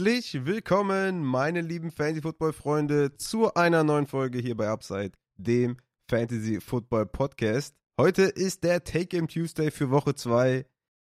Herzlich willkommen, meine lieben Fantasy-Football-Freunde, zu einer neuen Folge hier bei Upside, dem Fantasy-Football-Podcast. Heute ist der Take-Game Tuesday für Woche 2.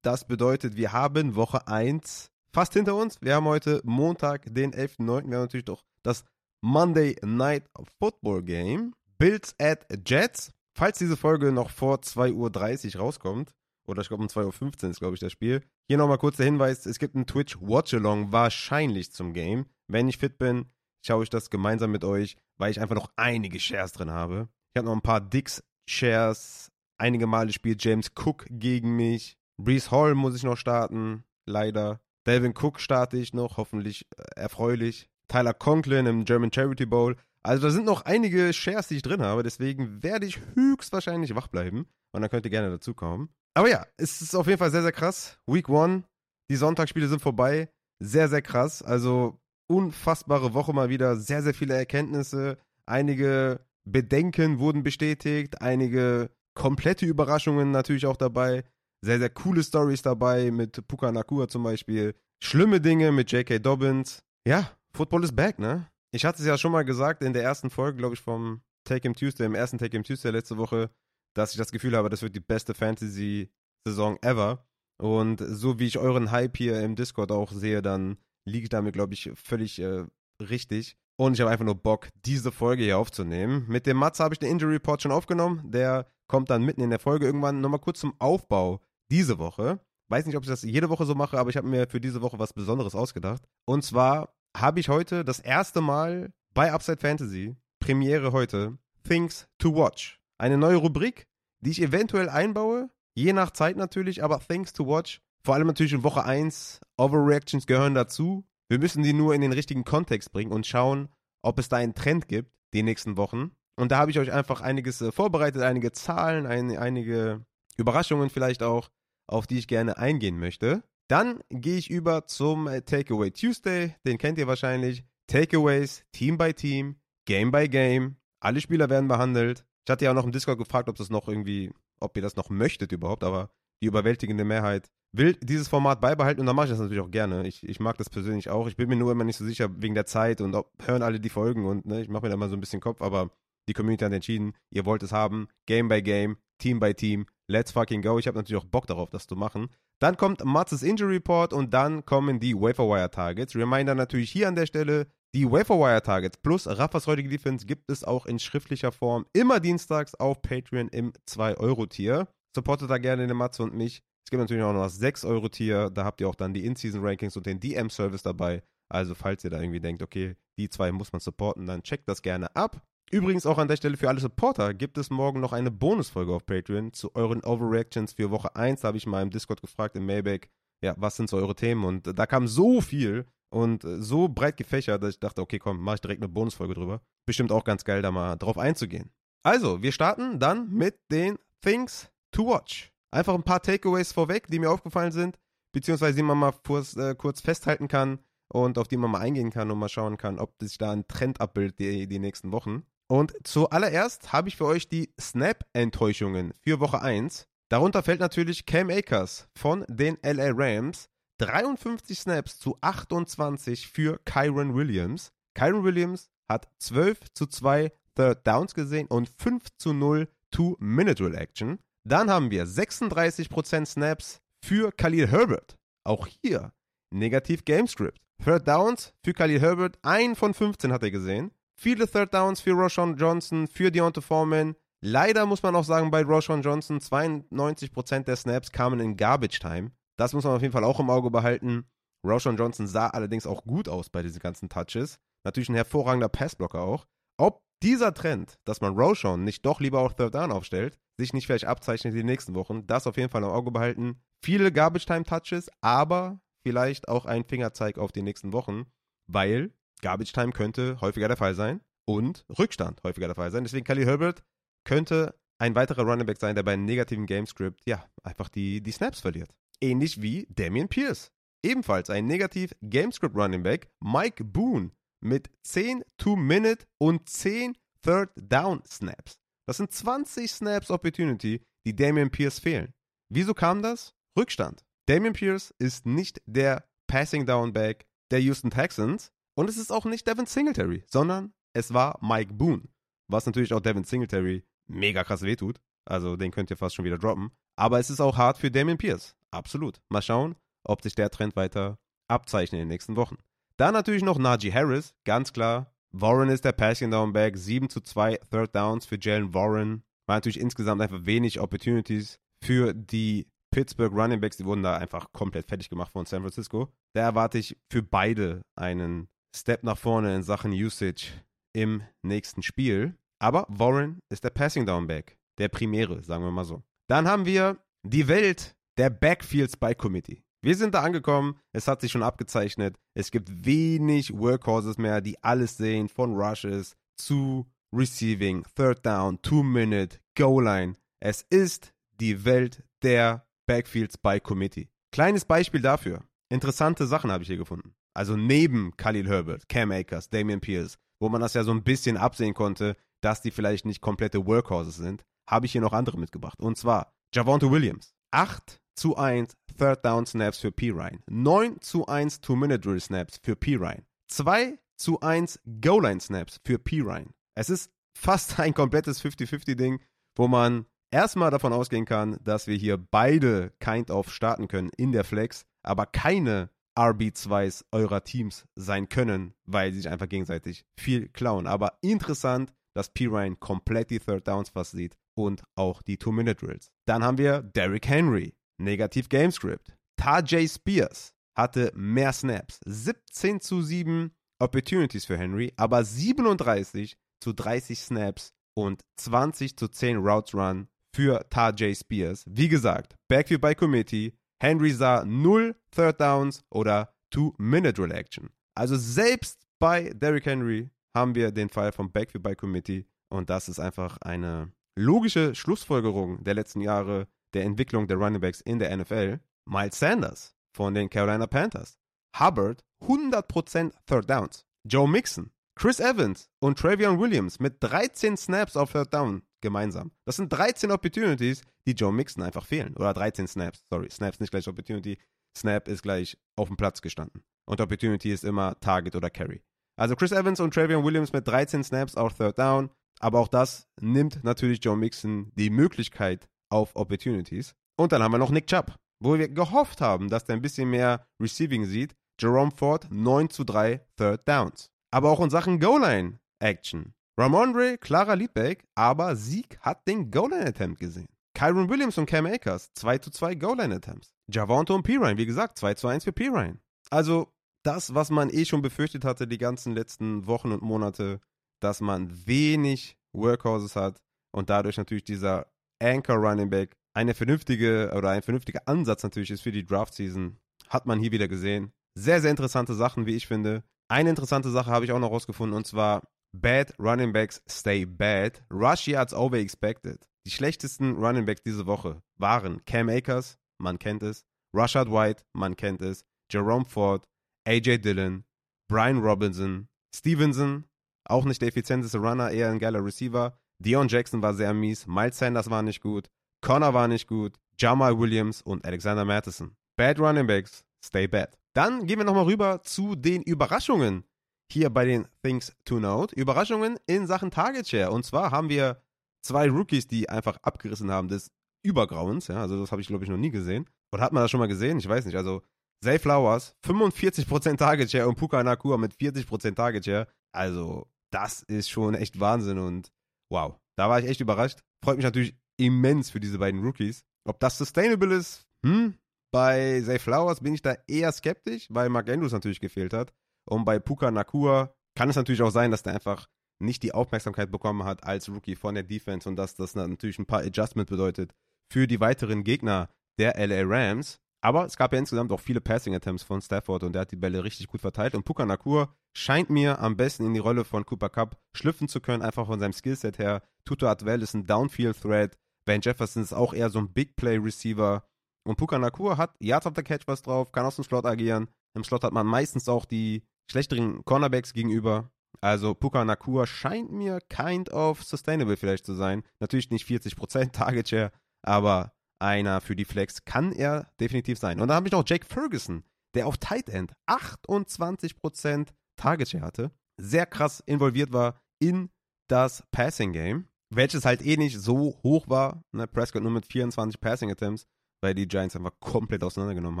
Das bedeutet, wir haben Woche 1 fast hinter uns. Wir haben heute Montag, den 11.09. Wir haben natürlich doch das Monday Night Football Game. Bills at Jets. Falls diese Folge noch vor 2.30 Uhr rauskommt, oder ich glaube um 2.15 Uhr ist, glaube ich, das Spiel. Hier nochmal kurz der Hinweis, es gibt einen Twitch Watch-Along wahrscheinlich zum Game. Wenn ich fit bin, schaue ich das gemeinsam mit euch, weil ich einfach noch einige Shares drin habe. Ich habe noch ein paar Dix-Shares. Einige Male spielt James Cook gegen mich. Brees Hall muss ich noch starten, leider. Delvin Cook starte ich noch, hoffentlich äh, erfreulich. Tyler Conklin im German Charity Bowl. Also da sind noch einige Shares, die ich drin habe, deswegen werde ich höchstwahrscheinlich wach bleiben. Und dann könnt ihr gerne dazukommen. Aber ja, es ist auf jeden Fall sehr, sehr krass. Week One, die Sonntagsspiele sind vorbei. Sehr, sehr krass. Also unfassbare Woche mal wieder. Sehr, sehr viele Erkenntnisse. Einige Bedenken wurden bestätigt. Einige komplette Überraschungen natürlich auch dabei. Sehr, sehr coole Stories dabei mit Puka Nakua zum Beispiel. Schlimme Dinge mit J.K. Dobbins. Ja, Football is back, ne? Ich hatte es ja schon mal gesagt in der ersten Folge, glaube ich, vom Take Him Tuesday, im ersten Take Him Tuesday letzte Woche, dass ich das Gefühl habe, das wird die beste Fantasy-Saison ever. Und so wie ich euren Hype hier im Discord auch sehe, dann liege ich damit, glaube ich, völlig äh, richtig. Und ich habe einfach nur Bock, diese Folge hier aufzunehmen. Mit dem Matze habe ich den Injury Report schon aufgenommen. Der kommt dann mitten in der Folge irgendwann nochmal kurz zum Aufbau diese Woche. Weiß nicht, ob ich das jede Woche so mache, aber ich habe mir für diese Woche was Besonderes ausgedacht. Und zwar habe ich heute das erste Mal bei Upside Fantasy, Premiere heute, Things to Watch. Eine neue Rubrik, die ich eventuell einbaue, je nach Zeit natürlich, aber Things to Watch. Vor allem natürlich in Woche 1, Overreactions gehören dazu. Wir müssen die nur in den richtigen Kontext bringen und schauen, ob es da einen Trend gibt, die nächsten Wochen. Und da habe ich euch einfach einiges äh, vorbereitet, einige Zahlen, ein, einige Überraschungen vielleicht auch, auf die ich gerne eingehen möchte. Dann gehe ich über zum äh, Takeaway Tuesday, den kennt ihr wahrscheinlich. Takeaways, Team by Team, Game by Game. Alle Spieler werden behandelt. Ich hatte ja auch noch im Discord gefragt, ob das noch irgendwie, ob ihr das noch möchtet überhaupt, aber die überwältigende Mehrheit will dieses Format beibehalten und dann mache ich das natürlich auch gerne. Ich, ich mag das persönlich auch. Ich bin mir nur immer nicht so sicher wegen der Zeit und ob hören alle die Folgen und ne, ich mache mir da mal so ein bisschen Kopf, aber die Community hat entschieden, ihr wollt es haben. Game by Game, Team by Team. Let's fucking go. Ich habe natürlich auch Bock darauf, das zu machen. Dann kommt Matzes Injury Report und dann kommen die Waferwire Targets. Reminder natürlich hier an der Stelle, die Waferwire Targets plus Raffas heutige Defense gibt es auch in schriftlicher Form immer dienstags auf Patreon im 2-Euro-Tier. Supportet da gerne den Matze und mich. Es gibt natürlich auch noch das 6-Euro-Tier. Da habt ihr auch dann die In-Season-Rankings und den DM-Service dabei. Also, falls ihr da irgendwie denkt, okay, die zwei muss man supporten, dann checkt das gerne ab. Übrigens auch an der Stelle für alle Supporter gibt es morgen noch eine Bonusfolge auf Patreon zu euren Overreactions für Woche 1. Da habe ich mal im Discord gefragt, im Mailback, ja, was sind so eure Themen? Und da kam so viel und so breit gefächert, dass ich dachte, okay, komm, mache ich direkt eine Bonusfolge drüber. Bestimmt auch ganz geil, da mal drauf einzugehen. Also, wir starten dann mit den Things to Watch. Einfach ein paar Takeaways vorweg, die mir aufgefallen sind, beziehungsweise die man mal kurz, äh, kurz festhalten kann und auf die man mal eingehen kann und mal schauen kann, ob sich da ein Trend abbildet die, die nächsten Wochen. Und zuallererst habe ich für euch die Snap-Enttäuschungen für Woche 1. Darunter fällt natürlich Cam Akers von den LA Rams. 53 Snaps zu 28 für Kyron Williams. Kyron Williams hat 12 zu 2 Third Downs gesehen und 5 zu 0 Two-Minute-Drill-Action. Dann haben wir 36% Snaps für Khalil Herbert. Auch hier negativ Game Script. Third Downs für Khalil Herbert, 1 von 15 hat er gesehen. Viele Third Downs für Roshan Johnson, für Deontay Foreman. Leider muss man auch sagen, bei Roshan Johnson 92% der Snaps kamen in Garbage Time. Das muss man auf jeden Fall auch im Auge behalten. Roshan Johnson sah allerdings auch gut aus bei diesen ganzen Touches. Natürlich ein hervorragender Passblocker auch. Ob dieser Trend, dass man Roshan nicht doch lieber auch Third Down aufstellt, sich nicht vielleicht abzeichnet in den nächsten Wochen, das auf jeden Fall im Auge behalten. Viele Garbage Time Touches, aber vielleicht auch ein Fingerzeig auf die nächsten Wochen, weil Garbage Time könnte häufiger der Fall sein und Rückstand häufiger der Fall sein. Deswegen Khalil Herbert könnte ein weiterer Running Back sein, der bei einem negativen Game Script ja einfach die, die Snaps verliert. Ähnlich wie Damian Pierce. Ebenfalls ein negativ Game Script Running Back, Mike Boone mit 10 Two-Minute und 10 Third Down Snaps. Das sind 20 Snaps Opportunity, die Damian Pierce fehlen. Wieso kam das? Rückstand. Damian Pierce ist nicht der Passing Down Back der Houston Texans. Und es ist auch nicht Devin Singletary, sondern es war Mike Boone. Was natürlich auch Devin Singletary mega krass wehtut. Also den könnt ihr fast schon wieder droppen. Aber es ist auch hart für Damien Pierce. Absolut. Mal schauen, ob sich der Trend weiter abzeichnet in den nächsten Wochen. Dann natürlich noch Najee Harris, ganz klar. Warren ist der Passing Down Back, 7 zu 2 Third Downs für Jalen Warren. War natürlich insgesamt einfach wenig Opportunities für die Pittsburgh Running Backs, die wurden da einfach komplett fertig gemacht von San Francisco. Da erwarte ich für beide einen Step nach vorne in Sachen Usage im nächsten Spiel. Aber Warren ist der Passing Down Back, der Primäre, sagen wir mal so. Dann haben wir die Welt der Backfields by Committee. Wir sind da angekommen, es hat sich schon abgezeichnet. Es gibt wenig Workhorses mehr, die alles sehen, von Rushes zu Receiving, Third Down, Two-Minute, Goal-Line. Es ist die Welt der Backfields by Committee. Kleines Beispiel dafür. Interessante Sachen habe ich hier gefunden. Also neben Khalil Herbert, Cam Akers, Damian Pierce, wo man das ja so ein bisschen absehen konnte, dass die vielleicht nicht komplette Workhorses sind, habe ich hier noch andere mitgebracht. Und zwar Javonte Williams. 8 zu 1 Third Down Snaps für P. Ryan. 9 zu 1 Two-Minute Drill Snaps für P. Ryan. 2 zu 1 Goal-Line Snaps für P. Ryan. Es ist fast ein komplettes 50-50-Ding, wo man erstmal davon ausgehen kann, dass wir hier beide kind of starten können in der Flex, aber keine RB2s eurer Teams sein können, weil sie sich einfach gegenseitig viel klauen. Aber interessant, dass P. Ryan komplett die Third Downs fast sieht und auch die Two-Minute-Drills. Dann haben wir Derrick Henry, Negativ Game Script. Tajay Spears hatte mehr Snaps, 17 zu 7 Opportunities für Henry, aber 37 zu 30 Snaps und 20 zu 10 Routes Run für Tajay Spears. Wie gesagt, Backfield by Committee. Henry sah 0 Third Downs oder 2-Minute Drill Action. Also selbst bei Derrick Henry haben wir den Fall vom Backfield by Committee und das ist einfach eine logische Schlussfolgerung der letzten Jahre der Entwicklung der Running Backs in der NFL. Miles Sanders von den Carolina Panthers. Hubbard 100% Third Downs. Joe Mixon, Chris Evans und Travion Williams mit 13 Snaps auf Third Down gemeinsam. Das sind 13 Opportunities, die Joe Mixon einfach fehlen. Oder 13 Snaps. Sorry, Snaps nicht gleich Opportunity. Snap ist gleich auf dem Platz gestanden. Und Opportunity ist immer Target oder Carry. Also Chris Evans und Travion Williams mit 13 Snaps auf Third Down. Aber auch das nimmt natürlich Joe Mixon die Möglichkeit auf Opportunities. Und dann haben wir noch Nick Chubb, wo wir gehofft haben, dass der ein bisschen mehr Receiving sieht. Jerome Ford 9 zu 3 Third Downs. Aber auch in Sachen Goal-Line Action. Ramondre, klarer Leadback, aber Sieg hat den Goal-Line Attempt gesehen. Kyron Williams und Cam Akers 2 zu 2 Goal-Line Attempts. Javonto und Pirine, wie gesagt, 2 zu 1 für Pirine. Also das, was man eh schon befürchtet hatte die ganzen letzten Wochen und Monate, dass man wenig Workhorses hat und dadurch natürlich dieser Anchor Running Back eine vernünftige oder ein vernünftiger Ansatz natürlich ist für die Draft Season, hat man hier wieder gesehen. Sehr, sehr interessante Sachen, wie ich finde. Eine interessante Sache habe ich auch noch rausgefunden und zwar Bad Running Backs stay bad. Rush yards over expected. Die schlechtesten Running Backs diese Woche waren Cam Akers, man kennt es, Rashad White, man kennt es, Jerome Ford, AJ Dillon, Brian Robinson, Stevenson, auch nicht der effizienteste Runner, eher ein geiler Receiver, Dion Jackson war sehr mies, Miles Sanders war nicht gut, Connor war nicht gut, Jamal Williams und Alexander Matheson. Bad Running Backs, stay bad. Dann gehen wir nochmal rüber zu den Überraschungen hier bei den Things to Note. Überraschungen in Sachen Target Share. Und zwar haben wir zwei Rookies, die einfach abgerissen haben des Übergrauens. Ja, also das habe ich, glaube ich, noch nie gesehen. Oder hat man das schon mal gesehen? Ich weiß nicht. Also Zay Flowers, 45% Target Share und Puka Nakua mit 40% Target Share. Also das ist schon echt Wahnsinn und wow, da war ich echt überrascht. Freut mich natürlich immens für diese beiden Rookies. Ob das sustainable ist, hm, bei Zay Flowers bin ich da eher skeptisch, weil Mark Andrews natürlich gefehlt hat. Und bei Puka Nakua kann es natürlich auch sein, dass der einfach nicht die Aufmerksamkeit bekommen hat als Rookie von der Defense und dass das natürlich ein paar Adjustments bedeutet für die weiteren Gegner der LA Rams. Aber es gab ja insgesamt auch viele Passing Attempts von Stafford und der hat die Bälle richtig gut verteilt. Und Puka Nakur scheint mir am besten in die Rolle von Cooper Cup schlüpfen zu können, einfach von seinem Skillset her. Tuto Atwell ist ein Downfield Threat. Van Jefferson ist auch eher so ein Big Play Receiver. Und Puka Nakur hat Yards after Catch was drauf, kann aus dem Slot agieren. Im Slot hat man meistens auch die schlechteren Cornerbacks gegenüber. Also Puka Nakur scheint mir kind of sustainable vielleicht zu sein. Natürlich nicht 40% Target Share, aber einer für die Flex kann er definitiv sein. Und dann habe ich noch Jake Ferguson, der auf Tight End 28% Target Share hatte, sehr krass involviert war in das Passing Game, welches halt eh nicht so hoch war. Ne? Prescott nur mit 24 Passing Attempts, weil die Giants einfach komplett auseinandergenommen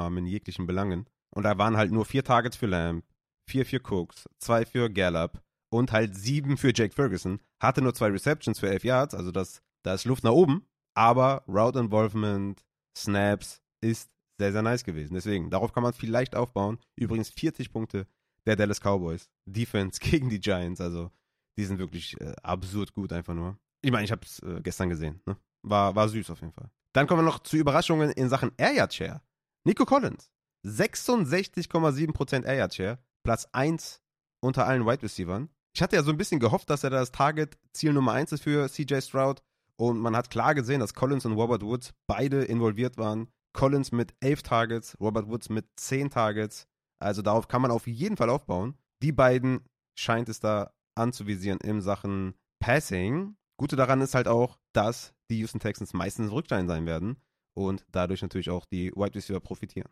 haben in jeglichen Belangen. Und da waren halt nur vier Targets für Lamb, vier für Cooks, zwei für Gallup und halt sieben für Jake Ferguson. Hatte nur zwei Receptions für elf Yards, also das, da ist Luft nach oben. Aber Route Involvement, Snaps ist sehr, sehr nice gewesen. Deswegen, darauf kann man vielleicht aufbauen. Übrigens 40 Punkte der Dallas Cowboys. Defense gegen die Giants, also die sind wirklich äh, absurd gut einfach nur. Ich meine, ich habe es äh, gestern gesehen. Ne? War, war süß auf jeden Fall. Dann kommen wir noch zu Überraschungen in Sachen Air Yard Share. Nico Collins, 66,7% Air Yard Share, Platz 1 unter allen Wide Receivers. Ich hatte ja so ein bisschen gehofft, dass er das Target-Ziel Nummer 1 ist für CJ Stroud. Und man hat klar gesehen, dass Collins und Robert Woods beide involviert waren. Collins mit 11 Targets, Robert Woods mit 10 Targets. Also darauf kann man auf jeden Fall aufbauen. Die beiden scheint es da anzuvisieren in Sachen Passing. Gute daran ist halt auch, dass die Houston Texans meistens Rückstein sein werden und dadurch natürlich auch die Wide Receiver profitieren.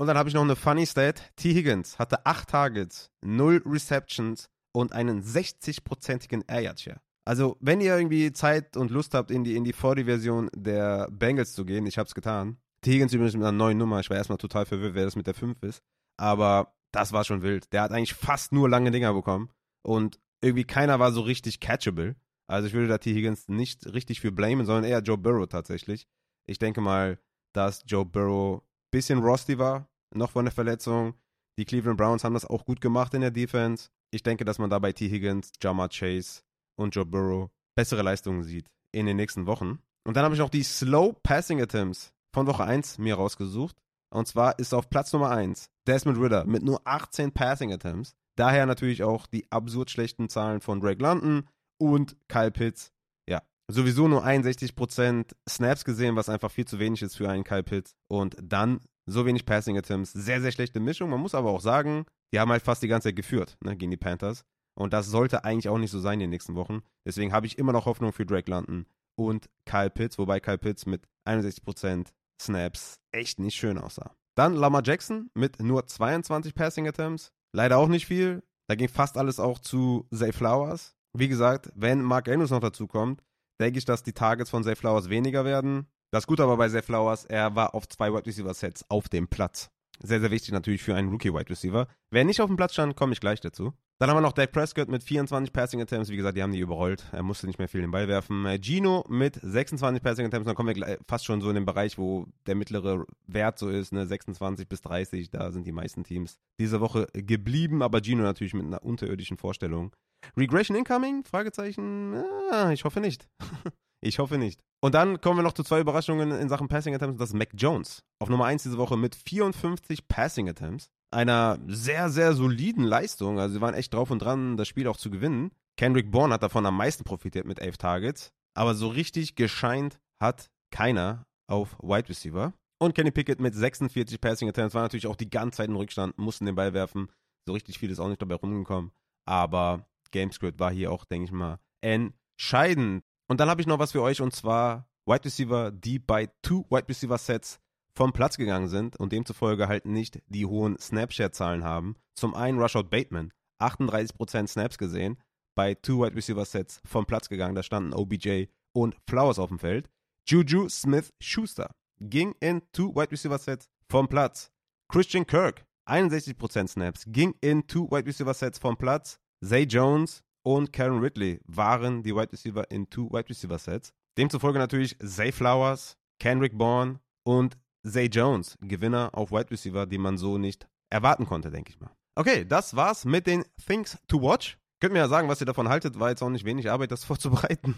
Und dann habe ich noch eine funny Stat. T. Higgins hatte 8 Targets, 0 Receptions und einen 60-prozentigen Air Yard Share. Also, wenn ihr irgendwie Zeit und Lust habt, in die, in die Vordivision der Bengals zu gehen, ich habe es getan. Higgins übrigens mit einer neuen Nummer. Ich war erstmal total verwirrt, wer das mit der 5 ist. Aber das war schon wild. Der hat eigentlich fast nur lange Dinger bekommen. Und irgendwie keiner war so richtig catchable. Also ich würde da T. Higgins nicht richtig für blamen, sondern eher Joe Burrow tatsächlich. Ich denke mal, dass Joe Burrow ein bisschen rusty war, noch von der Verletzung. Die Cleveland Browns haben das auch gut gemacht in der Defense. Ich denke, dass man da bei T. Higgins, Jamar Chase und Joe Burrow bessere Leistungen sieht in den nächsten Wochen. Und dann habe ich noch die Slow Passing Attempts von Woche 1 mir rausgesucht. Und zwar ist auf Platz Nummer 1 Desmond Ritter mit nur 18 Passing Attempts. Daher natürlich auch die absurd schlechten Zahlen von Drake London und Kyle Pitts. Ja, sowieso nur 61% Snaps gesehen, was einfach viel zu wenig ist für einen Kyle Pitts. Und dann so wenig Passing Attempts. Sehr, sehr schlechte Mischung. Man muss aber auch sagen, die haben halt fast die ganze Zeit geführt ne, gegen die Panthers. Und das sollte eigentlich auch nicht so sein in den nächsten Wochen. Deswegen habe ich immer noch Hoffnung für Drake London und Kyle Pitts, wobei Kyle Pitts mit 61% Snaps echt nicht schön aussah. Dann Lamar Jackson mit nur 22 Passing Attempts. Leider auch nicht viel. Da ging fast alles auch zu Zay Flowers. Wie gesagt, wenn Mark Andrews noch dazu kommt, denke ich, dass die Targets von Zay Flowers weniger werden. Das Gute aber bei Zay Flowers, er war auf zwei Wide Receiver Sets auf dem Platz. Sehr, sehr wichtig natürlich für einen Rookie Wide Receiver. Wer nicht auf dem Platz stand, komme ich gleich dazu. Dann haben wir noch Dak Prescott mit 24 Passing Attempts. Wie gesagt, die haben die überrollt. Er musste nicht mehr viel den Ball werfen. Äh, Gino mit 26 Passing Attempts. Dann kommen wir fast schon so in den Bereich, wo der mittlere Wert so ist, ne? 26 bis 30. Da sind die meisten Teams diese Woche geblieben. Aber Gino natürlich mit einer unterirdischen Vorstellung. Regression incoming? Fragezeichen. Ah, ich hoffe nicht. ich hoffe nicht. Und dann kommen wir noch zu zwei Überraschungen in Sachen Passing Attempts. Das ist Mac Jones. Auf Nummer 1 diese Woche mit 54 Passing Attempts einer sehr, sehr soliden Leistung. Also sie waren echt drauf und dran, das Spiel auch zu gewinnen. Kendrick Bourne hat davon am meisten profitiert mit elf Targets. Aber so richtig gescheint hat keiner auf Wide Receiver. Und Kenny Pickett mit 46 Passing Attempts war natürlich auch die ganze Zeit im Rückstand, mussten den Ball werfen. So richtig viel ist auch nicht dabei rumgekommen. Aber Gamescript war hier auch, denke ich mal, entscheidend. Und dann habe ich noch was für euch und zwar Wide Receiver, die bei Two Wide Receiver Sets vom Platz gegangen sind und demzufolge halt nicht die hohen Snapshare-Zahlen haben. Zum einen Rushout Bateman, 38% Snaps gesehen, bei Two Wide Receiver Sets vom Platz gegangen. Da standen OBJ und Flowers auf dem Feld. Juju Smith Schuster ging in Two Wide Receiver Sets vom Platz. Christian Kirk, 61% Snaps, ging in Two Wide Receiver Sets vom Platz. Zay Jones und Karen Ridley waren die Wide Receiver in Two Wide Receiver Sets. Demzufolge natürlich Zay Flowers, Kendrick Bourne und Zay Jones, Gewinner auf Wide Receiver, die man so nicht erwarten konnte, denke ich mal. Okay, das war's mit den Things to Watch. Könnt mir ja sagen, was ihr davon haltet. War jetzt auch nicht wenig Arbeit, das vorzubereiten.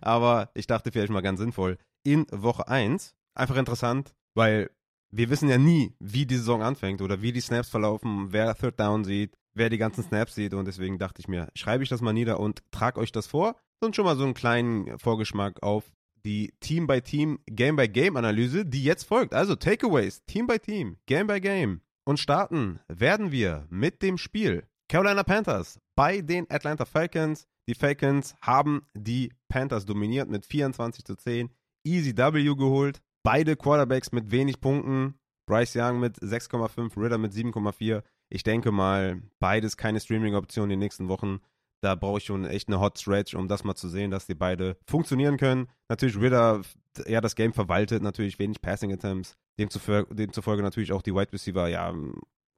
Aber ich dachte vielleicht mal ganz sinnvoll. In Woche 1, einfach interessant, weil wir wissen ja nie, wie die Saison anfängt oder wie die Snaps verlaufen, wer Third Down sieht, wer die ganzen Snaps sieht. Und deswegen dachte ich mir, schreibe ich das mal nieder und trage euch das vor. Und schon mal so einen kleinen Vorgeschmack auf die Team-by-Team, Game-by-Game-Analyse, die jetzt folgt. Also Takeaways, Team-by-Team, Game-by-Game. Und starten werden wir mit dem Spiel Carolina Panthers bei den Atlanta Falcons. Die Falcons haben die Panthers dominiert mit 24 zu 10. Easy W geholt. Beide Quarterbacks mit wenig Punkten. Bryce Young mit 6,5, Ritter mit 7,4. Ich denke mal, beides keine Streaming-Option in den nächsten Wochen. Da brauche ich schon echt eine Hot Stretch, um das mal zu sehen, dass die beide funktionieren können. Natürlich Ritter, ja, das Game verwaltet, natürlich wenig Passing Attempts. Demzufolge, demzufolge natürlich auch die Wide Receiver, ja,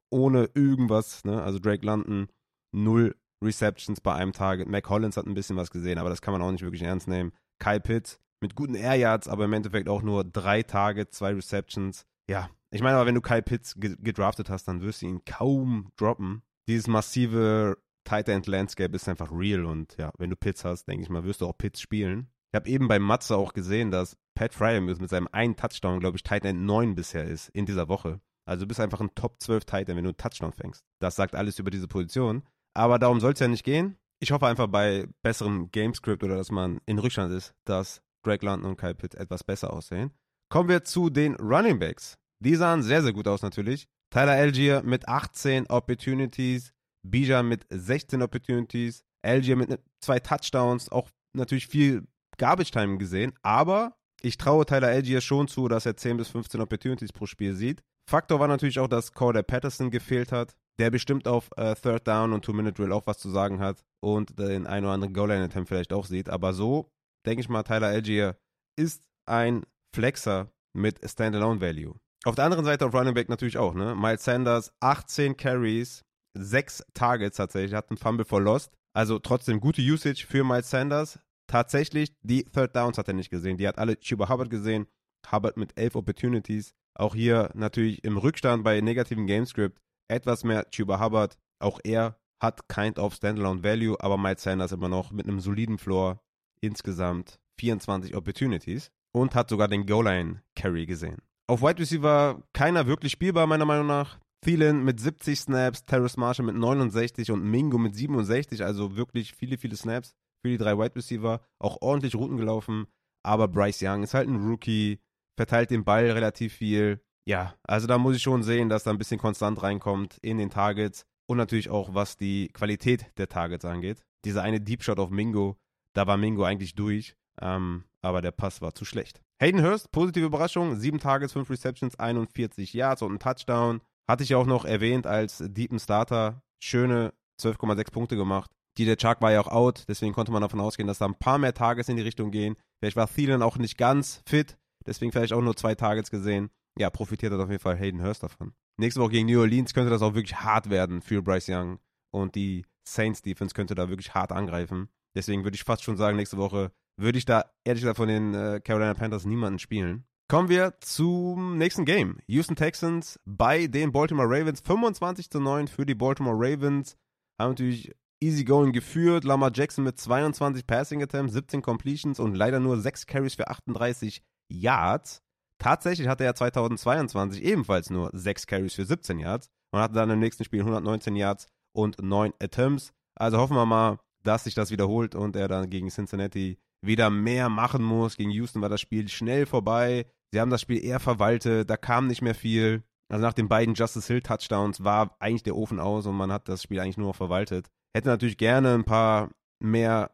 ohne irgendwas, ne? Also Drake London, null Receptions bei einem Target. Mac Hollins hat ein bisschen was gesehen, aber das kann man auch nicht wirklich ernst nehmen. Kyle Pitts mit guten Air Yards, aber im Endeffekt auch nur drei Targets, zwei Receptions. Ja, ich meine aber, wenn du Kyle Pitts gedraftet hast, dann wirst du ihn kaum droppen. Dieses massive Tight End Landscape ist einfach real und ja, wenn du Pitts hast, denke ich mal, wirst du auch Pitts spielen. Ich habe eben bei Matze auch gesehen, dass Pat Fryer mit seinem einen Touchdown, glaube ich, Tight End 9 bisher ist in dieser Woche. Also du bist einfach ein Top 12 Tight End, wenn du einen Touchdown fängst. Das sagt alles über diese Position. Aber darum soll es ja nicht gehen. Ich hoffe einfach bei besserem Gamescript oder dass man in Rückstand ist, dass Drake London und Kyle Pitt etwas besser aussehen. Kommen wir zu den Running Backs. Die sahen sehr, sehr gut aus natürlich. Tyler Algier mit 18 Opportunities, Bija mit 16 Opportunities, Algier mit ne, zwei Touchdowns, auch natürlich viel Garbage Time gesehen, aber ich traue Tyler Algier schon zu, dass er 10 bis 15 Opportunities pro Spiel sieht. Faktor war natürlich auch, dass Corder Patterson gefehlt hat, der bestimmt auf äh, Third Down und Two-Minute-Drill auch was zu sagen hat und den ein oder anderen Goal-Line-Attempt vielleicht auch sieht. Aber so, denke ich mal, Tyler Algier ist ein Flexer mit Standalone-Value. Auf der anderen Seite auf Running Back natürlich auch, ne? Miles Sanders, 18 Carries, 6 Targets tatsächlich, hat einen Fumble for Lost. Also trotzdem gute Usage für Miles Sanders. Tatsächlich, die Third Downs hat er nicht gesehen. Die hat alle Chuba Hubbard gesehen. Hubbard mit 11 Opportunities. Auch hier natürlich im Rückstand bei negativen Gamescript etwas mehr Chuba Hubbard. Auch er hat kind of Standalone Value, aber Miles Sanders immer noch mit einem soliden Floor. Insgesamt 24 Opportunities und hat sogar den Goal-Line Carry gesehen. Auf Wide Receiver keiner wirklich spielbar, meiner Meinung nach. Thielen mit 70 Snaps, Terrace Marshall mit 69 und Mingo mit 67, also wirklich viele, viele Snaps für die drei Wide Receiver. Auch ordentlich Routen gelaufen, aber Bryce Young ist halt ein Rookie, verteilt den Ball relativ viel. Ja, also da muss ich schon sehen, dass da ein bisschen konstant reinkommt in den Targets und natürlich auch, was die Qualität der Targets angeht. Dieser eine Deep Shot auf Mingo, da war Mingo eigentlich durch, ähm, aber der Pass war zu schlecht. Hayden Hurst, positive Überraschung, 7 Targets, 5 Receptions, 41 Yards und ein Touchdown. Hatte ich ja auch noch erwähnt als Deepen Starter. Schöne 12,6 Punkte gemacht. DJ Chuck war ja auch out, deswegen konnte man davon ausgehen, dass da ein paar mehr Targets in die Richtung gehen. Vielleicht war Thielen auch nicht ganz fit, deswegen vielleicht auch nur zwei Targets gesehen. Ja, profitiert hat auf jeden Fall Hayden Hurst davon. Nächste Woche gegen New Orleans könnte das auch wirklich hart werden für Bryce Young und die Saints Defense könnte da wirklich hart angreifen. Deswegen würde ich fast schon sagen, nächste Woche würde ich da ehrlich gesagt von den äh, Carolina Panthers niemanden spielen. Kommen wir zum nächsten Game. Houston Texans bei den Baltimore Ravens. 25 zu 9 für die Baltimore Ravens. Haben natürlich easy going geführt. Lamar Jackson mit 22 Passing Attempts, 17 Completions und leider nur 6 Carries für 38 Yards. Tatsächlich hatte er 2022 ebenfalls nur 6 Carries für 17 Yards und hatte dann im nächsten Spiel 119 Yards und 9 Attempts. Also hoffen wir mal, dass sich das wiederholt und er dann gegen Cincinnati wieder mehr machen muss. Gegen Houston war das Spiel schnell vorbei. Sie haben das Spiel eher verwaltet, da kam nicht mehr viel. Also nach den beiden Justice Hill Touchdowns war eigentlich der Ofen aus und man hat das Spiel eigentlich nur noch verwaltet. Hätte natürlich gerne ein paar mehr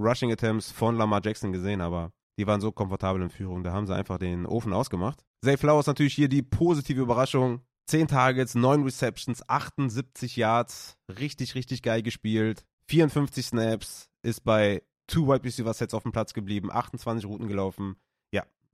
Rushing Attempts von Lamar Jackson gesehen, aber die waren so komfortabel in Führung, da haben sie einfach den Ofen ausgemacht. Zay Flowers natürlich hier die positive Überraschung. 10 Targets, 9 Receptions, 78 Yards, richtig, richtig geil gespielt. 54 Snaps, ist bei two Wide Receiver Sets auf dem Platz geblieben, 28 Routen gelaufen.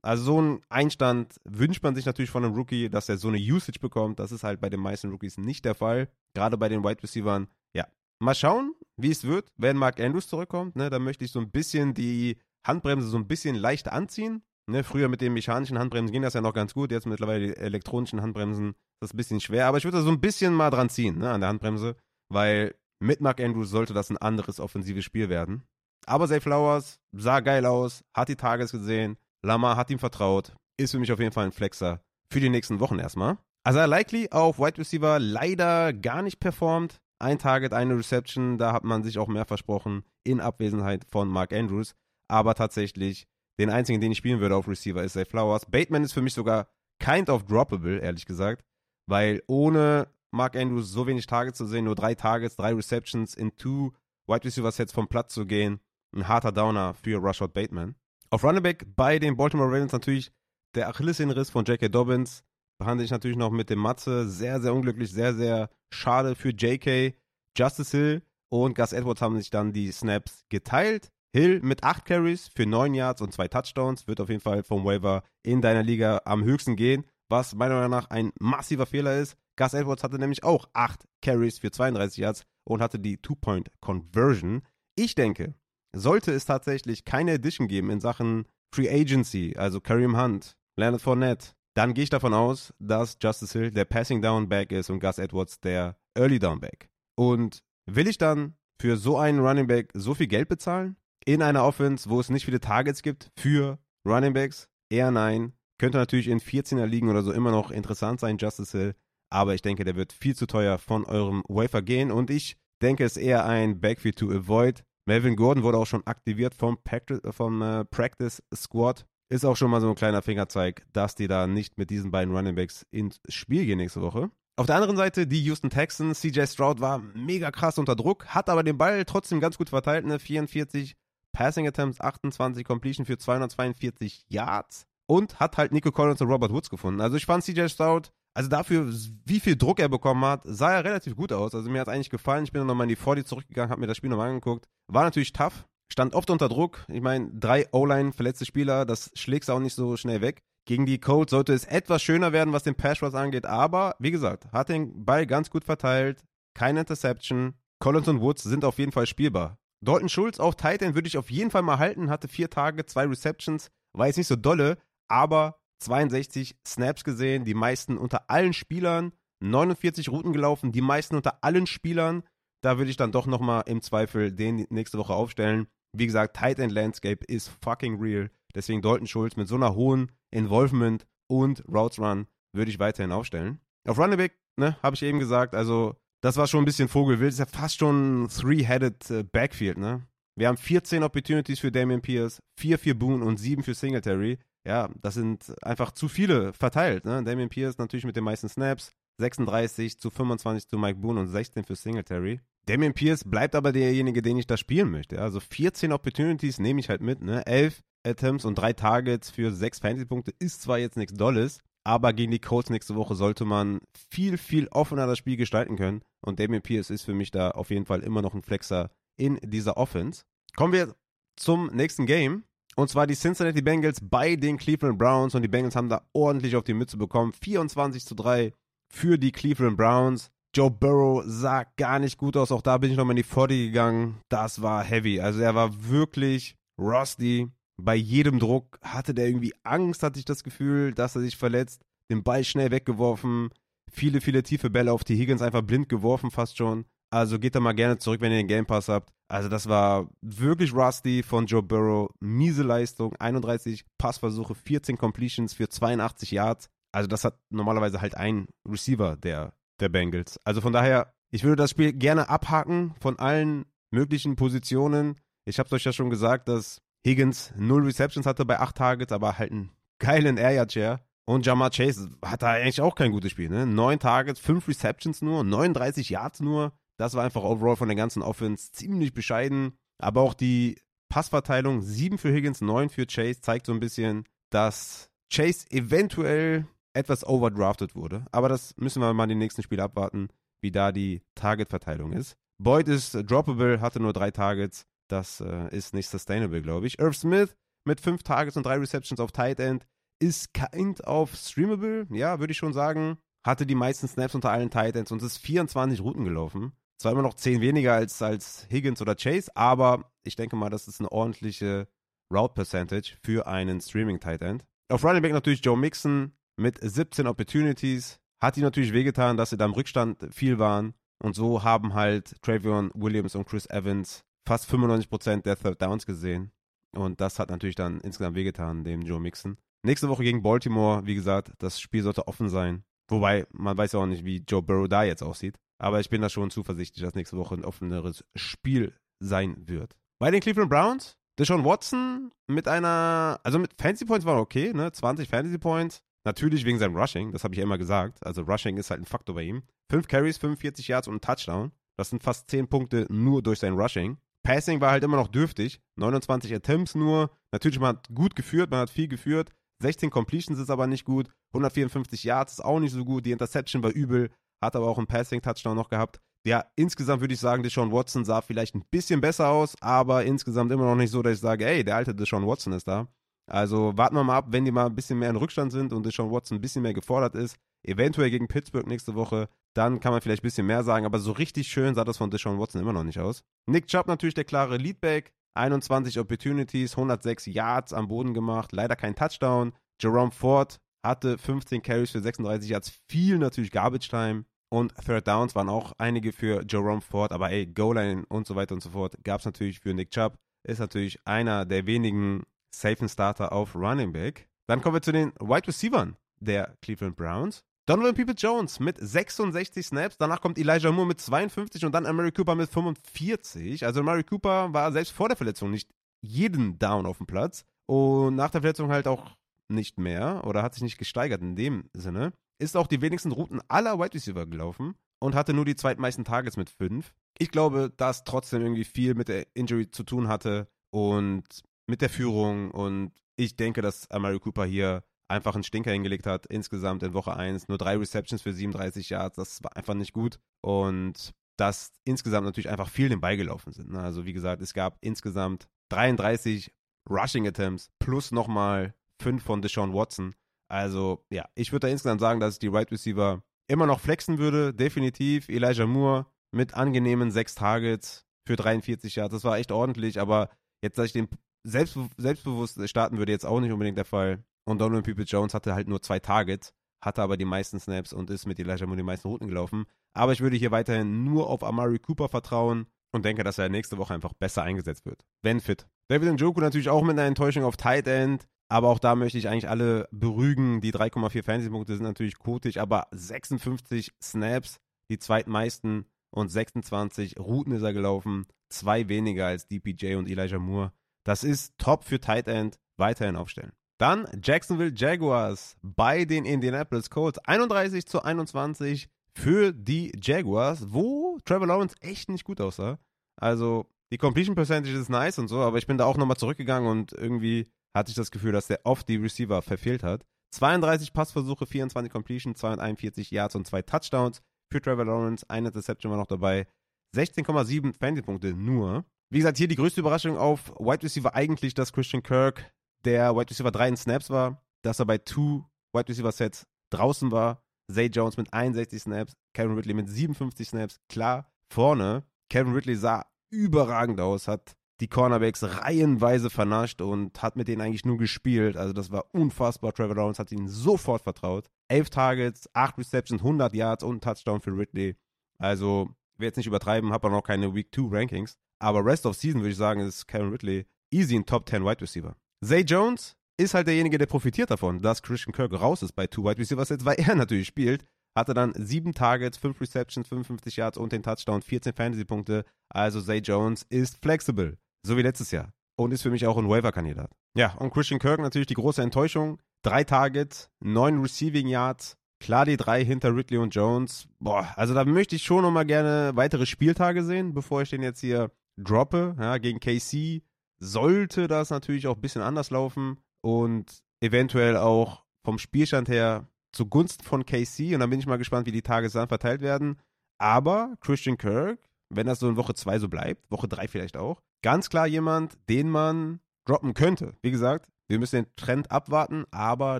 Also so ein Einstand wünscht man sich natürlich von einem Rookie, dass er so eine Usage bekommt. Das ist halt bei den meisten Rookies nicht der Fall. Gerade bei den Wide Receivern. Ja, mal schauen, wie es wird, wenn Mark Andrews zurückkommt. Ne, da möchte ich so ein bisschen die Handbremse so ein bisschen leicht anziehen. Ne, früher mit den mechanischen Handbremsen ging das ja noch ganz gut. Jetzt mittlerweile die elektronischen Handbremsen ist das ein bisschen schwer. Aber ich würde da so ein bisschen mal dran ziehen ne, an der Handbremse, weil mit Mark Andrews sollte das ein anderes offensives Spiel werden. Aber Zay Flowers sah geil aus, hat die Tages gesehen, Lamar hat ihm vertraut, ist für mich auf jeden Fall ein Flexer für die nächsten Wochen erstmal. Also Likely auf Wide Receiver leider gar nicht performt. Ein Target, eine Reception, da hat man sich auch mehr versprochen in Abwesenheit von Mark Andrews. Aber tatsächlich, den einzigen, den ich spielen würde auf Receiver, ist Zay Flowers. Bateman ist für mich sogar kind of droppable, ehrlich gesagt. Weil ohne Mark Andrews so wenig Targets zu sehen, nur drei Targets, drei Receptions in two Wide Receiver Sets vom Platz zu gehen, ein harter Downer für Rushard Bateman. Auf Running Back bei den Baltimore Ravens natürlich der Achillessehnenriss von J.K. Dobbins. behandle ich natürlich noch mit dem Matze. Sehr, sehr unglücklich, sehr, sehr schade für JK. Justice Hill und Gus Edwards haben sich dann die Snaps geteilt. Hill mit 8 Carries für 9 Yards und 2 Touchdowns wird auf jeden Fall vom Waiver in deiner Liga am höchsten gehen, was meiner Meinung nach ein massiver Fehler ist. Gus Edwards hatte nämlich auch 8 Carries für 32 Yards und hatte die Two-Point-Conversion. Ich denke, sollte es tatsächlich keine Edition geben in Sachen Free Agency, also Kareem Hunt, Leonard Fournette, dann gehe ich davon aus, dass Justice Hill der Passing Down Back ist und Gus Edwards der Early Down Back. Und will ich dann für so einen Running Back so viel Geld bezahlen? In einer Offense, wo es nicht viele Targets gibt für Running Backs? Eher nein. Könnte natürlich in 14er Ligen oder so immer noch interessant sein, Justice Hill. Aber ich denke, der wird viel zu teuer von eurem Wafer gehen. Und ich denke, es ist eher ein Backfield to avoid. Melvin Gordon wurde auch schon aktiviert vom, Practice, vom äh, Practice Squad. Ist auch schon mal so ein kleiner Fingerzeig, dass die da nicht mit diesen beiden Running Backs ins Spiel gehen nächste Woche. Auf der anderen Seite die Houston Texans. CJ Stroud war mega krass unter Druck, hat aber den Ball trotzdem ganz gut verteilt. Ne? 44 Passing Attempts, 28 Completion für 242 Yards und hat halt Nico Collins und Robert Woods gefunden. Also ich fand CJ Stroud, also dafür, wie viel Druck er bekommen hat, sah er relativ gut aus. Also mir hat es eigentlich gefallen. Ich bin dann nochmal in die 40 zurückgegangen, habe mir das Spiel nochmal angeguckt. War natürlich tough, stand oft unter Druck. Ich meine, drei O-Line verletzte Spieler, das schlägst auch nicht so schnell weg. Gegen die Colts sollte es etwas schöner werden, was den Pass Rush angeht, aber wie gesagt, hat den Ball ganz gut verteilt, keine Interception. Collins und Woods sind auf jeden Fall spielbar. Dalton Schulz auf Titan würde ich auf jeden Fall mal halten, hatte vier Tage, zwei Receptions, war jetzt nicht so dolle, aber 62 Snaps gesehen, die meisten unter allen Spielern, 49 Routen gelaufen, die meisten unter allen Spielern. Da würde ich dann doch nochmal im Zweifel den nächste Woche aufstellen. Wie gesagt, Tight End Landscape ist fucking real. Deswegen Dalton Schulz mit so einer hohen Involvement und Routes Run würde ich weiterhin aufstellen. Auf Running Back, ne, habe ich eben gesagt, also das war schon ein bisschen Vogelwild. Ist ja fast schon ein Three-Headed äh, Backfield, ne? Wir haben 14 Opportunities für Damian Pierce, 4 für Boone und 7 für Singletary. Ja, das sind einfach zu viele verteilt, ne? Damian Pierce natürlich mit den meisten Snaps, 36 zu 25 zu Mike Boone und 16 für Singletary. Damian Pierce bleibt aber derjenige, den ich da spielen möchte. Also 14 Opportunities nehme ich halt mit, ne? 11 Attempts und 3 Targets für 6 Fantasy-Punkte ist zwar jetzt nichts Dolles, aber gegen die Colts nächste Woche sollte man viel, viel offener das Spiel gestalten können. Und Damian Pierce ist für mich da auf jeden Fall immer noch ein Flexer in dieser Offense. Kommen wir zum nächsten Game. Und zwar die Cincinnati Bengals bei den Cleveland Browns. Und die Bengals haben da ordentlich auf die Mütze bekommen. 24 zu 3 für die Cleveland Browns. Joe Burrow sah gar nicht gut aus. Auch da bin ich nochmal in die 40 gegangen. Das war heavy. Also er war wirklich rusty. Bei jedem Druck hatte der irgendwie Angst, hatte ich das Gefühl, dass er sich verletzt. Den Ball schnell weggeworfen. Viele, viele tiefe Bälle auf die Higgins einfach blind geworfen, fast schon. Also geht da mal gerne zurück, wenn ihr den Game Pass habt. Also das war wirklich rusty von Joe Burrow. Miese Leistung. 31 Passversuche, 14 Completions für 82 Yards. Also das hat normalerweise halt ein Receiver der der Bengals. Also von daher, ich würde das Spiel gerne abhaken von allen möglichen Positionen. Ich habe euch ja schon gesagt, dass Higgins null Receptions hatte bei acht Targets, aber halt einen geilen Area Chair. Und Jamar Chase hatte eigentlich auch kein gutes Spiel. Ne? Neun Targets, fünf Receptions nur, 39 Yards nur. Das war einfach overall von der ganzen Offense ziemlich bescheiden. Aber auch die Passverteilung, sieben für Higgins, neun für Chase, zeigt so ein bisschen, dass Chase eventuell etwas overdrafted wurde. Aber das müssen wir mal in den nächsten Spiel abwarten, wie da die Target-Verteilung ist. Boyd ist droppable, hatte nur drei Targets. Das äh, ist nicht sustainable, glaube ich. Irv Smith mit fünf Targets und drei Receptions auf Tight End ist kind of streamable. Ja, würde ich schon sagen. Hatte die meisten Snaps unter allen Tight Ends und ist 24 Routen gelaufen. Zwar immer noch 10 weniger als, als Higgins oder Chase, aber ich denke mal, das ist eine ordentliche Route Percentage für einen Streaming Tight End. Auf Running Back natürlich Joe Mixon, mit 17 Opportunities. Hat ihm natürlich wehgetan, dass sie da im Rückstand viel waren. Und so haben halt Travion Williams und Chris Evans fast 95% der Third Downs gesehen. Und das hat natürlich dann insgesamt wehgetan, dem Joe Mixon. Nächste Woche gegen Baltimore, wie gesagt, das Spiel sollte offen sein. Wobei, man weiß ja auch nicht, wie Joe Burrow da jetzt aussieht. Aber ich bin da schon zuversichtlich, dass nächste Woche ein offeneres Spiel sein wird. Bei den Cleveland Browns, Deshaun Watson mit einer, also mit Fantasy Points war okay, ne? 20 Fantasy Points. Natürlich wegen seinem Rushing, das habe ich ja immer gesagt. Also Rushing ist halt ein Faktor bei ihm. Fünf Carries, 45 Yards und ein Touchdown. Das sind fast 10 Punkte nur durch sein Rushing. Passing war halt immer noch dürftig. 29 Attempts nur. Natürlich, man hat gut geführt, man hat viel geführt. 16 Completions ist aber nicht gut. 154 Yards ist auch nicht so gut. Die Interception war übel. Hat aber auch einen Passing-Touchdown noch gehabt. Ja, insgesamt würde ich sagen, Deshaun Watson sah vielleicht ein bisschen besser aus, aber insgesamt immer noch nicht so, dass ich sage, ey, der alte Deshaun Watson ist da. Also warten wir mal ab, wenn die mal ein bisschen mehr in Rückstand sind und Deshaun Watson ein bisschen mehr gefordert ist, eventuell gegen Pittsburgh nächste Woche, dann kann man vielleicht ein bisschen mehr sagen, aber so richtig schön sah das von Deshaun Watson immer noch nicht aus. Nick Chubb natürlich der klare Leadback, 21 Opportunities, 106 Yards am Boden gemacht, leider kein Touchdown. Jerome Ford hatte 15 Carries für 36 Yards, viel natürlich Garbage Time. Und Third Downs waren auch einige für Jerome Ford, aber ey, Goal-Line und so weiter und so fort gab es natürlich für Nick Chubb. Ist natürlich einer der wenigen safen Starter auf Running Back. Dann kommen wir zu den Wide Receivers der Cleveland Browns. Donovan People-Jones mit 66 Snaps, danach kommt Elijah Moore mit 52 und dann Amari Cooper mit 45. Also Amari Cooper war selbst vor der Verletzung nicht jeden Down auf dem Platz und nach der Verletzung halt auch nicht mehr oder hat sich nicht gesteigert in dem Sinne. Ist auch die wenigsten Routen aller Wide Receiver gelaufen und hatte nur die zweitmeisten Targets mit 5. Ich glaube, dass trotzdem irgendwie viel mit der Injury zu tun hatte und mit der Führung und ich denke, dass Amari Cooper hier einfach einen Stinker hingelegt hat, insgesamt in Woche 1. Nur drei Receptions für 37 Yards, das war einfach nicht gut. Und dass insgesamt natürlich einfach viel den Ball gelaufen sind. Ne? Also wie gesagt, es gab insgesamt 33 Rushing Attempts plus nochmal 5 von Deshaun Watson. Also ja, ich würde da insgesamt sagen, dass ich die Right Receiver immer noch flexen würde, definitiv. Elijah Moore mit angenehmen 6 Targets für 43 Yards, das war echt ordentlich, aber jetzt, dass ich den selbstbe selbstbewusst starten würde, jetzt auch nicht unbedingt der Fall. Und Donovan People Jones hatte halt nur zwei Targets, hatte aber die meisten Snaps und ist mit Elijah Moore die meisten Routen gelaufen. Aber ich würde hier weiterhin nur auf Amari Cooper vertrauen und denke, dass er nächste Woche einfach besser eingesetzt wird. Wenn fit. David Njoku natürlich auch mit einer Enttäuschung auf Tight End. Aber auch da möchte ich eigentlich alle berügen. Die 3,4 Fantasy-Punkte sind natürlich kotig, aber 56 Snaps, die zweitmeisten und 26 Routen ist er gelaufen. Zwei weniger als DPJ und Elijah Moore. Das ist top für Tight End. Weiterhin aufstellen. Dann Jacksonville Jaguars bei den Indianapolis Colts. 31 zu 21 für die Jaguars, wo Trevor Lawrence echt nicht gut aussah. Also die Completion Percentage ist nice und so, aber ich bin da auch nochmal zurückgegangen und irgendwie hatte ich das Gefühl, dass der oft die Receiver verfehlt hat. 32 Passversuche, 24 Completion, 241 Yards und zwei Touchdowns für Trevor Lawrence. Eine Interception war noch dabei. 16,7 Fantasy-Punkte nur. Wie gesagt, hier die größte Überraschung auf Wide Receiver eigentlich, dass Christian Kirk der Wide Receiver 3 in Snaps war, dass er bei 2 Wide Receiver Sets draußen war. Zay Jones mit 61 Snaps, Kevin Ridley mit 57 Snaps, klar vorne. Kevin Ridley sah überragend aus, hat die Cornerbacks reihenweise vernascht und hat mit denen eigentlich nur gespielt. Also das war unfassbar. Trevor Lawrence hat ihnen sofort vertraut. 11 Targets, 8 Receptions, 100 Yards und ein Touchdown für Ridley. Also, ich will jetzt nicht übertreiben, habe auch noch keine Week 2 Rankings. Aber Rest of Season würde ich sagen, ist Kevin Ridley easy ein Top 10 Wide Receiver. Zay Jones ist halt derjenige, der profitiert davon, dass Christian Kirk raus ist bei Two Wide Receivers jetzt, weil er natürlich spielt. Hatte dann sieben Targets, fünf Receptions, 55 Yards und den Touchdown, 14 Fantasy-Punkte. Also Zay Jones ist flexible, so wie letztes Jahr. Und ist für mich auch ein Waiver-Kandidat. Ja, und Christian Kirk natürlich die große Enttäuschung. Drei Targets, neun Receiving Yards, klar die drei hinter Ridley und Jones. Boah, also da möchte ich schon nochmal gerne weitere Spieltage sehen, bevor ich den jetzt hier droppe. Ja, gegen KC, sollte das natürlich auch ein bisschen anders laufen und eventuell auch vom Spielstand her zugunsten von KC. Und dann bin ich mal gespannt, wie die Tage dann verteilt werden. Aber Christian Kirk, wenn das so in Woche 2 so bleibt, Woche 3 vielleicht auch, ganz klar jemand, den man droppen könnte. Wie gesagt, wir müssen den Trend abwarten, aber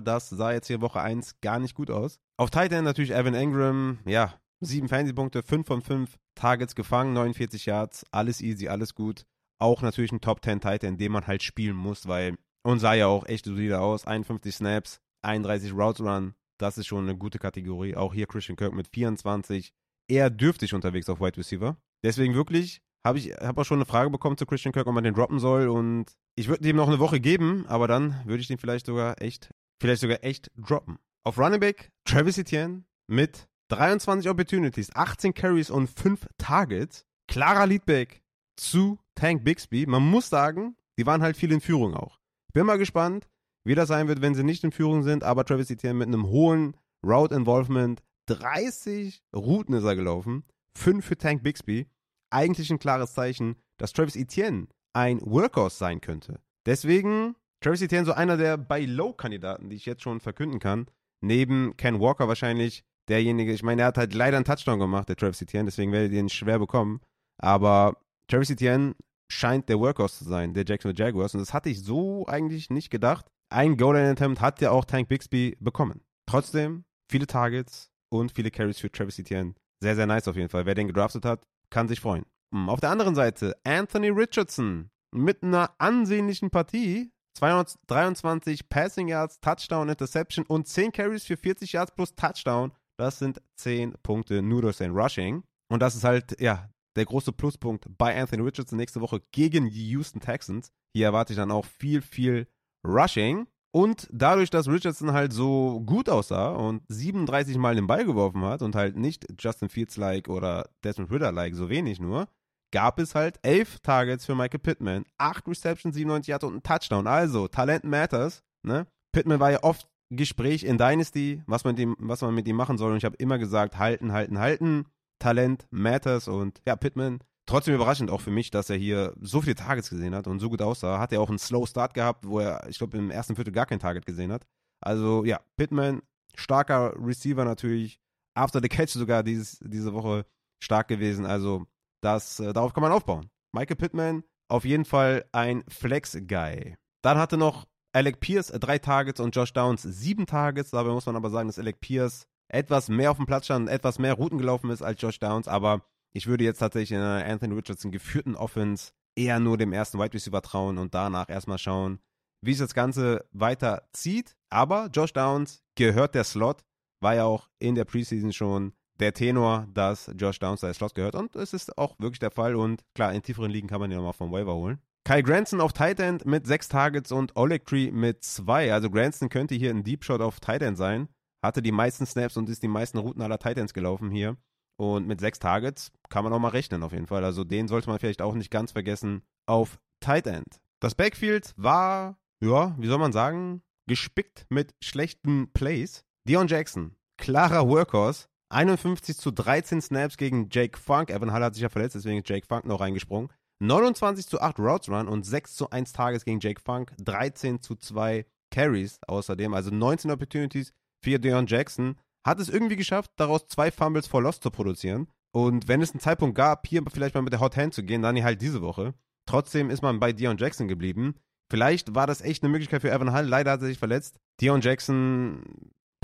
das sah jetzt hier Woche 1 gar nicht gut aus. Auf Titan natürlich Evan Ingram, ja, 7 Fantasy-Punkte, 5 von 5 Targets gefangen, 49 Yards, alles easy, alles gut auch natürlich ein Top 10 Titan, den man halt spielen muss, weil und sah ja auch echt solide aus. 51 Snaps, 31 Routes Run, das ist schon eine gute Kategorie. Auch hier Christian Kirk mit 24, eher dürftig unterwegs auf Wide Receiver. Deswegen wirklich habe ich habe auch schon eine Frage bekommen zu Christian Kirk, ob man den droppen soll und ich würde ihm noch eine Woche geben, aber dann würde ich den vielleicht sogar echt vielleicht sogar echt droppen. Auf Running Back Travis Etienne mit 23 Opportunities, 18 Carries und 5 Targets. Klarer Leadback zu Tank Bixby. Man muss sagen, die waren halt viel in Führung auch. Ich bin mal gespannt, wie das sein wird, wenn sie nicht in Führung sind, aber Travis Etienne mit einem hohen Route Involvement, 30 Routen ist er gelaufen, 5 für Tank Bixby. Eigentlich ein klares Zeichen, dass Travis Etienne ein Workhorse sein könnte. Deswegen Travis Etienne so einer der bei Low-Kandidaten, die ich jetzt schon verkünden kann. Neben Ken Walker wahrscheinlich derjenige, ich meine, er hat halt leider einen Touchdown gemacht, der Travis Etienne, deswegen werdet ihr ihn schwer bekommen. Aber Travis Etienne scheint der Workhorse zu sein, der Jacksonville Jaguars. Und das hatte ich so eigentlich nicht gedacht. Ein Goal-Line-Attempt hat ja auch Tank Bixby bekommen. Trotzdem viele Targets und viele Carries für Travis Etienne. Sehr, sehr nice auf jeden Fall. Wer den gedraftet hat, kann sich freuen. Hm, auf der anderen Seite Anthony Richardson mit einer ansehnlichen Partie. 223 Passing Yards, Touchdown, Interception und 10 Carries für 40 Yards plus Touchdown. Das sind 10 Punkte nur durch sein Rushing. Und das ist halt, ja, der große Pluspunkt bei Anthony Richardson nächste Woche gegen die Houston Texans. Hier erwarte ich dann auch viel, viel Rushing. Und dadurch, dass Richardson halt so gut aussah und 37 Mal den Ball geworfen hat und halt nicht Justin Fields-like oder Desmond Ritter-like, so wenig nur, gab es halt 11 Targets für Michael Pittman, 8 Receptions, 97 Yards und ein Touchdown. Also, Talent matters. Ne? Pittman war ja oft Gespräch in Dynasty, was man, dem, was man mit ihm machen soll. Und ich habe immer gesagt, halten, halten, halten. Talent matters. Und ja, Pittman Trotzdem überraschend auch für mich, dass er hier so viele Targets gesehen hat und so gut aussah. Hat er auch einen Slow Start gehabt, wo er, ich glaube, im ersten Viertel gar kein Target gesehen hat. Also ja, Pittman, starker Receiver natürlich. After the Catch sogar dieses, diese Woche stark gewesen. Also das, äh, darauf kann man aufbauen. Michael Pittman, auf jeden Fall ein Flex-Guy. Dann hatte noch Alec Pierce äh, drei Targets und Josh Downs sieben Targets. Dabei muss man aber sagen, dass Alec Pierce etwas mehr auf dem Platz stand, etwas mehr Routen gelaufen ist als Josh Downs. Aber ich würde jetzt tatsächlich in einer Anthony Richardson geführten Offense eher nur dem ersten Wide Receiver trauen und danach erstmal schauen, wie sich das Ganze weiter zieht. Aber Josh Downs gehört der Slot, war ja auch in der Preseason schon der Tenor, dass Josh Downs der Slot gehört und es ist auch wirklich der Fall und klar, in tieferen Ligen kann man ihn nochmal vom Waiver holen. Kyle Granson auf Tight End mit sechs Targets und Oleg Tree mit zwei. Also Granson könnte hier ein Deep Shot auf Tight End sein. Hatte die meisten Snaps und ist die meisten Routen aller Tight Ends gelaufen hier. Und mit sechs Targets kann man auch mal rechnen, auf jeden Fall. Also den sollte man vielleicht auch nicht ganz vergessen auf Tight End. Das Backfield war, ja, wie soll man sagen, gespickt mit schlechten Plays. Dion Jackson, klarer Workhorse. 51 zu 13 Snaps gegen Jake Funk. Evan Hall hat sich ja verletzt, deswegen ist Jake Funk noch reingesprungen. 29 zu 8 Routes Run und 6 zu 1 Tages gegen Jake Funk. 13 zu 2 Carries außerdem. Also 19 Opportunities für Dion Jackson hat es irgendwie geschafft, daraus zwei Fumbles for Lost zu produzieren. Und wenn es einen Zeitpunkt gab, hier vielleicht mal mit der Hot Hand zu gehen, dann halt diese Woche. Trotzdem ist man bei Dion Jackson geblieben. Vielleicht war das echt eine Möglichkeit für Evan Hall. Leider hat er sich verletzt. Dion Jackson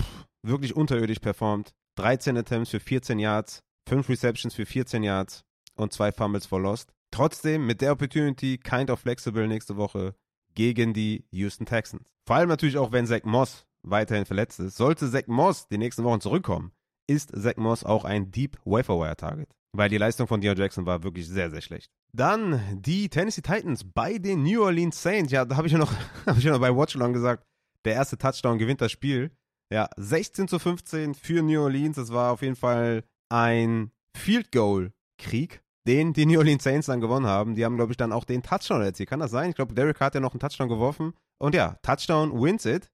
pff, wirklich unterirdisch performt. 13 Attempts für 14 Yards, 5 Receptions für 14 Yards und 2 Fumbles for Lost. Trotzdem mit der Opportunity kind of flexible nächste Woche gegen die Houston Texans. Vor allem natürlich auch, wenn Zach Moss weiterhin verletzt ist. Sollte Zach Moss die nächsten Wochen zurückkommen, ist Zach Moss auch ein Deep Waferwire Target. Weil die Leistung von Deion Jackson war wirklich sehr, sehr schlecht. Dann die Tennessee Titans bei den New Orleans Saints. Ja, da habe ich ja noch, habe ich ja noch bei Watchalong gesagt, der erste Touchdown gewinnt das Spiel. Ja, 16 zu 15 für New Orleans. Das war auf jeden Fall ein Field Goal Krieg, den die New Orleans Saints dann gewonnen haben. Die haben, glaube ich, dann auch den Touchdown erzielt. Kann das sein? Ich glaube, Derek hat ja noch einen Touchdown geworfen. Und ja, Touchdown wins it.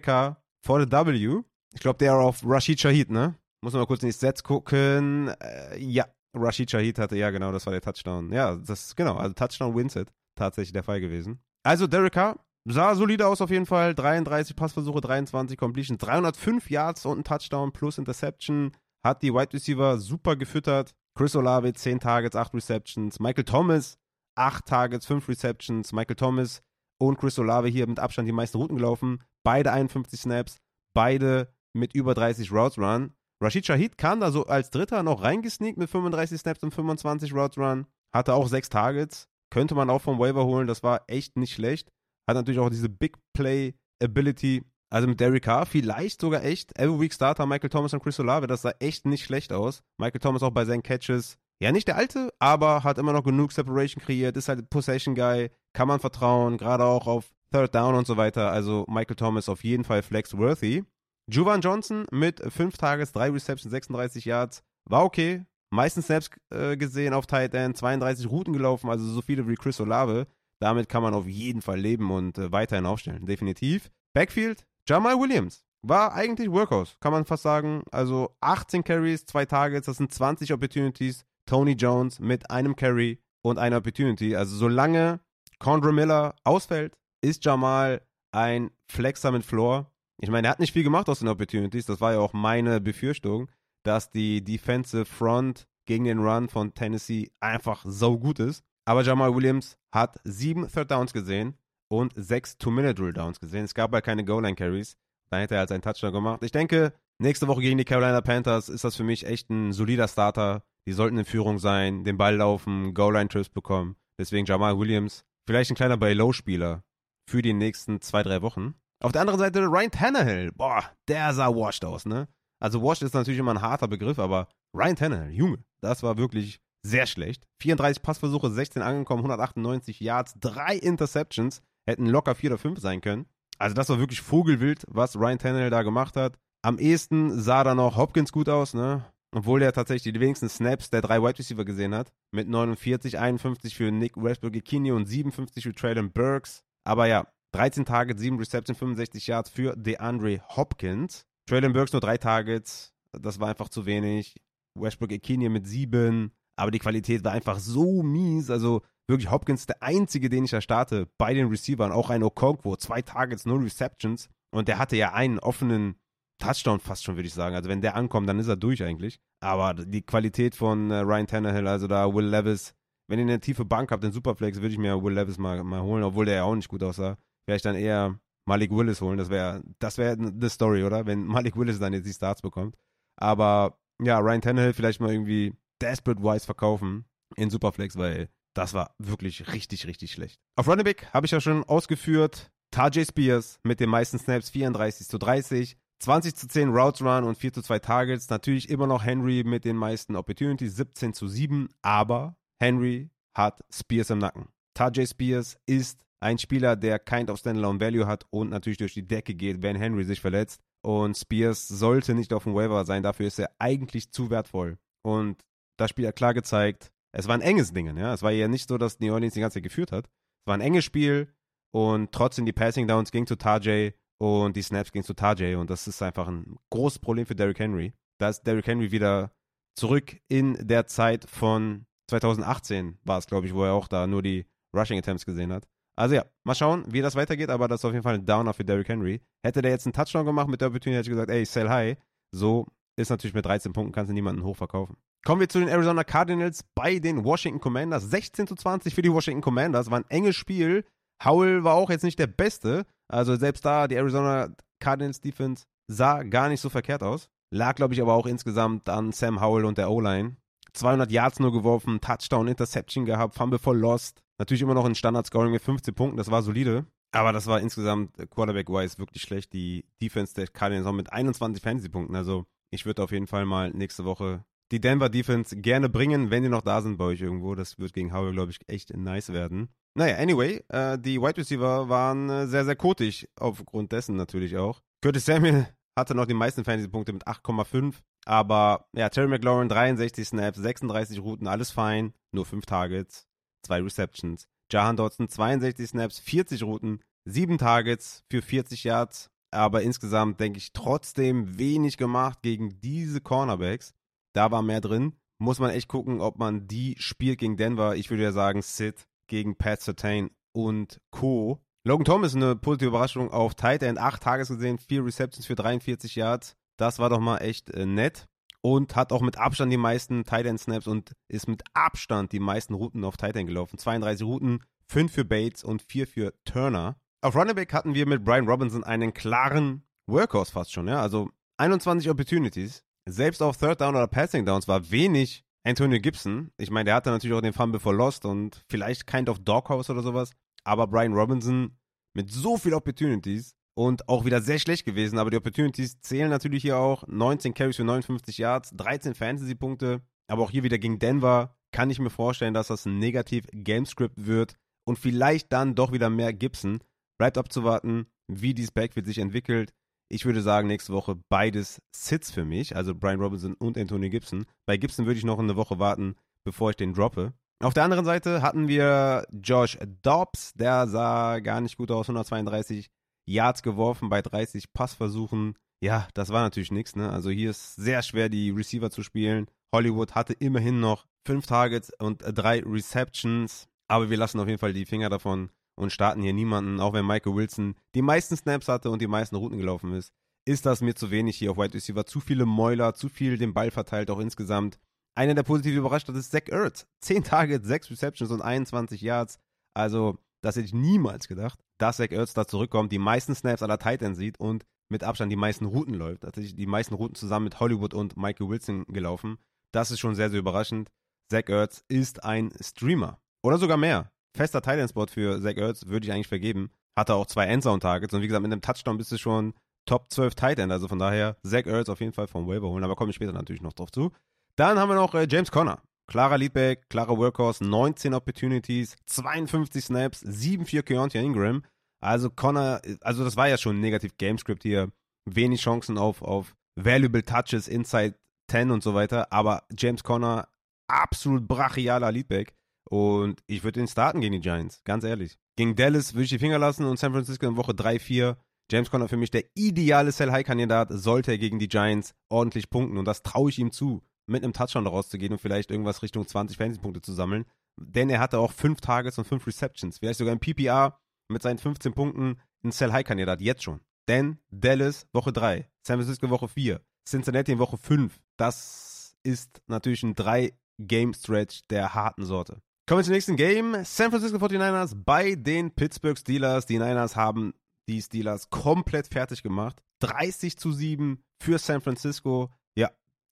Carr for the W. Ich glaube, der auf Rashid Shahid, ne? Muss man mal kurz in die Sets gucken. Äh, ja, Rashid Shahid hatte, ja genau, das war der Touchdown. Ja, das genau, also Touchdown wins it. Tatsächlich der Fall gewesen. Also Carr sah solide aus auf jeden Fall. 33 Passversuche, 23 Completion, 305 Yards und ein Touchdown plus Interception. Hat die Wide Receiver super gefüttert. Chris Olave 10 Targets, 8 Receptions. Michael Thomas 8 Targets, 5 Receptions. Michael Thomas und Chris Olave hier mit Abstand die meisten Routen gelaufen. Beide 51 Snaps, beide mit über 30 Routes Run. Rashid Shahid kam da so als Dritter noch reingesneakt mit 35 Snaps und 25 Routes Run. Hatte auch 6 Targets. Könnte man auch vom Waiver holen. Das war echt nicht schlecht. Hat natürlich auch diese Big Play Ability. Also mit Derek Carr vielleicht sogar echt. Every Week Starter Michael Thomas und Chris Olave. Das sah echt nicht schlecht aus. Michael Thomas auch bei seinen Catches. Ja, nicht der alte, aber hat immer noch genug Separation kreiert. Ist halt Possession Guy. Kann man vertrauen. Gerade auch auf Third Down und so weiter. Also Michael Thomas auf jeden Fall flex-worthy. Juvan Johnson mit 5 Tages, 3 Receptions, 36 Yards. War okay. Meistens Snaps äh, gesehen auf Tight End, 32 Routen gelaufen, also so viele wie Chris Olave. Damit kann man auf jeden Fall leben und äh, weiterhin aufstellen. Definitiv. Backfield, Jamal Williams. War eigentlich Workhorse, kann man fast sagen. Also 18 Carries, 2 Targets, das sind 20 Opportunities. Tony Jones mit einem Carry und einer Opportunity. Also solange Condra Miller ausfällt, ist Jamal ein Flexer mit Floor? Ich meine, er hat nicht viel gemacht aus den Opportunities. Das war ja auch meine Befürchtung, dass die Defensive Front gegen den Run von Tennessee einfach so gut ist. Aber Jamal Williams hat sieben Third Downs gesehen und sechs Two-Minute-Drill-Downs gesehen. Es gab halt keine Goal-Line-Carries. Dann hätte er halt seinen Touchdown gemacht. Ich denke, nächste Woche gegen die Carolina Panthers ist das für mich echt ein solider Starter. Die sollten in Führung sein, den Ball laufen, Goal-Line-Trips bekommen. Deswegen Jamal Williams, vielleicht ein kleiner Buy-Low-Spieler für die nächsten zwei, drei Wochen. Auf der anderen Seite Ryan Tannehill. Boah, der sah washed aus, ne? Also washed ist natürlich immer ein harter Begriff, aber Ryan Tannehill, Junge, das war wirklich sehr schlecht. 34 Passversuche, 16 angekommen, 198 Yards, drei Interceptions, hätten locker 4 oder 5 sein können. Also das war wirklich Vogelwild, was Ryan Tannehill da gemacht hat. Am ehesten sah da noch Hopkins gut aus, ne? Obwohl der tatsächlich die wenigsten Snaps der drei Wide Receiver gesehen hat. Mit 49, 51 für Nick Westbrook-Ikini und 57 für Traylon Burks. Aber ja, 13 Targets, 7 Receptions, 65 Yards für DeAndre Hopkins. Traylon Burks nur 3 Targets. Das war einfach zu wenig. Westbrook-Ikini mit 7. Aber die Qualität war einfach so mies. Also wirklich Hopkins der einzige, den ich da starte bei den Receivern. Auch ein Okonkwo, zwei Targets, null Receptions. Und der hatte ja einen offenen Touchdown fast schon, würde ich sagen. Also wenn der ankommt, dann ist er durch eigentlich. Aber die Qualität von äh, Ryan Tannehill, also da Will Levis, wenn ihr eine tiefe Bank habt in Superflex, würde ich mir Will Levis mal, mal holen, obwohl der ja auch nicht gut aussah. Vielleicht dann eher Malik Willis holen. Das wäre das wäre the story, oder? Wenn Malik Willis dann jetzt die Starts bekommt. Aber ja, Ryan Tannehill vielleicht mal irgendwie desperate-wise verkaufen in Superflex, weil das war wirklich richtig, richtig schlecht. Auf Running Back habe ich ja schon ausgeführt. Tajay Spears mit den meisten Snaps 34 zu 30. 20 zu 10 Routes Run und 4 zu 2 Targets. Natürlich immer noch Henry mit den meisten Opportunities, 17 zu 7. Aber Henry hat Spears im Nacken. Tajay Spears ist ein Spieler, der kind of Standalone Value hat und natürlich durch die Decke geht, wenn Henry sich verletzt. Und Spears sollte nicht auf dem Waiver sein. Dafür ist er eigentlich zu wertvoll. Und das Spiel hat klar gezeigt, es war ein enges Ding. Ja? Es war ja nicht so, dass New Orleans die ganze Zeit geführt hat. Es war ein enges Spiel und trotzdem die Passing Downs gingen zu Tajay und die Snaps gingen zu Tajay und das ist einfach ein großes Problem für Derrick Henry. Da ist Derrick Henry wieder zurück in der Zeit von 2018 war es, glaube ich, wo er auch da nur die Rushing Attempts gesehen hat. Also ja, mal schauen, wie das weitergeht, aber das ist auf jeden Fall ein Downer für Derrick Henry. Hätte der jetzt einen Touchdown gemacht mit der Opportunity, hätte ich gesagt, ey, sell high. So ist natürlich mit 13 Punkten, kannst du niemanden hochverkaufen. Kommen wir zu den Arizona Cardinals bei den Washington Commanders. 16 zu 20 für die Washington Commanders. War ein enges Spiel. Howell war auch jetzt nicht der Beste. Also selbst da, die Arizona Cardinals Defense sah gar nicht so verkehrt aus. Lag, glaube ich, aber auch insgesamt an Sam Howell und der O-Line. 200 Yards nur geworfen, Touchdown, Interception gehabt, Fumble voll Lost. Natürlich immer noch ein Standard-Scoring mit 15 Punkten, das war solide. Aber das war insgesamt äh, Quarterback-wise wirklich schlecht. Die Defense der Cardinals auch mit 21 Fantasy-Punkten. Also ich würde auf jeden Fall mal nächste Woche die Denver Defense gerne bringen, wenn die noch da sind bei euch irgendwo. Das wird gegen Howell, glaube ich, echt nice werden. Naja, anyway, äh, die Wide Receiver waren äh, sehr, sehr kotig, aufgrund dessen natürlich auch. Curtis Samuel hatte noch die meisten Fantasy-Punkte mit 8,5. Aber ja, Terry McLaurin 63 Snaps, 36 Routen, alles fein. Nur 5 Targets, 2 Receptions. Jahan Dodson 62 Snaps, 40 Routen, 7 Targets für 40 Yards. Aber insgesamt denke ich trotzdem wenig gemacht gegen diese Cornerbacks. Da war mehr drin. Muss man echt gucken, ob man die spielt gegen Denver. Ich würde ja sagen, Sid gegen Pat Sertain und Co. Logan Thomas eine positive Überraschung auf Tight End. Acht Tages gesehen, vier Receptions für 43 Yards. Das war doch mal echt äh, nett. Und hat auch mit Abstand die meisten Tight End Snaps und ist mit Abstand die meisten Routen auf Tight End gelaufen. 32 Routen, 5 für Bates und 4 für Turner. Auf Running Back hatten wir mit Brian Robinson einen klaren Workhorse fast schon. Ja? Also 21 Opportunities, selbst auf Third Down oder Passing Downs war wenig Antonio Gibson. Ich meine, der hatte natürlich auch den Fumble for Lost und vielleicht kind of Doghouse oder sowas. Aber Brian Robinson mit so viel Opportunities und auch wieder sehr schlecht gewesen. Aber die Opportunities zählen natürlich hier auch. 19 Carries für 59 Yards, 13 Fantasy-Punkte. Aber auch hier wieder gegen Denver kann ich mir vorstellen, dass das ein negativ Gamescript wird und vielleicht dann doch wieder mehr Gibson. Bleibt abzuwarten, wie dieses Backfield sich entwickelt. Ich würde sagen, nächste Woche beides Sits für mich, also Brian Robinson und Anthony Gibson. Bei Gibson würde ich noch eine Woche warten, bevor ich den droppe. Auf der anderen Seite hatten wir Josh Dobbs, der sah gar nicht gut aus, 132 Yards geworfen bei 30 Passversuchen. Ja, das war natürlich nichts, ne? Also hier ist sehr schwer, die Receiver zu spielen. Hollywood hatte immerhin noch fünf Targets und drei Receptions, aber wir lassen auf jeden Fall die Finger davon und starten hier niemanden, auch wenn Michael Wilson die meisten Snaps hatte und die meisten Routen gelaufen ist. Ist das mir zu wenig hier auf Wide Receiver? Zu viele Mäuler, zu viel den Ball verteilt, auch insgesamt. Einer, der positiv überrascht hat, ist Zach Ertz. 10 Targets, 6 Receptions und 21 Yards. Also, das hätte ich niemals gedacht, dass Zach Ertz da zurückkommt, die meisten Snaps aller Titan sieht und mit Abstand die meisten Routen läuft. Tatsächlich die meisten Routen zusammen mit Hollywood und Michael Wilson gelaufen. Das ist schon sehr, sehr überraschend. Zach Ertz ist ein Streamer. Oder sogar mehr. Fester Titan-Spot für Zach Ertz würde ich eigentlich vergeben. Hatte auch zwei Endzone-Targets und wie gesagt, mit einem Touchdown bist du schon Top 12 Titan. Also von daher, Zach Ertz auf jeden Fall vom Waiver holen, aber komme ich später natürlich noch drauf zu. Dann haben wir noch äh, James Conner. Klarer Leadback, klarer Workhorse, 19 Opportunities, 52 Snaps, 7-4 Keontae Ingram. Also Connor, also das war ja schon ein negativ Gamescript hier. Wenig Chancen auf, auf valuable Touches, Inside 10 und so weiter. Aber James Conner, absolut brachialer Leadback. Und ich würde ihn starten gegen die Giants, ganz ehrlich. Gegen Dallas würde ich die Finger lassen und San Francisco in Woche 3, 4. James Conner für mich der ideale Sell-High-Kandidat, sollte er gegen die Giants ordentlich punkten. Und das traue ich ihm zu mit einem Touchdown rauszugehen und vielleicht irgendwas Richtung 20 Fantasy-Punkte zu sammeln. Denn er hatte auch 5 Targets und 5 Receptions. Vielleicht sogar im PPR mit seinen 15 Punkten ein Sell-High-Kandidat, jetzt schon. Denn Dallas Woche 3, San Francisco Woche 4, Cincinnati in Woche 5. Das ist natürlich ein 3-Game-Stretch der harten Sorte. Kommen wir zum nächsten Game. San Francisco 49ers bei den Pittsburgh Steelers. Die Niners haben die Steelers komplett fertig gemacht. 30 zu 7 für San Francisco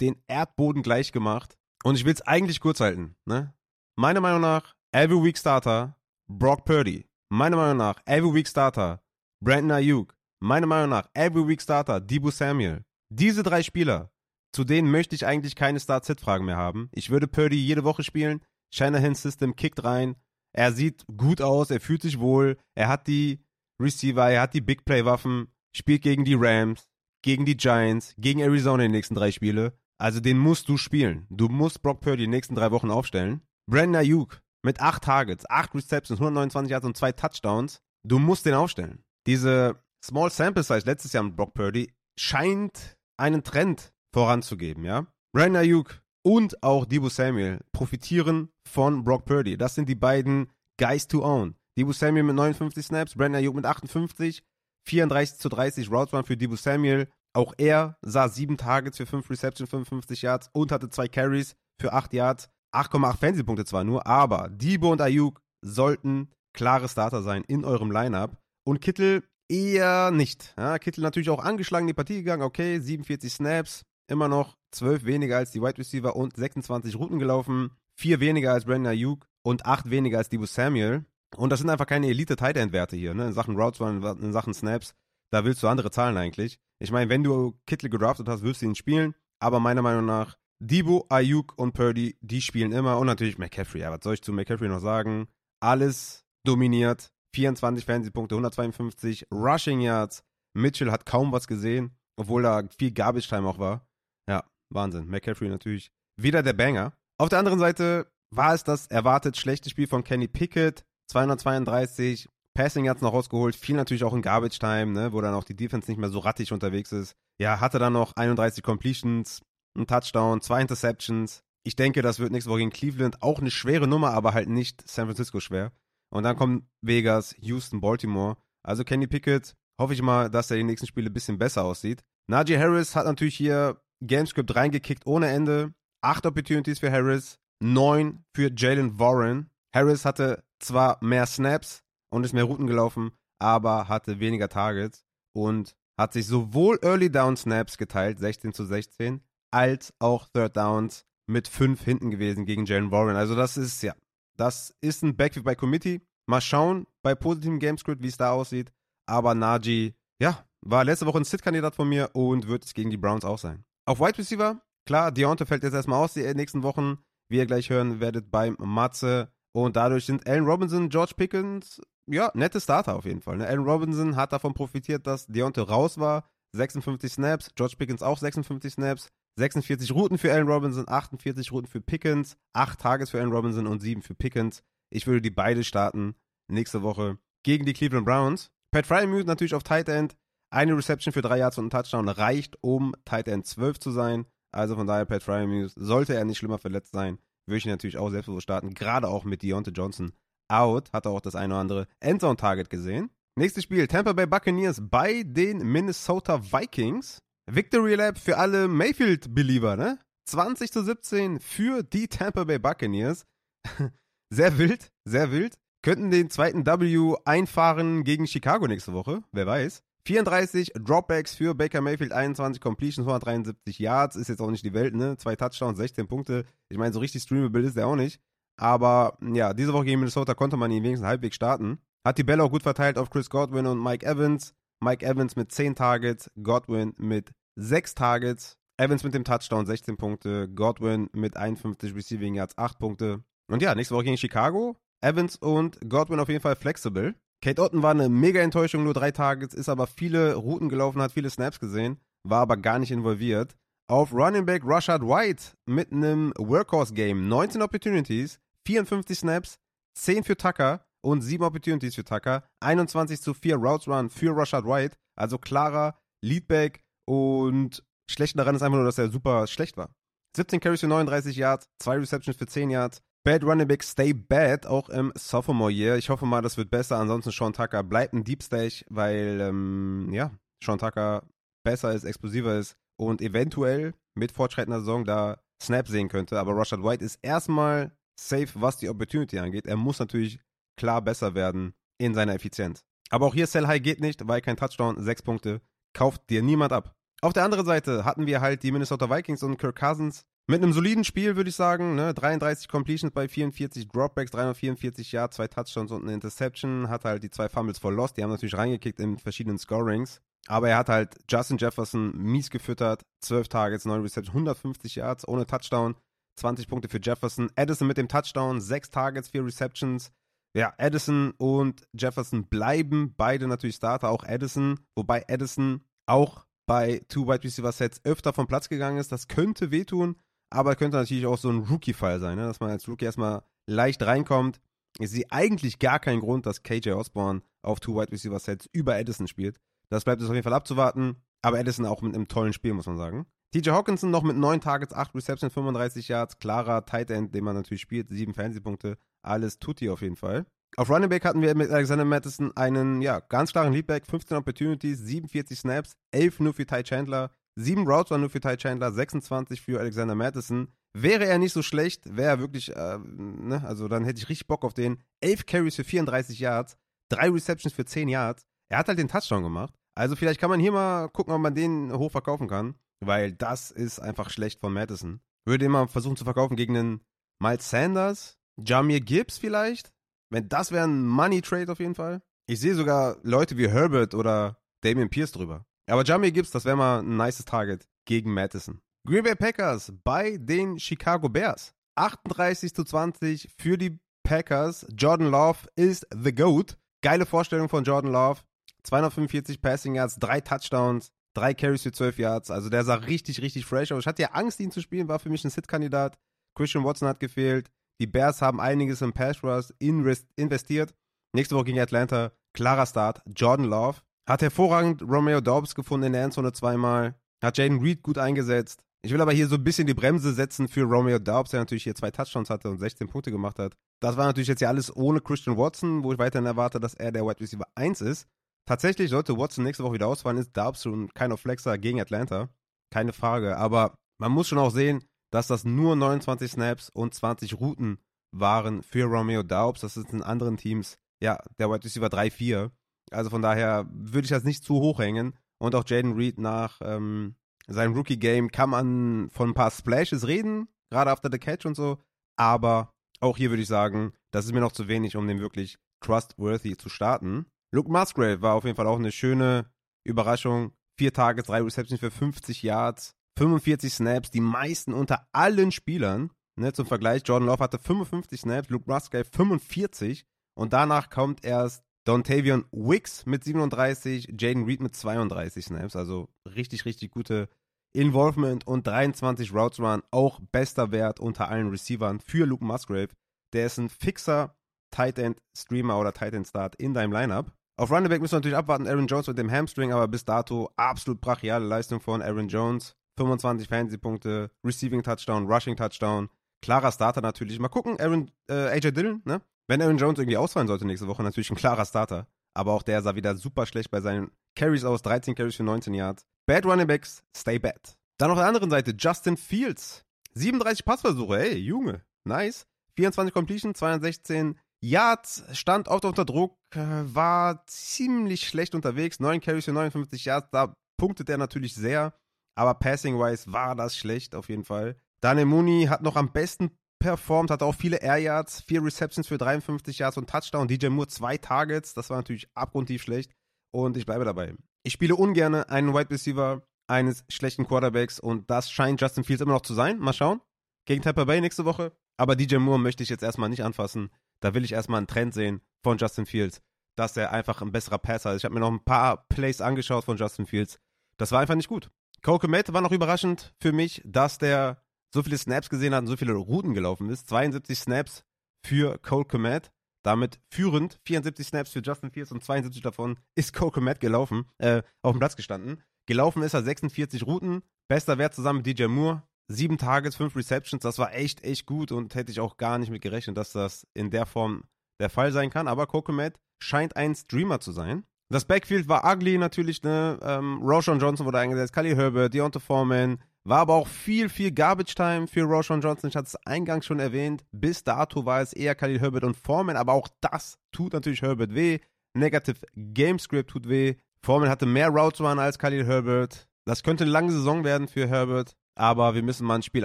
den Erdboden gleich gemacht. Und ich will es eigentlich kurz halten. Ne? Meiner Meinung nach, Every Week Starter, Brock Purdy. Meiner Meinung nach, Every Week Starter, Brandon Ayuk. Meiner Meinung nach, Every Week Starter, Debo Samuel. Diese drei Spieler, zu denen möchte ich eigentlich keine Start-Sit-Fragen mehr haben. Ich würde Purdy jede Woche spielen. Shanahan System kickt rein. Er sieht gut aus, er fühlt sich wohl. Er hat die Receiver, er hat die Big Play-Waffen. Spielt gegen die Rams, gegen die Giants, gegen Arizona in den nächsten drei Spiele. Also den musst du spielen. Du musst Brock Purdy die nächsten drei Wochen aufstellen. Brandon Ayuk mit acht Targets, acht Receptions, 129 Yards und zwei Touchdowns. Du musst den aufstellen. Diese Small Sample Size letztes Jahr mit Brock Purdy scheint einen Trend voranzugeben, ja. Brandon Ayuk und auch Debo Samuel profitieren von Brock Purdy. Das sind die beiden Guys to own. Debo Samuel mit 59 Snaps, Brandon Ayuk mit 58, 34 zu 30 Routes Run für Debo Samuel, auch er sah sieben Targets für fünf Reception, 55 Yards und hatte zwei Carries für acht Yards. 8,8 Fantasy-Punkte zwar nur, aber Debo und Ayuk sollten klare Starter sein in eurem Lineup. Und Kittel eher nicht. Ja, Kittel natürlich auch angeschlagen in die Partie gegangen. Okay, 47 Snaps, immer noch 12 weniger als die Wide Receiver und 26 Routen gelaufen. 4 weniger als Brandon Ayuk und 8 weniger als Debo Samuel. Und das sind einfach keine Elite-Tight End-Werte hier, ne? In Sachen Routes, in Sachen Snaps. Da willst du andere Zahlen eigentlich. Ich meine, wenn du Kittel gedraftet hast, wirst du ihn spielen. Aber meiner Meinung nach, Debo, Ayuk und Purdy, die spielen immer. Und natürlich McCaffrey. Ja, was soll ich zu McCaffrey noch sagen? Alles dominiert. 24 Fantasy-Punkte, 152 Rushing Yards. Mitchell hat kaum was gesehen, obwohl da viel Garbage-Time auch war. Ja, Wahnsinn. McCaffrey natürlich wieder der Banger. Auf der anderen Seite war es das erwartet schlechte Spiel von Kenny Pickett. 232 Passing hat's noch rausgeholt, viel natürlich auch in Garbage Time, ne, wo dann auch die Defense nicht mehr so rattig unterwegs ist. Ja, hatte dann noch 31 Completions, ein Touchdown, zwei Interceptions. Ich denke, das wird nächste Woche gegen Cleveland auch eine schwere Nummer, aber halt nicht San Francisco schwer. Und dann kommen Vegas, Houston, Baltimore. Also Kenny Pickett, hoffe ich mal, dass er die nächsten Spiele ein bisschen besser aussieht. Najee Harris hat natürlich hier Gamescript reingekickt ohne Ende. Acht Opportunities für Harris, neun für Jalen Warren. Harris hatte zwar mehr Snaps, und ist mehr Routen gelaufen, aber hatte weniger Targets und hat sich sowohl Early Down Snaps geteilt, 16 zu 16, als auch Third Downs mit 5 hinten gewesen gegen Jalen Warren. Also das ist, ja, das ist ein Backfield bei Committee. Mal schauen bei positivem Gamescript, wie es da aussieht. Aber Najee, ja, war letzte Woche ein Sit-Kandidat von mir und wird es gegen die Browns auch sein. Auf Wide Receiver, klar, Deontay fällt jetzt erstmal aus die nächsten Wochen, wie ihr gleich hören werdet beim Matze. Und dadurch sind Allen Robinson, George Pickens ja, nette Starter auf jeden Fall. Ne? Allen Robinson hat davon profitiert, dass Deontay raus war. 56 Snaps, George Pickens auch 56 Snaps, 46 Routen für Allen Robinson, 48 Routen für Pickens, 8 Tages für Allen Robinson und 7 für Pickens. Ich würde die beide starten nächste Woche gegen die Cleveland Browns. Pat Fryermuth natürlich auf Tight End. Eine Reception für 3 Yards und ein Touchdown reicht, um Tight End 12 zu sein. Also von daher, Pat Fryermuth, sollte er nicht schlimmer verletzt sein, würde ich ihn natürlich auch selbstbewusst starten. Gerade auch mit Deontay Johnson out. Hat auch das eine oder andere Endzone-Target gesehen. Nächstes Spiel, Tampa Bay Buccaneers bei den Minnesota Vikings. Victory Lab für alle Mayfield-Believer, ne? 20 zu 17 für die Tampa Bay Buccaneers. sehr wild, sehr wild. Könnten den zweiten W einfahren gegen Chicago nächste Woche, wer weiß. 34 Dropbacks für Baker Mayfield, 21 Completions, 173 Yards, ist jetzt auch nicht die Welt, ne? Zwei Touchdowns, 16 Punkte. Ich meine, so richtig streamable ist der auch nicht. Aber ja, diese Woche gegen Minnesota konnte man ihn wenigstens halbwegs starten. Hat die Bälle auch gut verteilt auf Chris Godwin und Mike Evans. Mike Evans mit 10 Targets, Godwin mit 6 Targets. Evans mit dem Touchdown 16 Punkte, Godwin mit 51 Receiving Yards 8 Punkte. Und ja, nächste Woche gegen Chicago. Evans und Godwin auf jeden Fall flexibel. Kate Otten war eine mega Enttäuschung, nur drei Targets, ist aber viele Routen gelaufen, hat viele Snaps gesehen, war aber gar nicht involviert. Auf Running Back Rashad White mit einem Workhorse-Game. 19 Opportunities, 54 Snaps, 10 für Tucker und 7 Opportunities für Tucker. 21 zu 4 Routes Run für Rashad White. Also klarer Leadback und schlecht daran ist einfach nur, dass er super schlecht war. 17 Carries für 39 Yards, 2 Receptions für 10 Yards. Bad Running Back Stay Bad, auch im Sophomore Year. Ich hoffe mal, das wird besser. Ansonsten Sean Tucker bleibt ein Deep Stage, weil, ähm, ja, Sean Tucker besser ist, explosiver ist und eventuell mit fortschreitender Saison da Snap sehen könnte. Aber Rashad White ist erstmal safe, was die Opportunity angeht. Er muss natürlich klar besser werden in seiner Effizienz. Aber auch hier Sell High geht nicht, weil kein Touchdown, 6 Punkte. Kauft dir niemand ab. Auf der anderen Seite hatten wir halt die Minnesota Vikings und Kirk Cousins mit einem soliden Spiel, würde ich sagen. Ne? 33 Completions bei 44 Dropbacks, 344 Yards, zwei Touchdowns und eine Interception. Hat halt die zwei Fumbles voll lost. Die haben natürlich reingekickt in verschiedenen Scorings. Aber er hat halt Justin Jefferson mies gefüttert. 12 Targets, 9 Receptions, 150 Yards ohne Touchdown. 20 Punkte für Jefferson. Addison mit dem Touchdown, 6 Targets, 4 Receptions. Ja, Addison und Jefferson bleiben beide natürlich Starter, auch Addison. Wobei Addison auch bei Two Wide Receiver Sets öfter vom Platz gegangen ist. Das könnte wehtun aber könnte natürlich auch so ein Rookie-Fall sein, ne? dass man als Rookie erstmal leicht reinkommt. Ich sehe eigentlich gar keinen Grund, dass KJ Osborne auf Two Wide Receiver Sets über Edison spielt. Das bleibt es auf jeden Fall abzuwarten, aber Edison auch mit einem tollen Spiel, muss man sagen. TJ Hawkinson noch mit 9 Targets, 8 Receptions, 35 Yards, klarer Tight End, den man natürlich spielt, 7 Fantasy-Punkte, alles tutti auf jeden Fall. Auf Running Back hatten wir mit Alexander Madison einen, ja, ganz klaren Leadback, 15 Opportunities, 47 Snaps, 11 nur für Ty Chandler, Sieben Routes waren nur für Ty Chandler, 26 für Alexander Madison. Wäre er nicht so schlecht, wäre er wirklich, äh, ne, also dann hätte ich richtig Bock auf den. 11 Carries für 34 Yards, drei Receptions für 10 Yards. Er hat halt den Touchdown gemacht. Also vielleicht kann man hier mal gucken, ob man den hoch verkaufen kann, weil das ist einfach schlecht von Madison. Würde immer versuchen zu verkaufen gegen einen Miles Sanders, Jamir Gibbs vielleicht. Wenn das wäre ein Money Trade auf jeden Fall. Ich sehe sogar Leute wie Herbert oder Damian Pierce drüber. Aber Jamie Gibbs, das wäre mal ein nices Target gegen Madison. Green Bay Packers bei den Chicago Bears. 38 zu 20 für die Packers. Jordan Love ist the GOAT. Geile Vorstellung von Jordan Love. 245 Passing Yards, drei Touchdowns, drei Carries für 12 Yards. Also der sah richtig, richtig fresh aus. Ich hatte ja Angst, ihn zu spielen, war für mich ein Sit-Kandidat. Christian Watson hat gefehlt. Die Bears haben einiges im Pass Rush investiert. Nächste Woche gegen Atlanta. Klarer Start. Jordan Love. Hat hervorragend Romeo Dobbs gefunden in der Endzone zweimal. Hat Jaden Reed gut eingesetzt. Ich will aber hier so ein bisschen die Bremse setzen für Romeo Dobbs, der natürlich hier zwei Touchdowns hatte und 16 Punkte gemacht hat. Das war natürlich jetzt ja alles ohne Christian Watson, wo ich weiterhin erwarte, dass er der Wide Receiver 1 ist. Tatsächlich sollte Watson nächste Woche wieder ausfallen, ist Dobbs schon kein Flexer gegen Atlanta. Keine Frage. Aber man muss schon auch sehen, dass das nur 29 Snaps und 20 Routen waren für Romeo Dobbs. Das ist in anderen Teams, ja, der Wide Receiver 3-4. Also von daher würde ich das nicht zu hoch hängen. Und auch Jaden Reed nach ähm, seinem Rookie-Game kann man von ein paar Splashes reden, gerade after the catch und so. Aber auch hier würde ich sagen, das ist mir noch zu wenig, um den wirklich trustworthy zu starten. Luke Musgrave war auf jeden Fall auch eine schöne Überraschung. Vier Tages, drei Receptions für 50 Yards, 45 Snaps, die meisten unter allen Spielern. Ne, zum Vergleich, Jordan Love hatte 55 Snaps, Luke Musgrave 45 und danach kommt erst Dontavian Wicks mit 37, Jaden Reed mit 32 Snaps, also richtig, richtig gute Involvement und 23 Routes Run, auch bester Wert unter allen Receivern für Luke Musgrave. Der ist ein fixer Tight End Streamer oder Tight End Start in deinem Lineup. Auf Running Back müssen wir natürlich abwarten, Aaron Jones mit dem Hamstring, aber bis dato absolut brachiale Leistung von Aaron Jones. 25 Fantasy-Punkte, Receiving Touchdown, Rushing Touchdown. Klarer Starter natürlich. Mal gucken, Aaron, äh, AJ Dillon, ne? Wenn Aaron Jones irgendwie ausfallen sollte nächste Woche, natürlich ein klarer Starter. Aber auch der sah wieder super schlecht bei seinen Carries aus. 13 Carries für 19 Yards. Bad Running Backs, stay bad. Dann auf der anderen Seite Justin Fields. 37 Passversuche, ey, Junge. Nice. 24 Completion, 216 Yards, stand oft unter Druck, äh, war ziemlich schlecht unterwegs. 9 Carries für 59 Yards, da punktet er natürlich sehr. Aber passing-wise war das schlecht auf jeden Fall. Daniel Mooney hat noch am besten performt, hatte auch viele Air Yards, vier Receptions für 53 Yards und Touchdown. DJ Moore zwei Targets, das war natürlich abgrundtief schlecht. Und ich bleibe dabei. Ich spiele ungern einen Wide Receiver eines schlechten Quarterbacks und das scheint Justin Fields immer noch zu sein. Mal schauen. Gegen Tampa Bay nächste Woche. Aber DJ Moore möchte ich jetzt erstmal nicht anfassen. Da will ich erstmal einen Trend sehen von Justin Fields, dass er einfach ein besserer Passer ist. Ich habe mir noch ein paar Plays angeschaut von Justin Fields. Das war einfach nicht gut. Cole Komet war noch überraschend für mich, dass der so viele Snaps gesehen hat und so viele Routen gelaufen ist. 72 Snaps für Cole Komet. Damit führend 74 Snaps für Justin Fields und 72 davon ist Cole Komet gelaufen, äh, auf dem Platz gestanden. Gelaufen ist er 46 Routen. Bester Wert zusammen mit DJ Moore. Sieben Targets, fünf Receptions. Das war echt, echt gut und hätte ich auch gar nicht mit gerechnet, dass das in der Form der Fall sein kann. Aber Kokomet scheint ein Streamer zu sein. Das Backfield war ugly natürlich, ne? Ähm, Roshan Johnson wurde eingesetzt, Kali Herbert, Deontay Foreman. War aber auch viel, viel Garbage Time für Roshan Johnson. Ich hatte es eingangs schon erwähnt. Bis dato war es eher Khalil Herbert und Foreman, aber auch das tut natürlich Herbert weh. Negative Game Script tut weh. Foreman hatte mehr Routes Run als Khalil Herbert. Das könnte eine lange Saison werden für Herbert. Aber wir müssen mal ein Spiel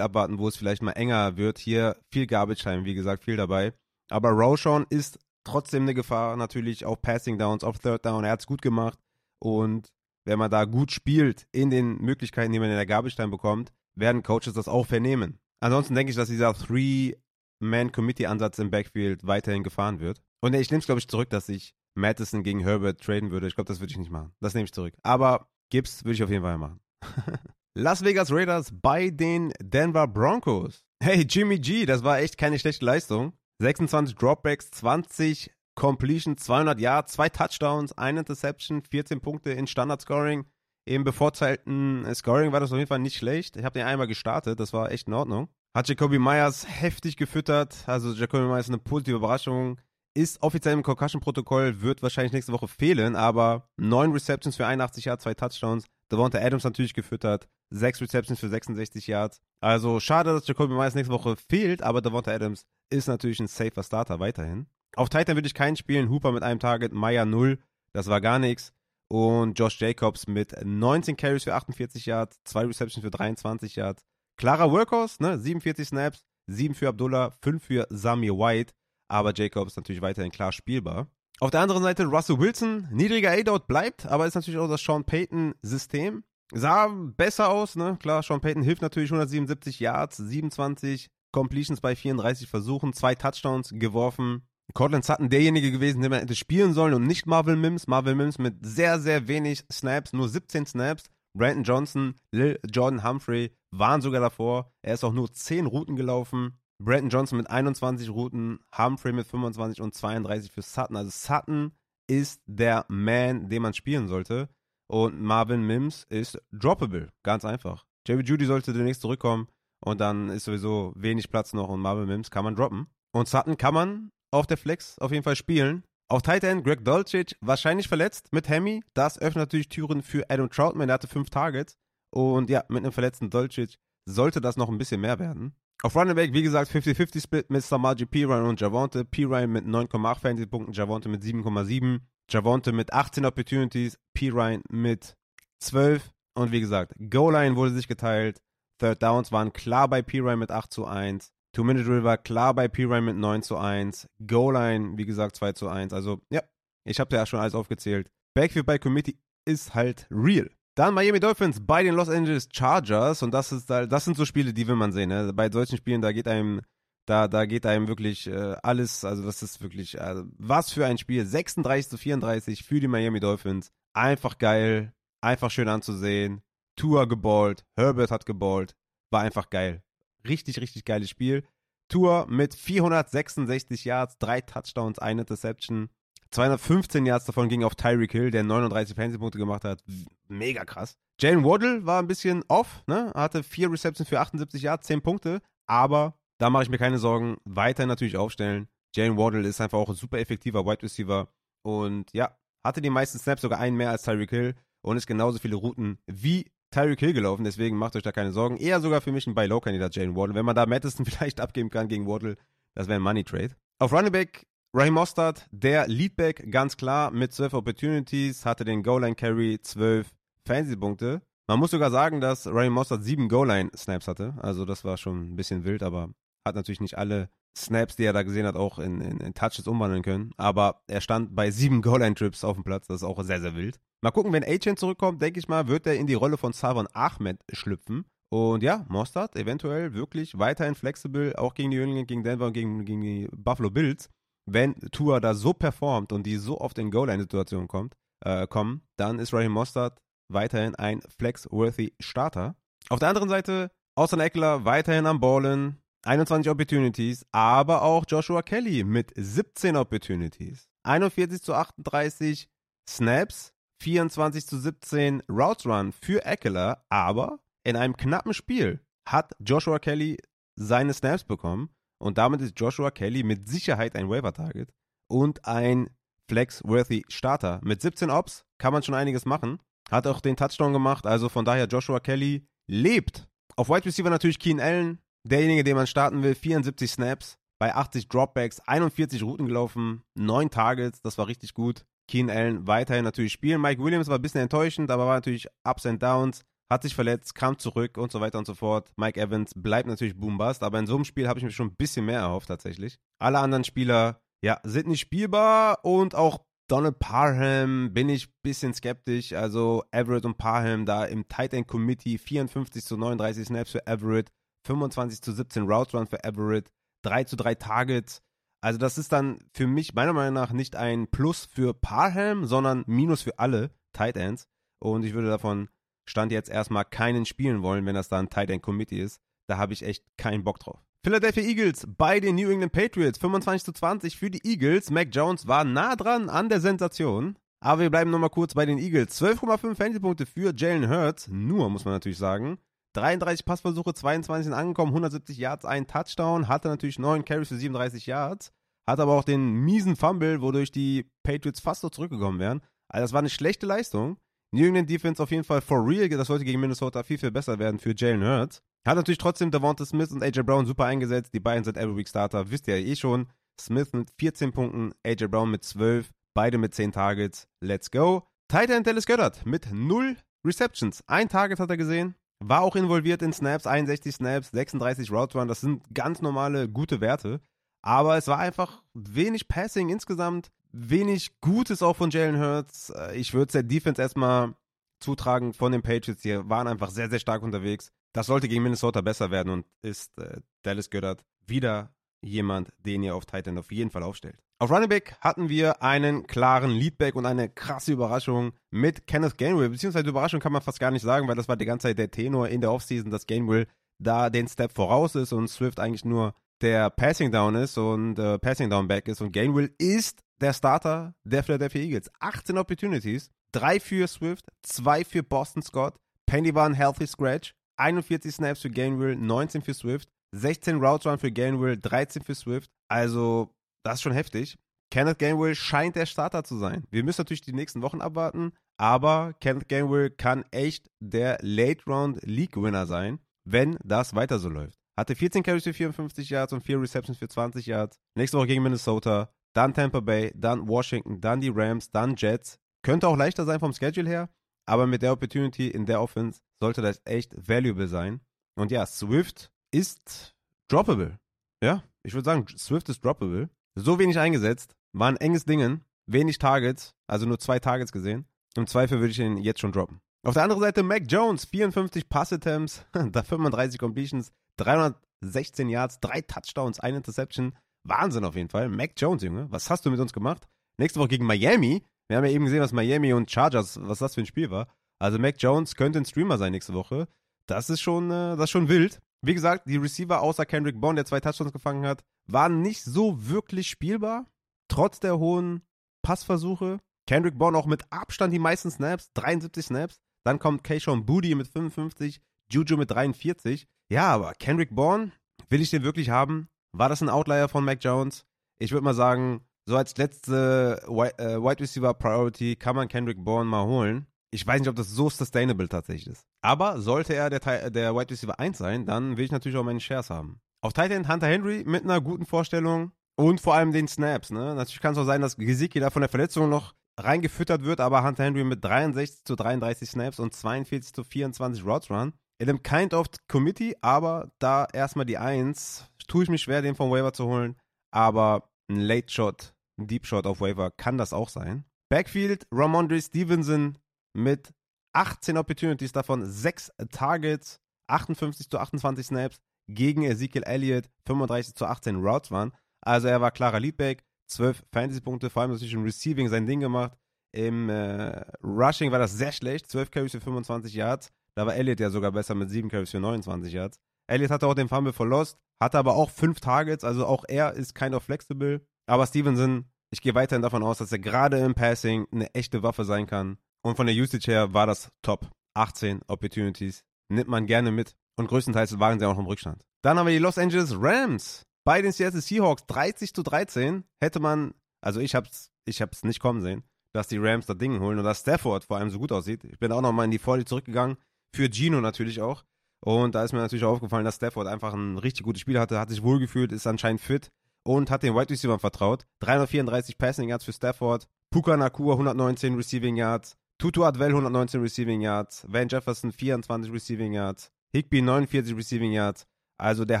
abwarten, wo es vielleicht mal enger wird. Hier viel Garbage Time, wie gesagt, viel dabei. Aber Roshan ist trotzdem eine Gefahr, natürlich auf Passing Downs, auf Third Down. Er hat es gut gemacht. Und wenn man da gut spielt in den Möglichkeiten, die man in der Garbage Time bekommt, werden Coaches das auch vernehmen. Ansonsten denke ich, dass dieser Three-Man-Committee-Ansatz im Backfield weiterhin gefahren wird. Und ich nehme es, glaube ich, zurück, dass ich Madison gegen Herbert traden würde. Ich glaube, das würde ich nicht machen. Das nehme ich zurück. Aber Gibbs würde ich auf jeden Fall machen. Las Vegas Raiders bei den Denver Broncos. Hey, Jimmy G, das war echt keine schlechte Leistung. 26 Dropbacks, 20 Completion, 200 Yards, zwei Touchdowns, eine Interception, 14 Punkte in Standard-Scoring. Im bevorteilten Scoring war das auf jeden Fall nicht schlecht. Ich habe den einmal gestartet, das war echt in Ordnung. Hat Jacoby Myers heftig gefüttert. Also Jacoby Myers eine positive Überraschung ist offiziell im Concussion-Protokoll, wird wahrscheinlich nächste Woche fehlen, aber neun Receptions für 81 Yards, zwei Touchdowns. Devonta Adams natürlich gefüttert, sechs Receptions für 66 Yards. Also schade, dass Jacoby Myers nächste Woche fehlt, aber Devonta Adams ist natürlich ein safer Starter weiterhin. Auf Titan würde ich keinen spielen, Hooper mit einem Target, Meyer 0, das war gar nichts. Und Josh Jacobs mit 19 Carries für 48 Yards, zwei Receptions für 23 Yards. Klarer Workhorse, ne? 47 Snaps, 7 für Abdullah, 5 für Samir White aber Jacobs natürlich weiterhin klar spielbar. Auf der anderen Seite Russell Wilson, niedriger A-Dot bleibt, aber ist natürlich auch das Sean Payton-System. Sah besser aus, ne? Klar, Sean Payton hilft natürlich 177 Yards, 27 Completions bei 34 Versuchen, zwei Touchdowns geworfen. Cortland Sutton derjenige gewesen, der man hätte spielen sollen und nicht Marvel Mims. Marvel Mims mit sehr, sehr wenig Snaps, nur 17 Snaps. Brandon Johnson, Lil Jordan Humphrey waren sogar davor. Er ist auch nur 10 Routen gelaufen. Brandon Johnson mit 21 Routen, Humphrey mit 25 und 32 für Sutton. Also Sutton ist der Man, den man spielen sollte. Und Marvin Mims ist droppable. Ganz einfach. Jerry Judy sollte demnächst zurückkommen. Und dann ist sowieso wenig Platz noch und Marvin Mims kann man droppen. Und Sutton kann man auf der Flex auf jeden Fall spielen. Auf Tight End Greg Dolcic wahrscheinlich verletzt mit Hemi. Das öffnet natürlich Türen für Adam Troutman. Der hatte fünf Targets. Und ja, mit einem verletzten Dolcic sollte das noch ein bisschen mehr werden. Auf Running Back, wie gesagt, 50-50-Split mit Samaji Pirine und Javonte. Pirine mit 9,8 Fantasy-Punkten, Javonte mit 7,7. Javonte mit 18 Opportunities, Pirine mit 12. Und wie gesagt, Goal-Line wurde sich geteilt. Third Downs waren klar bei Pirine mit 8 zu 1. Two-Minute-Drill war klar bei Pirine mit 9 zu 1. Goal-Line, wie gesagt, 2 zu 1. Also, ja, ich habe ja schon alles aufgezählt. Backfield bei Committee ist halt real. Dann Miami Dolphins bei den Los Angeles Chargers und das ist das sind so Spiele, die will man sehen. Ne? Bei solchen Spielen, da geht einem da, da geht einem wirklich äh, alles, also das ist wirklich, also was für ein Spiel. 36 zu 34 für die Miami Dolphins. Einfach geil, einfach schön anzusehen. Tour geballt, Herbert hat geballt, war einfach geil. Richtig, richtig geiles Spiel. Tour mit 466 Yards, drei Touchdowns, eine Interception. 215 Yards davon ging auf Tyreek Hill, der 39 Fantasy-Punkte gemacht hat. Mega krass. Jalen Waddle war ein bisschen off, ne? Hatte vier Receptions für 78 Yards, 10 Punkte. Aber da mache ich mir keine Sorgen. Weiter natürlich aufstellen. Jalen Waddle ist einfach auch ein super effektiver Wide Receiver und ja, hatte die meisten Snaps, sogar einen mehr als Tyreek Hill und ist genauso viele Routen wie Tyreek Hill gelaufen, deswegen macht euch da keine Sorgen. Eher sogar für mich ein Buy-Low-Kandidat, Jalen Waddle. Wenn man da Madison vielleicht abgeben kann gegen Waddle, das wäre ein Money-Trade. Auf Running Back Raheem Mostert, der Leadback, ganz klar, mit 12 Opportunities, hatte den Goal-Line-Carry, 12 Fantasy-Punkte. Man muss sogar sagen, dass Raheem Mostert 7 Goal-Line-Snaps hatte. Also das war schon ein bisschen wild, aber hat natürlich nicht alle Snaps, die er da gesehen hat, auch in, in, in Touches umwandeln können. Aber er stand bei 7 Goal-Line-Trips auf dem Platz. Das ist auch sehr, sehr wild. Mal gucken, wenn A-Chain zurückkommt, denke ich mal, wird er in die Rolle von Savon Ahmed schlüpfen. Und ja, Mostert eventuell wirklich weiterhin flexibel, auch gegen die Jünglinge, gegen Denver und gegen, gegen die Buffalo Bills wenn Tua da so performt und die so oft in Goal-Line-Situationen kommt, äh, kommen, dann ist Raheem Mostert weiterhin ein flex-worthy Starter. Auf der anderen Seite, Austin Eckler weiterhin am Ballen, 21 Opportunities, aber auch Joshua Kelly mit 17 Opportunities. 41 zu 38 Snaps, 24 zu 17 Routes Run für Eckler, aber in einem knappen Spiel hat Joshua Kelly seine Snaps bekommen und damit ist Joshua Kelly mit Sicherheit ein Waiver-Target und ein Flex-worthy Starter. Mit 17 Ops kann man schon einiges machen. Hat auch den Touchdown gemacht, also von daher Joshua Kelly lebt. Auf Wide Receiver natürlich Keen Allen, derjenige, den man starten will, 74 Snaps, bei 80 Dropbacks, 41 Routen gelaufen, 9 Targets, das war richtig gut. Keen Allen weiterhin natürlich spielen. Mike Williams war ein bisschen enttäuschend, aber war natürlich Ups and Downs hat sich verletzt, kam zurück und so weiter und so fort. Mike Evans bleibt natürlich Boombast, aber in so einem Spiel habe ich mir schon ein bisschen mehr erhofft tatsächlich. Alle anderen Spieler, ja, sind nicht spielbar und auch Donald Parham bin ich ein bisschen skeptisch. Also Everett und Parham da im Tight End Committee 54 zu 39 Snaps für Everett, 25 zu 17 Route Run für Everett, 3 zu 3 Targets. Also das ist dann für mich meiner Meinung nach nicht ein Plus für Parham, sondern Minus für alle Tight Ends. Und ich würde davon Stand jetzt erstmal keinen spielen wollen, wenn das da ein Tight End Committee ist. Da habe ich echt keinen Bock drauf. Philadelphia Eagles bei den New England Patriots 25 zu 20 für die Eagles. Mac Jones war nah dran an der Sensation. Aber wir bleiben nochmal kurz bei den Eagles. 12,5 Fantasy-Punkte für Jalen Hurts. Nur, muss man natürlich sagen. 33 Passversuche, 22 sind angekommen, 170 Yards, ein Touchdown. Hatte natürlich 9 Carries für 37 Yards. Hat aber auch den miesen Fumble, wodurch die Patriots fast so zurückgekommen wären. Also das war eine schlechte Leistung. New England Defense auf jeden Fall for real. Das sollte gegen Minnesota viel, viel besser werden für Jalen Hurts. Hat natürlich trotzdem Devonta Smith und AJ Brown super eingesetzt. Die beiden sind Every Week Starter. Wisst ihr ja eh schon. Smith mit 14 Punkten, AJ Brown mit 12. Beide mit 10 Targets. Let's go. Titan Dallas Goddard mit 0 Receptions. Ein Target hat er gesehen. War auch involviert in Snaps, 61 Snaps, 36 Route Run. Das sind ganz normale, gute Werte. Aber es war einfach wenig Passing insgesamt wenig Gutes auch von Jalen Hurts. Äh, ich würde es der Defense erstmal zutragen von den Patriots. Die waren einfach sehr, sehr stark unterwegs. Das sollte gegen Minnesota besser werden und ist äh, Dallas Goddard wieder jemand, den ihr auf Titan auf jeden Fall aufstellt. Auf Running Back hatten wir einen klaren Leadback und eine krasse Überraschung mit Kenneth Gainwell. Beziehungsweise Überraschung kann man fast gar nicht sagen, weil das war die ganze Zeit der Tenor in der Offseason, dass Gainwell da den Step voraus ist und Swift eigentlich nur der Passing Down ist und äh, Passing Down Back ist und Gainwell ist der Starter der Philadelphia Eagles. 18 Opportunities, 3 für Swift, 2 für Boston Scott. Penny war ein Healthy Scratch, 41 Snaps für Gainwell, 19 für Swift, 16 Routes Run für Gainwell, 13 für Swift. Also, das ist schon heftig. Kenneth Gainwell scheint der Starter zu sein. Wir müssen natürlich die nächsten Wochen abwarten, aber Kenneth Gainwell kann echt der Late Round League Winner sein, wenn das weiter so läuft. Hatte 14 Carries für 54 Yards und 4 Receptions für 20 Yards. Nächste Woche gegen Minnesota dann Tampa Bay, dann Washington, dann die Rams, dann Jets. Könnte auch leichter sein vom Schedule her, aber mit der Opportunity in der Offense sollte das echt valuable sein. Und ja, Swift ist droppable. Ja, ich würde sagen, Swift ist droppable. So wenig eingesetzt, war ein enges Dingen, wenig Targets, also nur zwei Targets gesehen. Im Zweifel würde ich ihn jetzt schon droppen. Auf der anderen Seite Mac Jones, 54 Pass-Attempts, da 35 Completions, 316 Yards, drei Touchdowns, ein Interception. Wahnsinn auf jeden Fall. Mac Jones, Junge, was hast du mit uns gemacht? Nächste Woche gegen Miami. Wir haben ja eben gesehen, was Miami und Chargers, was das für ein Spiel war. Also Mac Jones könnte ein Streamer sein nächste Woche. Das ist schon, äh, das ist schon wild. Wie gesagt, die Receiver außer Kendrick Bond, der zwei Touchdowns gefangen hat, waren nicht so wirklich spielbar. Trotz der hohen Passversuche. Kendrick Bond auch mit Abstand die meisten Snaps, 73 Snaps. Dann kommt Keishon Booty mit 55, Juju mit 43. Ja, aber Kendrick Bourne, will ich den wirklich haben? War das ein Outlier von Mac Jones? Ich würde mal sagen, so als letzte Wide, äh, Wide Receiver Priority kann man Kendrick Bourne mal holen. Ich weiß nicht, ob das so sustainable tatsächlich ist. Aber sollte er der, der Wide Receiver 1 sein, dann will ich natürlich auch meine Shares haben. Auf Tight End Hunter Henry mit einer guten Vorstellung und vor allem den Snaps. Ne? Natürlich kann es auch sein, dass Gesicki da von der Verletzung noch reingefüttert wird, aber Hunter Henry mit 63 zu 33 Snaps und 42 zu 24 Routes Run. In einem Kind of Committee, aber da erstmal die 1, tue ich mich schwer, den vom Waiver zu holen. Aber ein Late Shot, ein Deep Shot auf Waiver kann das auch sein. Backfield, Ramondre Stevenson mit 18 Opportunities, davon 6 Targets, 58 zu 28 Snaps gegen Ezekiel Elliott, 35 zu 18 Routes waren. Also er war klarer Leadback, 12 Fantasy-Punkte, vor allem natürlich im Receiving sein Ding gemacht. Im äh, Rushing war das sehr schlecht, 12 Carries für 25 Yards. Da war Elliott ja sogar besser mit 7 Carries für 29 Yards. Elliott hatte auch den Fumble verlost, hatte aber auch 5 Targets, also auch er ist kind of flexible. Aber Stevenson, ich gehe weiterhin davon aus, dass er gerade im Passing eine echte Waffe sein kann. Und von der Usage her war das top. 18 Opportunities. Nimmt man gerne mit. Und größtenteils waren sie auch noch im Rückstand. Dann haben wir die Los Angeles Rams. Bei den Seattle Seahawks 30 zu 13 hätte man, also ich hab's, ich hab's nicht kommen sehen, dass die Rams das Ding holen und dass Stafford vor allem so gut aussieht. Ich bin auch nochmal in die Vorliebe zurückgegangen. Für Gino natürlich auch. Und da ist mir natürlich aufgefallen, dass Stafford einfach ein richtig gutes Spiel hatte, hat sich wohlgefühlt, ist anscheinend fit und hat den Wide Receiver vertraut. 334 Passing Yards für Stafford, Puka Nakua 119 Receiving Yards, Tutu Adwell 119 Receiving Yards, Van Jefferson 24 Receiving Yards, Higby 49 Receiving Yards. Also der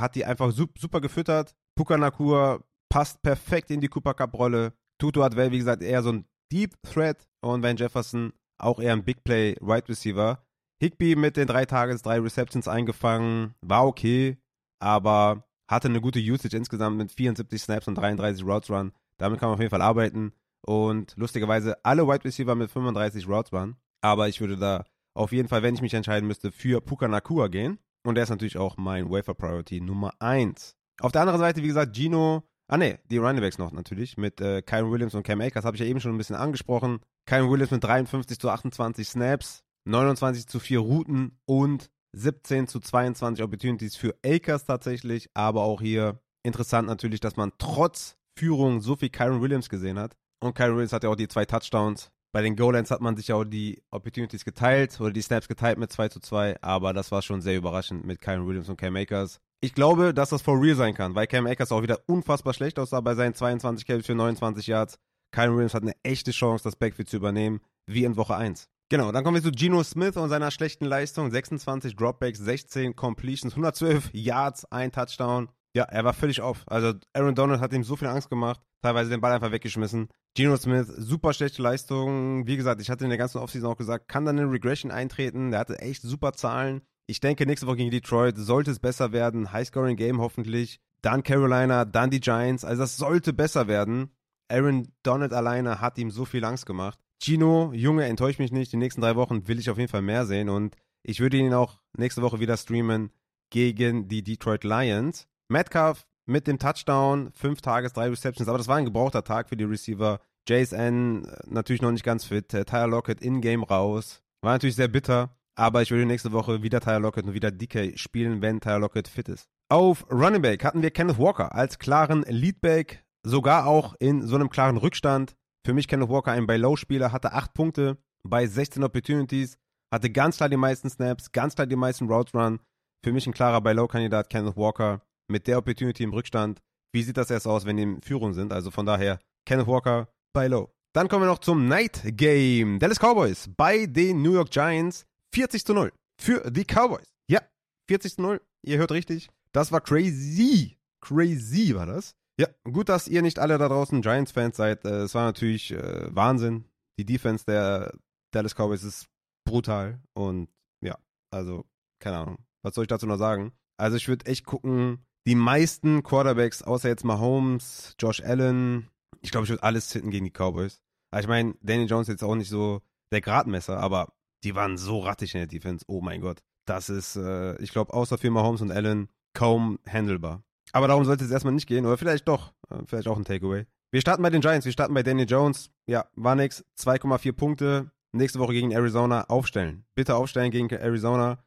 hat die einfach super gefüttert. Puka Nakua passt perfekt in die Cooper Cup Rolle. Tutu Adwell, wie gesagt, eher so ein Deep Threat und Van Jefferson auch eher ein Big Play Wide Receiver. Higby mit den drei Targets, drei Receptions eingefangen, war okay, aber hatte eine gute Usage insgesamt mit 74 Snaps und 33 Routes Run. Damit kann man auf jeden Fall arbeiten. Und lustigerweise alle Wide Receiver mit 35 Routes Run. Aber ich würde da auf jeden Fall, wenn ich mich entscheiden müsste, für Puka Nakua gehen. Und der ist natürlich auch mein Wafer Priority Nummer 1. Auf der anderen Seite, wie gesagt, Gino. Ah ne, die Runningbacks noch natürlich. Mit äh, Kyron Williams und Cam Akers habe ich ja eben schon ein bisschen angesprochen. Kyron Williams mit 53 zu 28 Snaps, 29 zu 4 Routen und 17 zu 22 Opportunities für Akers tatsächlich. Aber auch hier interessant natürlich, dass man trotz Führung so viel Kyron Williams gesehen hat. Und Kyron Williams hat ja auch die zwei Touchdowns. Bei den Goal-Lines hat man sich ja auch die Opportunities geteilt oder die Snaps geteilt mit 2 zu 2, aber das war schon sehr überraschend mit Kyron Williams und Cam Akers. Ich glaube, dass das for real sein kann, weil Cam Akers auch wieder unfassbar schlecht aussah bei seinen 22 Carries für 29 Yards. Kyron Williams hat eine echte Chance, das Backfield zu übernehmen, wie in Woche 1. Genau, dann kommen wir zu Geno Smith und seiner schlechten Leistung. 26 Dropbacks, 16 Completions, 112 Yards, ein Touchdown. Ja, er war völlig auf. Also Aaron Donald hat ihm so viel Angst gemacht, teilweise den Ball einfach weggeschmissen. Geno Smith, super schlechte Leistung. Wie gesagt, ich hatte in der ganzen Offseason auch gesagt, kann dann eine Regression eintreten. Der hatte echt super Zahlen. Ich denke, nächste Woche gegen Detroit sollte es besser werden. High-Scoring Game hoffentlich. Dann Carolina, dann die Giants. Also das sollte besser werden. Aaron Donald alleine hat ihm so viel Angst gemacht. Gino, Junge, enttäuscht mich nicht. Die nächsten drei Wochen will ich auf jeden Fall mehr sehen und ich würde ihn auch nächste Woche wieder streamen gegen die Detroit Lions. Metcalf mit dem Touchdown, fünf Tages, drei Receptions, aber das war ein gebrauchter Tag für die Receiver. JSN natürlich noch nicht ganz fit, äh, Tyler Lockett in-game raus. War natürlich sehr bitter, aber ich würde nächste Woche wieder Tyler Lockett und wieder DK spielen, wenn Tyler Lockett fit ist. Auf Running Back hatten wir Kenneth Walker als klaren Leadback, sogar auch in so einem klaren Rückstand. Für mich Kenneth Walker ein Buy-Low-Spieler, hatte 8 Punkte bei 16 Opportunities, hatte ganz klar die meisten Snaps, ganz klar die meisten Routes Run. Für mich ein klarer Buy-Low-Kandidat, Kenneth Walker, mit der Opportunity im Rückstand. Wie sieht das erst aus, wenn die in Führung sind? Also von daher, Kenneth Walker, Buy-Low. Dann kommen wir noch zum Night Game. Dallas Cowboys bei den New York Giants 40 zu 0 für die Cowboys. Ja, 40 zu 0. Ihr hört richtig. Das war crazy. Crazy war das. Ja, gut, dass ihr nicht alle da draußen Giants-Fans seid. Äh, es war natürlich äh, Wahnsinn. Die Defense der Dallas Cowboys ist brutal. Und ja, also, keine Ahnung. Was soll ich dazu noch sagen? Also, ich würde echt gucken, die meisten Quarterbacks, außer jetzt Mahomes, Josh Allen, ich glaube, ich würde alles zitten gegen die Cowboys. Aber ich meine, Danny Jones ist jetzt auch nicht so der Gradmesser, aber die waren so rattig in der Defense. Oh mein Gott. Das ist, äh, ich glaube, außer für Mahomes und Allen kaum handelbar. Aber darum sollte es erstmal nicht gehen, oder vielleicht doch. Äh, vielleicht auch ein Takeaway. Wir starten bei den Giants, wir starten bei Danny Jones. Ja, war nix. 2,4 Punkte. Nächste Woche gegen Arizona aufstellen. Bitte aufstellen gegen Arizona.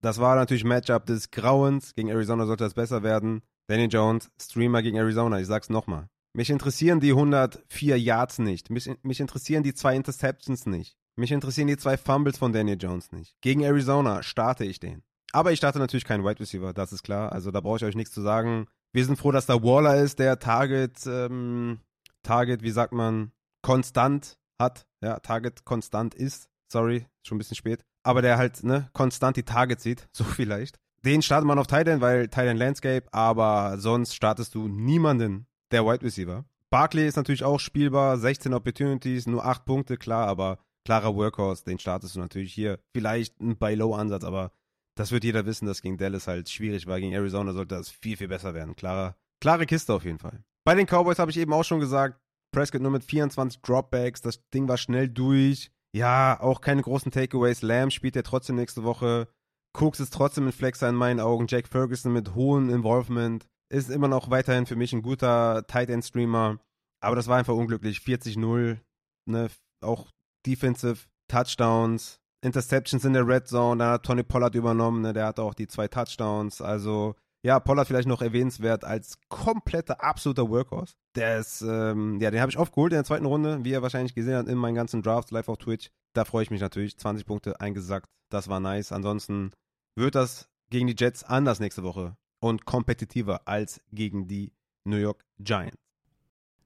Das war natürlich Matchup des Grauens. Gegen Arizona sollte das besser werden. Danny Jones, Streamer gegen Arizona. Ich sag's nochmal. Mich interessieren die 104 Yards nicht. Mich, mich interessieren die zwei Interceptions nicht. Mich interessieren die zwei Fumbles von Daniel Jones nicht. Gegen Arizona starte ich den. Aber ich starte natürlich keinen Wide Receiver, das ist klar. Also da brauche ich euch nichts zu sagen. Wir sind froh, dass da Waller ist, der Target, ähm, Target, wie sagt man, konstant hat. Ja, Target konstant ist. Sorry, schon ein bisschen spät. Aber der halt, ne, konstant die Targets sieht. So vielleicht. Den startet man auf Titan, weil Titan Landscape, aber sonst startest du niemanden der Wide Receiver. Barkley ist natürlich auch spielbar, 16 Opportunities, nur 8 Punkte, klar, aber klarer Workhorse, den startest du natürlich hier. Vielleicht ein Buy-Low-Ansatz, aber das wird jeder wissen, dass gegen Dallas halt schwierig war. Gegen Arizona sollte das viel, viel besser werden. Klare, klare Kiste auf jeden Fall. Bei den Cowboys habe ich eben auch schon gesagt, Prescott nur mit 24 Dropbacks, das Ding war schnell durch. Ja, auch keine großen Takeaways. Lamb spielt ja trotzdem nächste Woche. Cooks ist trotzdem ein Flexer in meinen Augen. Jack Ferguson mit hohem Involvement ist immer noch weiterhin für mich ein guter Tight End Streamer. Aber das war einfach unglücklich. 40-0, ne? Auch Defensive Touchdowns, Interceptions in der Red Zone. Da hat Tony Pollard übernommen, ne? Der hat auch die zwei Touchdowns. Also, ja, Pollard vielleicht noch erwähnenswert als kompletter, absoluter Workhorse. Der ist, ähm, ja, den habe ich aufgeholt in der zweiten Runde, wie ihr wahrscheinlich gesehen habt in meinen ganzen Drafts live auf Twitch. Da freue ich mich natürlich. 20 Punkte eingesackt. Das war nice. Ansonsten wird das gegen die Jets anders nächste Woche und kompetitiver als gegen die New York Giants.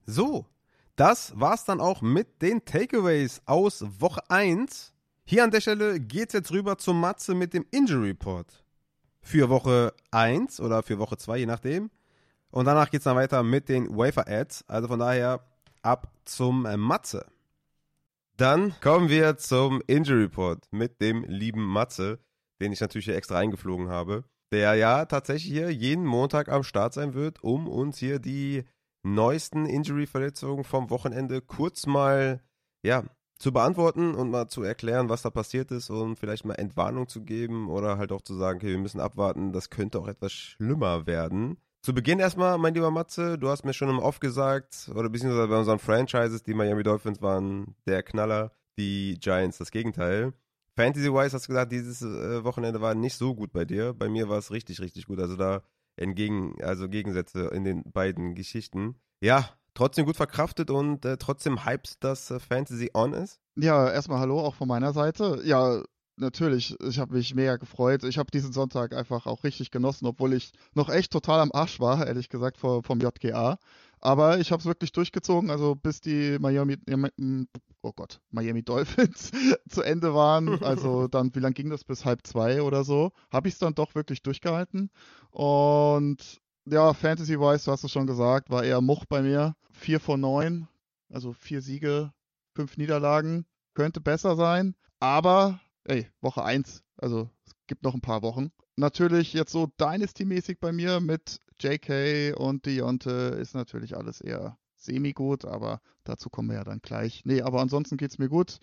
So, das war's dann auch mit den Takeaways aus Woche 1. Hier an der Stelle geht's jetzt rüber zum Matze mit dem Injury Report. Für Woche 1 oder für Woche 2, je nachdem. Und danach geht's dann weiter mit den Wafer Ads. Also von daher ab zum Matze. Dann kommen wir zum Injury Report mit dem lieben Matze, den ich natürlich hier extra eingeflogen habe der ja tatsächlich hier jeden Montag am Start sein wird, um uns hier die neuesten Injury-Verletzungen vom Wochenende kurz mal, ja, zu beantworten und mal zu erklären, was da passiert ist und vielleicht mal Entwarnung zu geben oder halt auch zu sagen, okay, wir müssen abwarten, das könnte auch etwas schlimmer werden. Zu Beginn erstmal, mein lieber Matze, du hast mir schon im Off gesagt, oder beziehungsweise bei unseren Franchises, die Miami Dolphins waren der Knaller, die Giants das Gegenteil. Fantasy-wise hast du gesagt, dieses äh, Wochenende war nicht so gut bei dir. Bei mir war es richtig, richtig gut. Also da entgegen, also Gegensätze in den beiden Geschichten. Ja, trotzdem gut verkraftet und äh, trotzdem hyped, dass äh, Fantasy on ist. Ja, erstmal Hallo auch von meiner Seite. Ja, natürlich, ich habe mich mega gefreut. Ich habe diesen Sonntag einfach auch richtig genossen, obwohl ich noch echt total am Arsch war, ehrlich gesagt, vor, vom JGA. Aber ich habe es wirklich durchgezogen, also bis die Miami, oh Gott, Miami Dolphins zu Ende waren. Also dann, wie lange ging das? Bis halb zwei oder so. Habe ich es dann doch wirklich durchgehalten. Und ja, Fantasy-wise, du hast es schon gesagt, war eher Much bei mir. Vier von neun, also vier Siege, fünf Niederlagen. Könnte besser sein. Aber, ey, Woche eins, also es gibt noch ein paar Wochen. Natürlich jetzt so Dynasty-mäßig bei mir mit JK und Deonte ist natürlich alles eher semi-gut, aber dazu kommen wir ja dann gleich. Nee, aber ansonsten geht es mir gut.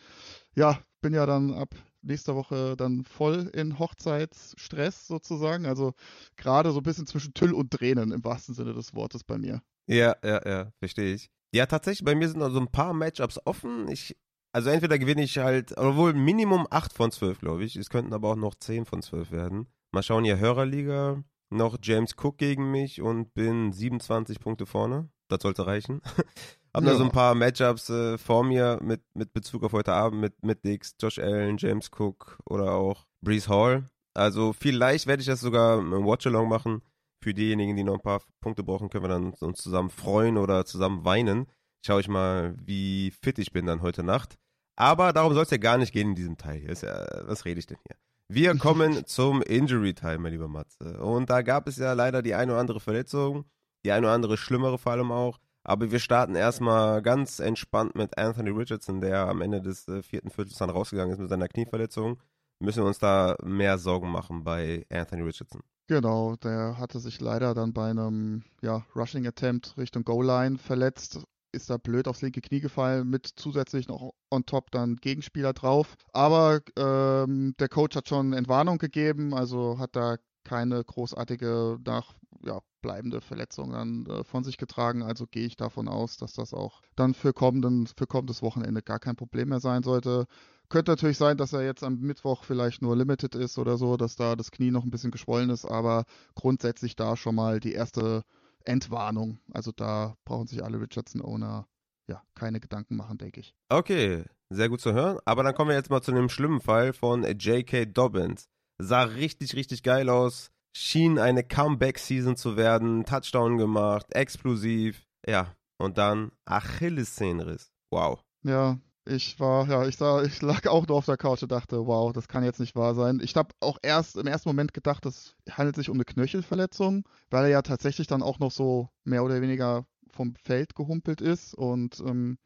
Ja, bin ja dann ab nächster Woche dann voll in Hochzeitsstress sozusagen. Also gerade so ein bisschen zwischen Tüll und Tränen im wahrsten Sinne des Wortes bei mir. Ja, ja, ja, verstehe ich. Ja, tatsächlich, bei mir sind noch so ein paar Matchups offen. Ich, also entweder gewinne ich halt, obwohl Minimum 8 von 12, glaube ich. Es könnten aber auch noch 10 von 12 werden. Mal schauen, hier Hörerliga, noch James Cook gegen mich und bin 27 Punkte vorne das sollte reichen. Hab ja. da so ein paar Matchups äh, vor mir mit, mit Bezug auf heute Abend mit, mit Dix, Josh Allen, James Cook oder auch Breeze Hall. Also vielleicht werde ich das sogar im Watch-Along machen. Für diejenigen, die noch ein paar Punkte brauchen, können wir dann uns zusammen freuen oder zusammen weinen. Schau ich mal, wie fit ich bin dann heute Nacht. Aber darum soll es ja gar nicht gehen in diesem Teil. Ja, was rede ich denn hier? Wir kommen zum Injury-Teil, mein lieber Matze. Und da gab es ja leider die eine oder andere Verletzung die eine oder andere schlimmere vor allem auch. Aber wir starten erstmal ganz entspannt mit Anthony Richardson, der am Ende des äh, vierten Viertels dann rausgegangen ist mit seiner Knieverletzung. Müssen wir uns da mehr Sorgen machen bei Anthony Richardson. Genau, der hatte sich leider dann bei einem ja, Rushing Attempt Richtung Goal-Line verletzt, ist da blöd aufs linke Knie gefallen, mit zusätzlich noch on top dann Gegenspieler drauf. Aber ähm, der Coach hat schon Entwarnung gegeben, also hat da keine großartige nach ja, bleibende Verletzungen dann äh, von sich getragen. Also gehe ich davon aus, dass das auch dann für, kommenden, für kommendes Wochenende gar kein Problem mehr sein sollte. Könnte natürlich sein, dass er jetzt am Mittwoch vielleicht nur limited ist oder so, dass da das Knie noch ein bisschen geschwollen ist, aber grundsätzlich da schon mal die erste Entwarnung. Also da brauchen sich alle Richardson-Owner ja keine Gedanken machen, denke ich. Okay, sehr gut zu hören. Aber dann kommen wir jetzt mal zu einem schlimmen Fall von J.K. Dobbins. Sah richtig, richtig geil aus. Schien eine Comeback-Season zu werden. Touchdown gemacht, explosiv. Ja, und dann Achillessehnenriss. Wow. Ja, ich war, ja, ich sah, ich lag auch nur auf der Couch und dachte, wow, das kann jetzt nicht wahr sein. Ich habe auch erst im ersten Moment gedacht, es handelt sich um eine Knöchelverletzung, weil er ja tatsächlich dann auch noch so mehr oder weniger vom Feld gehumpelt ist und ähm,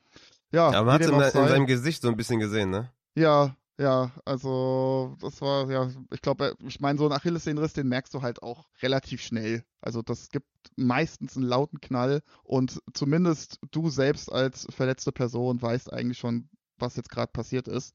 ja. Ja, man hat es in, in, seinem Gesicht so ein bisschen gesehen, ne? Ja, ja, also das war, ja, ich glaube, ich meine, so ein Achillessehnenriss, den merkst du halt auch relativ schnell. Also das gibt meistens einen lauten Knall und zumindest du selbst als verletzte Person weißt eigentlich schon, was jetzt gerade passiert ist.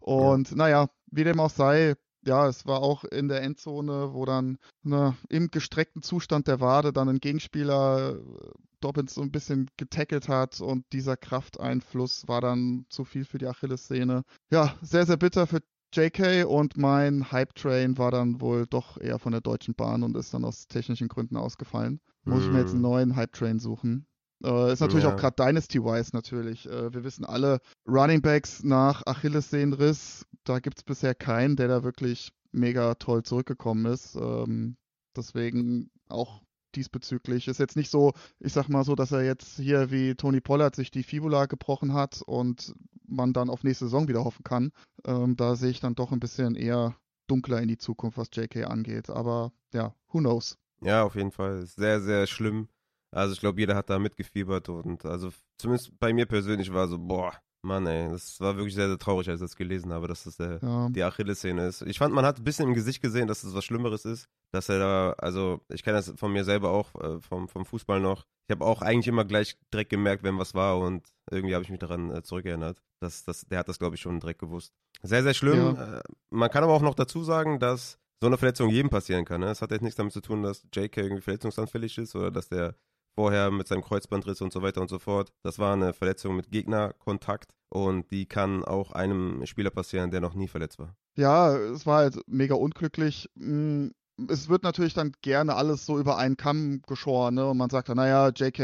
Und ja. naja, wie dem auch sei, ja, es war auch in der Endzone, wo dann ne, im gestreckten Zustand der Wade dann ein Gegenspieler äh, Dobbins so ein bisschen getackelt hat und dieser Krafteinfluss war dann zu viel für die Achillessehne. Ja, sehr, sehr bitter für JK und mein Hype-Train war dann wohl doch eher von der Deutschen Bahn und ist dann aus technischen Gründen ausgefallen. Muss mm. ich mir jetzt einen hm. neuen Hype-Train suchen. Äh, ist natürlich ja. auch gerade Dynasty-wise natürlich. Äh, wir wissen alle, Running Backs nach Achillessehnenriss, da gibt es bisher keinen, der da wirklich mega toll zurückgekommen ist. Ähm, deswegen auch diesbezüglich. Ist jetzt nicht so, ich sag mal so, dass er jetzt hier wie Tony Pollard sich die Fibula gebrochen hat und man dann auf nächste Saison wieder hoffen kann. Ähm, da sehe ich dann doch ein bisschen eher dunkler in die Zukunft, was JK angeht. Aber ja, who knows? Ja, auf jeden Fall. Sehr, sehr schlimm. Also ich glaube, jeder hat da mitgefiebert und also zumindest bei mir persönlich war so, boah, Mann, ey, das war wirklich sehr, sehr traurig, als ich das gelesen habe, dass das der, ja. die Achillessehne ist. Ich fand, man hat ein bisschen im Gesicht gesehen, dass es das was Schlimmeres ist, dass er da, also ich kenne das von mir selber auch, äh, vom, vom Fußball noch. Ich habe auch eigentlich immer gleich direkt gemerkt, wenn was war und irgendwie habe ich mich daran äh, zurückerinnert. Dass, dass, der hat das, glaube ich, schon direkt gewusst. Sehr, sehr schlimm. Ja. Äh, man kann aber auch noch dazu sagen, dass so eine Verletzung jedem passieren kann. Ne? Es hat jetzt nichts damit zu tun, dass JK irgendwie verletzungsanfällig ist oder dass der vorher mit seinem Kreuzbandriss und so weiter und so fort. Das war eine Verletzung mit Gegnerkontakt und die kann auch einem Spieler passieren, der noch nie verletzt war. Ja, es war halt mega unglücklich. Hm, es wird natürlich dann gerne alles so über einen Kamm geschoren, ne? Und man sagt dann, naja, JK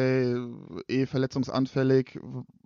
eh verletzungsanfällig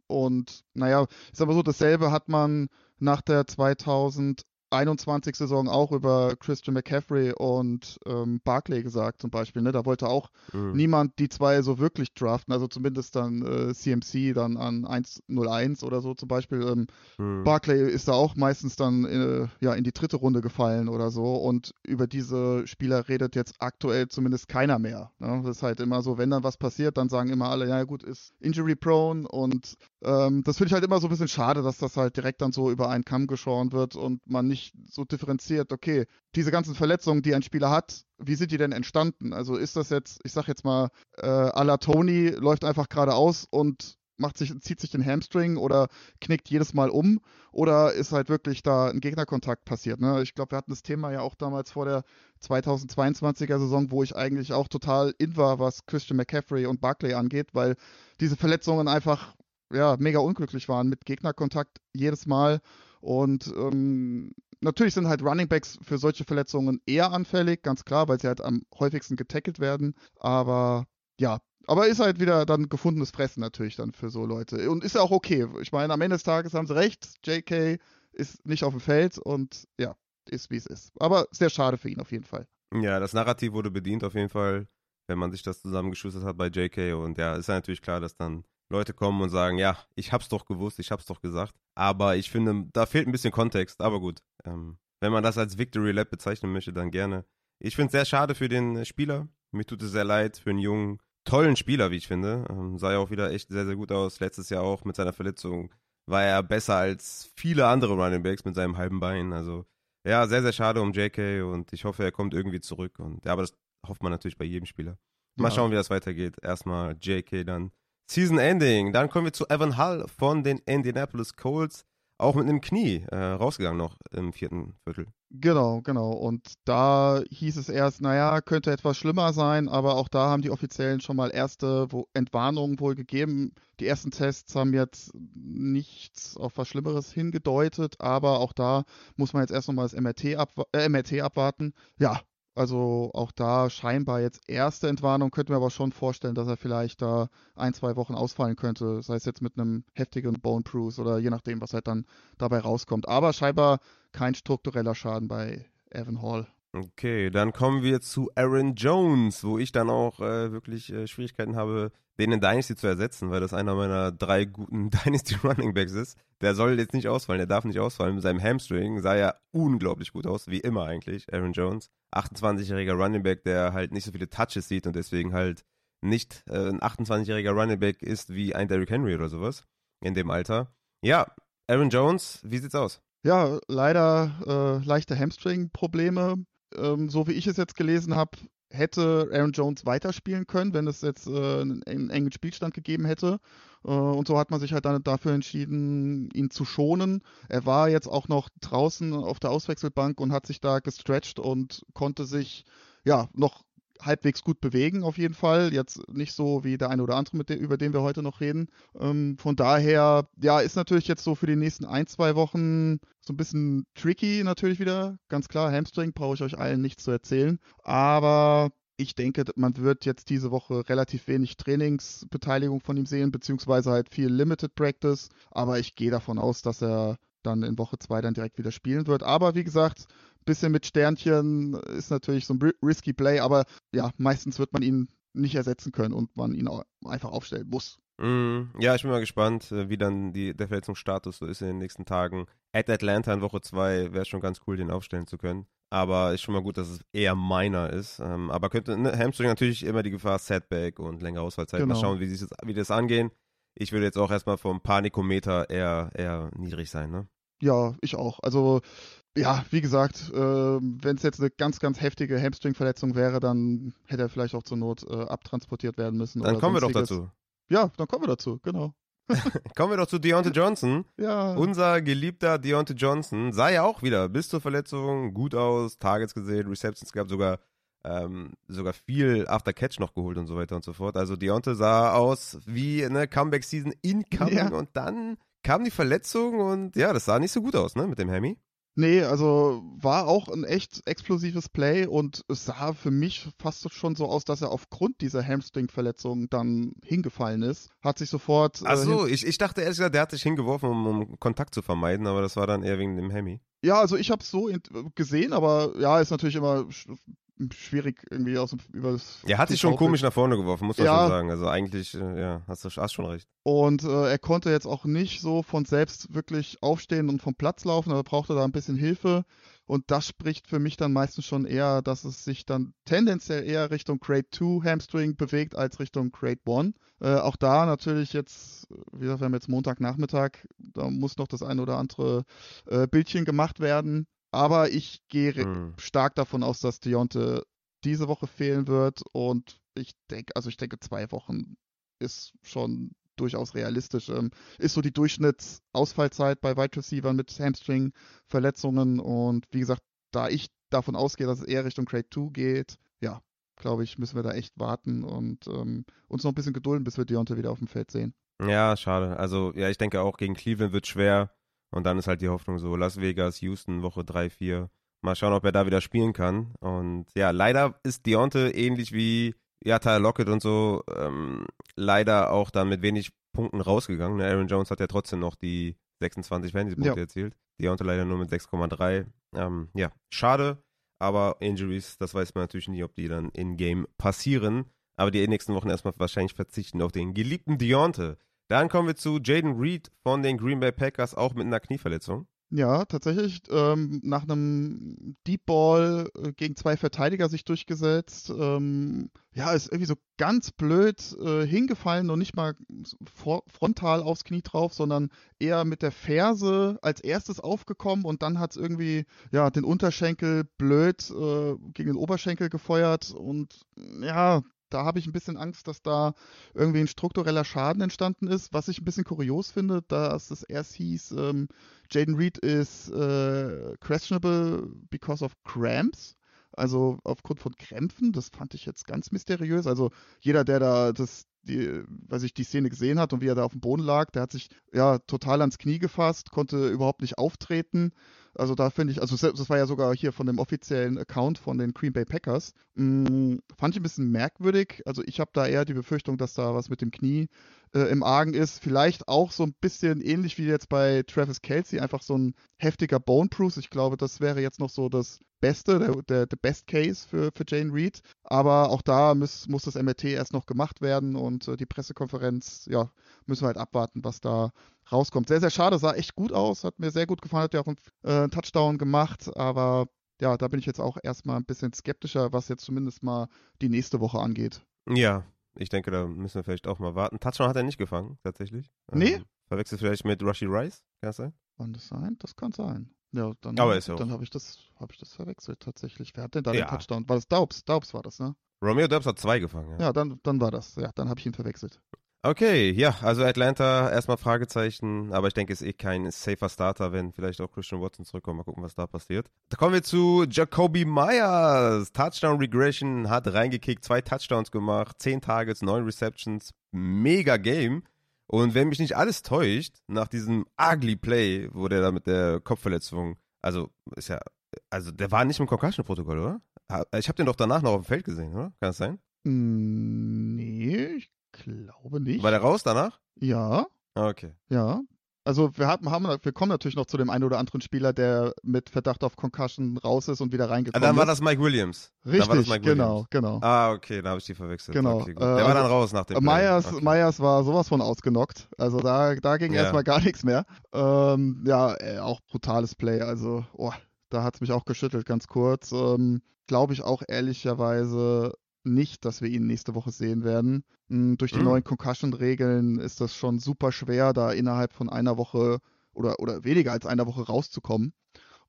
und naja, ist aber so, dasselbe hat man nach der 2000 21 Saison auch über Christian McCaffrey und ähm, Barclay gesagt zum Beispiel. Ne? Da wollte auch mhm. niemand die zwei so wirklich draften, also zumindest dann äh, CMC dann an 1-0-1 oder so zum Beispiel. Ähm, mhm. Barclay ist da auch meistens dann äh, ja, in die dritte Runde gefallen oder so und über diese Spieler redet jetzt aktuell zumindest keiner mehr. Ne? Das ist halt immer so, wenn dann was passiert, dann sagen immer alle, ja gut, ist injury prone und ähm, das finde ich halt immer so ein bisschen schade, dass das halt direkt dann so über einen Kamm geschoren wird und man nicht so differenziert, okay, diese ganzen Verletzungen, die ein Spieler hat, wie sind die denn entstanden? Also ist das jetzt, ich sag jetzt mal, äh, à la Tony läuft einfach geradeaus und macht sich, zieht sich den Hamstring oder knickt jedes Mal um oder ist halt wirklich da ein Gegnerkontakt passiert. Ne? Ich glaube, wir hatten das Thema ja auch damals vor der 2022er Saison, wo ich eigentlich auch total in war, was Christian McCaffrey und Barclay angeht, weil diese Verletzungen einfach ja, mega unglücklich waren mit Gegnerkontakt jedes Mal. Und ähm, natürlich sind halt Running Backs für solche Verletzungen eher anfällig, ganz klar, weil sie halt am häufigsten getackelt werden. Aber ja, aber ist halt wieder dann gefundenes Fressen natürlich dann für so Leute. Und ist ja auch okay. Ich meine, am Ende des Tages haben sie recht. JK ist nicht auf dem Feld und ja, ist wie es ist. Aber sehr schade für ihn auf jeden Fall. Ja, das Narrativ wurde bedient auf jeden Fall, wenn man sich das zusammengeschustert hat bei JK. Und ja, ist ja natürlich klar, dass dann Leute kommen und sagen, ja, ich hab's doch gewusst, ich hab's doch gesagt. Aber ich finde, da fehlt ein bisschen Kontext. Aber gut, ähm, wenn man das als Victory Lab bezeichnen möchte, dann gerne. Ich finde es sehr schade für den Spieler. Mir tut es sehr leid für einen jungen, tollen Spieler, wie ich finde. Ähm, sah ja auch wieder echt sehr, sehr gut aus. Letztes Jahr auch mit seiner Verletzung war er besser als viele andere Running Backs mit seinem halben Bein. Also ja, sehr, sehr schade um JK und ich hoffe, er kommt irgendwie zurück. Und ja, aber das hofft man natürlich bei jedem Spieler. Mal ja. schauen, wie das weitergeht. Erstmal JK, dann Season Ending. Dann kommen wir zu Evan Hull von den Indianapolis Colts. Auch mit einem Knie äh, rausgegangen noch im vierten Viertel. Genau, genau. Und da hieß es erst, naja, könnte etwas schlimmer sein, aber auch da haben die Offiziellen schon mal erste Entwarnungen wohl gegeben. Die ersten Tests haben jetzt nichts auf was Schlimmeres hingedeutet, aber auch da muss man jetzt erst nochmal das MRT, abwa äh, MRT abwarten. Ja, Also auch da scheinbar jetzt erste Entwarnung, könnte mir aber schon vorstellen, dass er vielleicht da ein, zwei Wochen ausfallen könnte, sei es jetzt mit einem heftigen Bone Bruise oder je nachdem, was halt dann dabei rauskommt. Aber scheinbar kein struktureller Schaden bei Evan Hall. Okay, dann kommen wir zu Aaron Jones, wo ich dann auch äh, wirklich äh, Schwierigkeiten habe, den in Dynasty zu ersetzen, weil das einer meiner drei guten Dynasty Running Backs ist. Der soll jetzt nicht ausfallen, der darf nicht ausfallen. Mit seinem Hamstring sah ja unglaublich gut aus, wie immer eigentlich, Aaron Jones. 28-jähriger Running Back, der halt nicht so viele Touches sieht und deswegen halt nicht äh, ein 28-jähriger Running Back ist wie ein Derrick Henry oder sowas in dem Alter. Ja, Aaron Jones, wie sieht's aus? Ja, leider äh, leichte Hamstring-Probleme ähm, so wie ich es jetzt gelesen habe, hätte Aaron Jones weiterspielen können, wenn es jetzt äh, einen, engen Spielstand gegeben hätte. Äh, und so hat man sich halt dann dafür entschieden, ihn zu schonen. Er war jetzt auch noch draußen auf der Auswechselbank und hat sich da gestretched und konnte sich ja noch halbwegs gut bewegen, auf jeden Fall. Jetzt nicht so wie der eine oder andere, dem, über den wir heute noch reden. Ähm, von daher, ja, ist natürlich jetzt so für die nächsten ein, zwei Wochen so ein bisschen tricky natürlich wieder. Ganz klar, Hamstring brauche ich euch allen nichts zu erzählen. Aber ich denke, man wird jetzt diese Woche relativ wenig Trainingsbeteiligung von ihm sehen, beziehungsweise halt viel Limited Practice. Aber ich gehe davon aus, dass er dann in Woche zwei dann direkt wieder spielen wird. Aber wie gesagt, bisschen mit Sternchen ist natürlich so ein risky Play, aber ja, meistens wird man ihn nicht ersetzen können und man ihn einfach aufstellen muss. Mm, ja, ich bin mal gespannt, äh, wie dann die, der Verletzungsstatus so ist in den nächsten Tagen. At Atlanta in Woche 2 wäre schon ganz cool, den aufstellen zu können. Aber ist schon mal gut, dass es eher meiner ist. Ähm, aber könnte ne, Hamstring natürlich immer die Gefahr Setback und längere Ausfallzeit. Genau. Mal schauen, wie, sie das, wie das angehen. Ich würde jetzt auch erstmal vom Panikometer eher, eher niedrig sein, ne? Ja, ich auch. Also ja, wie gesagt, äh, wenn es jetzt eine ganz, ganz heftige Hamstring-Verletzung wäre, dann hätte er vielleicht auch zur Not äh, abtransportiert werden müssen. Dann kommen wir doch dazu. Ja, dann kommen wir dazu, genau. kommen wir doch zu Deontay Johnson. ja. Unser geliebter Deontay Johnson sah ja auch wieder bis zur Verletzung gut aus, Targets gesehen, Receptions gehabt, sogar ähm, sogar viel After Catch noch geholt und so weiter und so fort. Also Deontay sah aus wie eine Comeback-Season incoming ja. und dann kam die Verletzung und ja, das sah nicht so gut aus, ne, mit dem Hemi. Nee, also war auch ein echt explosives Play und es sah für mich fast schon so aus, dass er aufgrund dieser Hamstring-Verletzung dann hingefallen ist. Hat sich sofort. Äh, Ach ich, ich dachte ehrlich gesagt, der hat sich hingeworfen, um, um Kontakt zu vermeiden, aber das war dann eher wegen dem Hemi. Ja, also ich habe es so gesehen, aber ja, ist natürlich immer schwierig irgendwie aus dem über das. Er hat sich schon komisch nach vorne geworfen, muss man ja. schon sagen. Also eigentlich, äh, ja, hast du hast schon recht. Und äh, er konnte jetzt auch nicht so von selbst wirklich aufstehen und vom Platz laufen, aber brauchte da ein bisschen Hilfe. Und das spricht für mich dann meistens schon eher, dass es sich dann tendenziell eher Richtung Crate 2 Hamstring bewegt als Richtung Crate 1. Äh, auch da natürlich jetzt, wie gesagt, wir haben jetzt Montagnachmittag, da muss noch das eine oder andere äh, Bildchen gemacht werden. Aber ich gehe hm. stark davon aus, dass Deonte diese Woche fehlen wird. Und ich denke, also ich denke, zwei Wochen ist schon durchaus realistisch. Ähm, ist so die Durchschnittsausfallzeit bei Wide Receivers mit Hamstring-Verletzungen. Und wie gesagt, da ich davon ausgehe, dass es eher Richtung Grade 2 geht, ja, glaube ich, müssen wir da echt warten und ähm, uns noch ein bisschen gedulden, bis wir Deontay wieder auf dem Feld sehen. Ja, schade. Also, ja, ich denke auch gegen Cleveland wird schwer. Und dann ist halt die Hoffnung so, Las Vegas, Houston, Woche 3, 4. Mal schauen, ob er da wieder spielen kann. Und ja, leider ist Deonte ähnlich wie ja, Tyler Lockett und so ähm, leider auch dann mit wenig Punkten rausgegangen. Ne, Aaron Jones hat ja trotzdem noch die 26 Fantasy-Punkte ja. erzielt. Deonte leider nur mit 6,3. Ähm, ja, schade. Aber Injuries, das weiß man natürlich nie, ob die dann in-game passieren. Aber die nächsten Wochen erstmal wahrscheinlich verzichten auf den geliebten Deonte. Dann kommen wir zu Jaden Reed von den Green Bay Packers, auch mit einer Knieverletzung. Ja, tatsächlich ähm, nach einem Deep Ball äh, gegen zwei Verteidiger sich durchgesetzt. Ähm, ja, ist irgendwie so ganz blöd äh, hingefallen und nicht mal frontal aufs Knie drauf, sondern eher mit der Ferse als erstes aufgekommen und dann hat es irgendwie ja den Unterschenkel blöd äh, gegen den Oberschenkel gefeuert und ja, da habe ich ein bisschen Angst, dass da irgendwie ein struktureller Schaden entstanden ist. Was ich ein bisschen kurios finde, dass es erst hieß, ähm, Jaden Reed ist äh, questionable because of cramps. Also aufgrund von Krämpfen, das fand ich jetzt ganz mysteriös. Also jeder, der da das die, weil ich die Szene gesehen hat und wie er da auf dem Boden lag, der hat sich ja total ans Knie gefasst, konnte überhaupt nicht auftreten. Also da finde ich, also das war ja sogar hier von dem offiziellen Account von den Green Bay Packers. Mh, fand ich ein bisschen merkwürdig. Also ich habe da eher die Befürchtung, dass da was mit dem Knie äh, im Argen ist. Vielleicht auch so ein bisschen ähnlich wie jetzt bei Travis Kelsey, einfach so ein heftiger Bone Bruce. Ich glaube, das wäre jetzt noch so das Beste, der, der, der Best Case für, für Jane Reed. Aber auch da muss, muss das MRT erst noch gemacht werden und äh, die Pressekonferenz, ja, müssen wir halt abwarten, was da rauskommt. Sehr, sehr schade, sah echt gut aus, hat mir sehr gut gefallen, hat ja auch einen äh, Touchdown gemacht, aber ja, da bin ich jetzt auch erstmal ein bisschen skeptischer, was jetzt zumindest mal die nächste Woche angeht. Ja, ich denke, da müssen wir vielleicht auch mal warten. Touchdown hat er nicht gefangen, tatsächlich. Nee? Ähm, verwechselt vielleicht mit Rushy Rice, kann das sein? Kann das sein? Das kann sein. Ja, dann, Aber ist dann habe ich, das, hab ich das verwechselt tatsächlich. Wer hat denn da ja. den Touchdown? War das Daubs? Daubs war das, ne? Romeo Daubs hat zwei gefangen. Ja, ja dann, dann war das. Ja, dann habe ich ihn verwechselt. Okay, ja, also Atlanta erstmal Fragezeichen, aber ich denke, ist eh kein safer Starter, wenn vielleicht auch Christian Watson zurückkommt. Mal gucken, was da passiert. Da kommen wir zu Jacoby Myers. Touchdown Regression hat reingekickt, zwei Touchdowns gemacht, zehn Targets, neun Receptions. Mega Game. Und wenn mich nicht alles täuscht, nach diesem ugly Play, wo der da mit der Kopfverletzung, also ist ja, also der war nicht im Concussion-Protokoll, oder? Ich habe den doch danach noch auf dem Feld gesehen, oder? Kann das sein? Hm, nee, ich glaube nicht. War der raus danach? Ja. Ah, okay. Ja. Also wir haben, haben, wir kommen natürlich noch zu dem einen oder anderen Spieler, der mit Verdacht auf Concussion raus ist und wieder reingekommen ist. Dann war das Mike Williams. Richtig, Mike genau, genau. Ah, okay, da habe ich die verwechselt. Genau. Okay, der äh, war dann also raus nach dem Myers, okay. Myers war sowas von ausgenockt. Also da, da ging ja. erstmal gar nichts mehr. Ähm, ja, äh, auch brutales Play. Also, oh, da hat es mich auch geschüttelt, ganz kurz. Ähm, Glaube ich auch ehrlicherweise nicht, dass wir ihn nächste Woche sehen werden. Hm, durch die mhm. neuen Concussion-Regeln ist das schon super schwer, da innerhalb von einer Woche oder, oder weniger als einer Woche rauszukommen.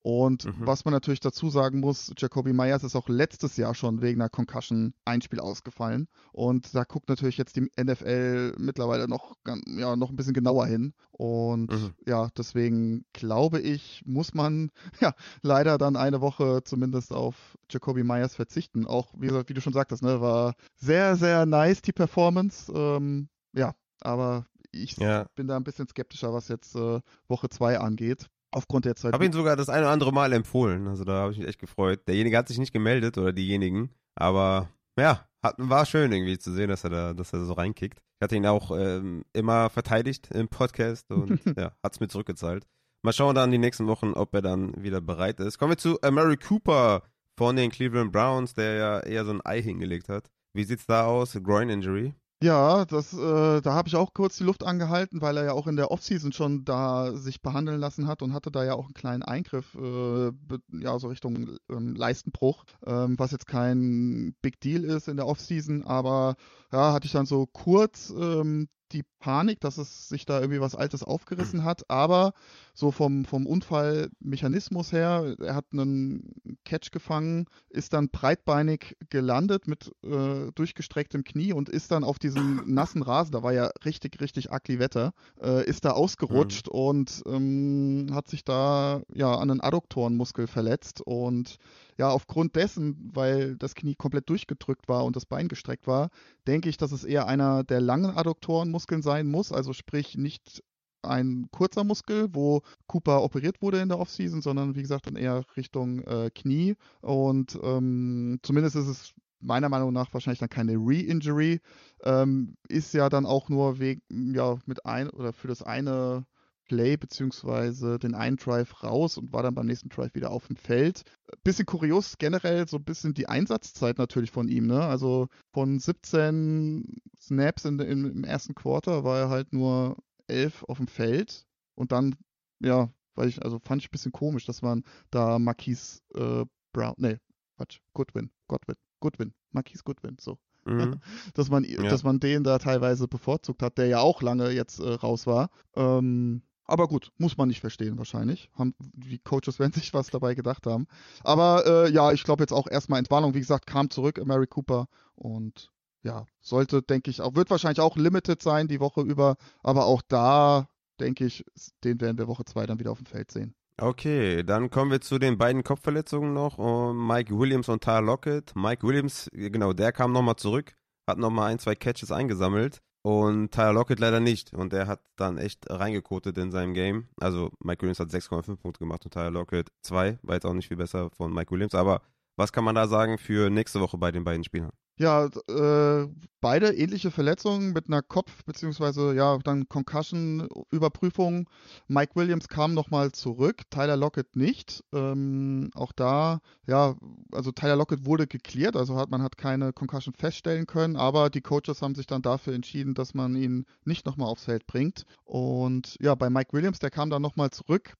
Und mhm. was man natürlich dazu sagen muss, Jacoby Myers ist auch letztes Jahr schon wegen einer Concussion ein Spiel ausgefallen. Und da guckt natürlich jetzt die NFL mittlerweile noch, ja, noch ein bisschen genauer hin. Und mhm. ja, deswegen glaube ich, muss man ja leider dann eine Woche zumindest auf Jacoby Myers verzichten. Auch, wie, wie du schon sagtest, ne, war sehr, sehr nice die Performance. Ähm, ja, aber ich ja. bin da ein bisschen skeptischer, was jetzt äh, Woche 2 angeht. Aufgrund der Zeit. Ich habe ihn sogar das eine oder andere Mal empfohlen. Also da habe ich mich echt gefreut. Derjenige hat sich nicht gemeldet oder diejenigen. Aber ja, hat, war schön irgendwie zu sehen, dass er da, dass er so reinkickt. Ich hatte ihn auch ähm, immer verteidigt im Podcast und ja, hat es mir zurückgezahlt. Mal schauen dann die nächsten Wochen, ob er dann wieder bereit ist. Kommen wir zu Mary Cooper von den Cleveland Browns, der ja eher so ein Ei hingelegt hat. Wie sieht's da aus? Groin Injury? Ja, das, äh, da habe ich auch kurz die Luft angehalten, weil er ja auch in der Offseason schon da sich behandeln lassen hat und hatte da ja auch einen kleinen Eingriff, äh, ja, so Richtung ähm, Leistenbruch, ähm, was jetzt kein Big Deal ist in der Offseason, aber ja, hatte ich dann so kurz ähm, die Panik, dass es sich da irgendwie was Altes aufgerissen hat, aber so vom, vom Unfallmechanismus her, er hat einen Catch gefangen, ist dann breitbeinig gelandet mit äh, durchgestrecktem Knie und ist dann auf diesem nassen Rasen, da war ja richtig, richtig ugly Wetter, äh, ist da ausgerutscht mhm. und ähm, hat sich da ja an den Adduktorenmuskel verletzt und ja, aufgrund dessen, weil das Knie komplett durchgedrückt war und das Bein gestreckt war, denke ich, dass es eher einer der langen Adduktorenmuskeln sein muss, also sprich nicht ein kurzer Muskel, wo Cooper operiert wurde in der Offseason, sondern wie gesagt dann eher Richtung äh, Knie. Und ähm, zumindest ist es meiner Meinung nach wahrscheinlich dann keine Re-Injury. Ähm, ist ja dann auch nur wegen, ja, mit ein oder für das eine Play beziehungsweise den einen Drive raus und war dann beim nächsten Drive wieder auf dem Feld. Bisschen kurios generell, so ein bisschen die Einsatzzeit natürlich von ihm. Ne? Also von 17 Snaps in, in, im ersten Quarter war er halt nur 11 auf dem Feld und dann, ja, weil ich, also fand ich ein bisschen komisch, dass man da Marquise äh, Brown, nee, Quatsch, Goodwin, Godwin, Goodwin, Marquise Goodwin, so. Mhm. dass man, ja. dass man den da teilweise bevorzugt hat, der ja auch lange jetzt äh, raus war. Ähm, aber gut, muss man nicht verstehen wahrscheinlich. Haben, die Coaches werden sich was dabei gedacht haben. Aber äh, ja, ich glaube jetzt auch erstmal Entwarnung. Wie gesagt, kam zurück, Mary Cooper. Und ja, sollte, denke ich, auch, wird wahrscheinlich auch limited sein die Woche über. Aber auch da, denke ich, den werden wir Woche 2 dann wieder auf dem Feld sehen. Okay, dann kommen wir zu den beiden Kopfverletzungen noch. Mike Williams und Tyler Lockett. Mike Williams, genau, der kam nochmal zurück hat nochmal ein, zwei Catches eingesammelt. Und Tyler Lockett leider nicht. Und der hat dann echt reingekotet in seinem Game. Also Mike Williams hat 6,5 Punkte gemacht und Tyler Lockett 2. War jetzt auch nicht viel besser von Mike Williams. Aber was kann man da sagen für nächste Woche bei den beiden Spielern? Ja, äh, beide ähnliche Verletzungen mit einer Kopf- bzw. ja, dann Concussion-Überprüfung. Mike Williams kam nochmal zurück, Tyler Lockett nicht. Ähm, auch da, ja, also Tyler Lockett wurde geklärt, also hat man hat keine Concussion feststellen können, aber die Coaches haben sich dann dafür entschieden, dass man ihn nicht nochmal aufs Feld bringt. Und ja, bei Mike Williams, der kam dann nochmal zurück,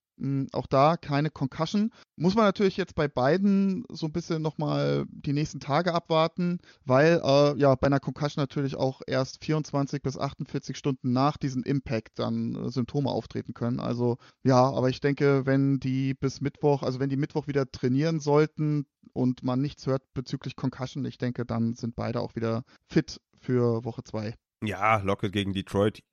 auch da keine Concussion. Muss man natürlich jetzt bei beiden so ein bisschen nochmal die nächsten Tage abwarten, weil äh, ja bei einer Concussion natürlich auch erst 24 bis 48 Stunden nach diesem Impact dann äh, Symptome auftreten können. Also ja, aber ich denke, wenn die bis Mittwoch, also wenn die Mittwoch wieder trainieren sollten und man nichts hört bezüglich Concussion, ich denke, dann sind beide auch wieder fit für Woche 2. Ja, Lockett gegen Detroit.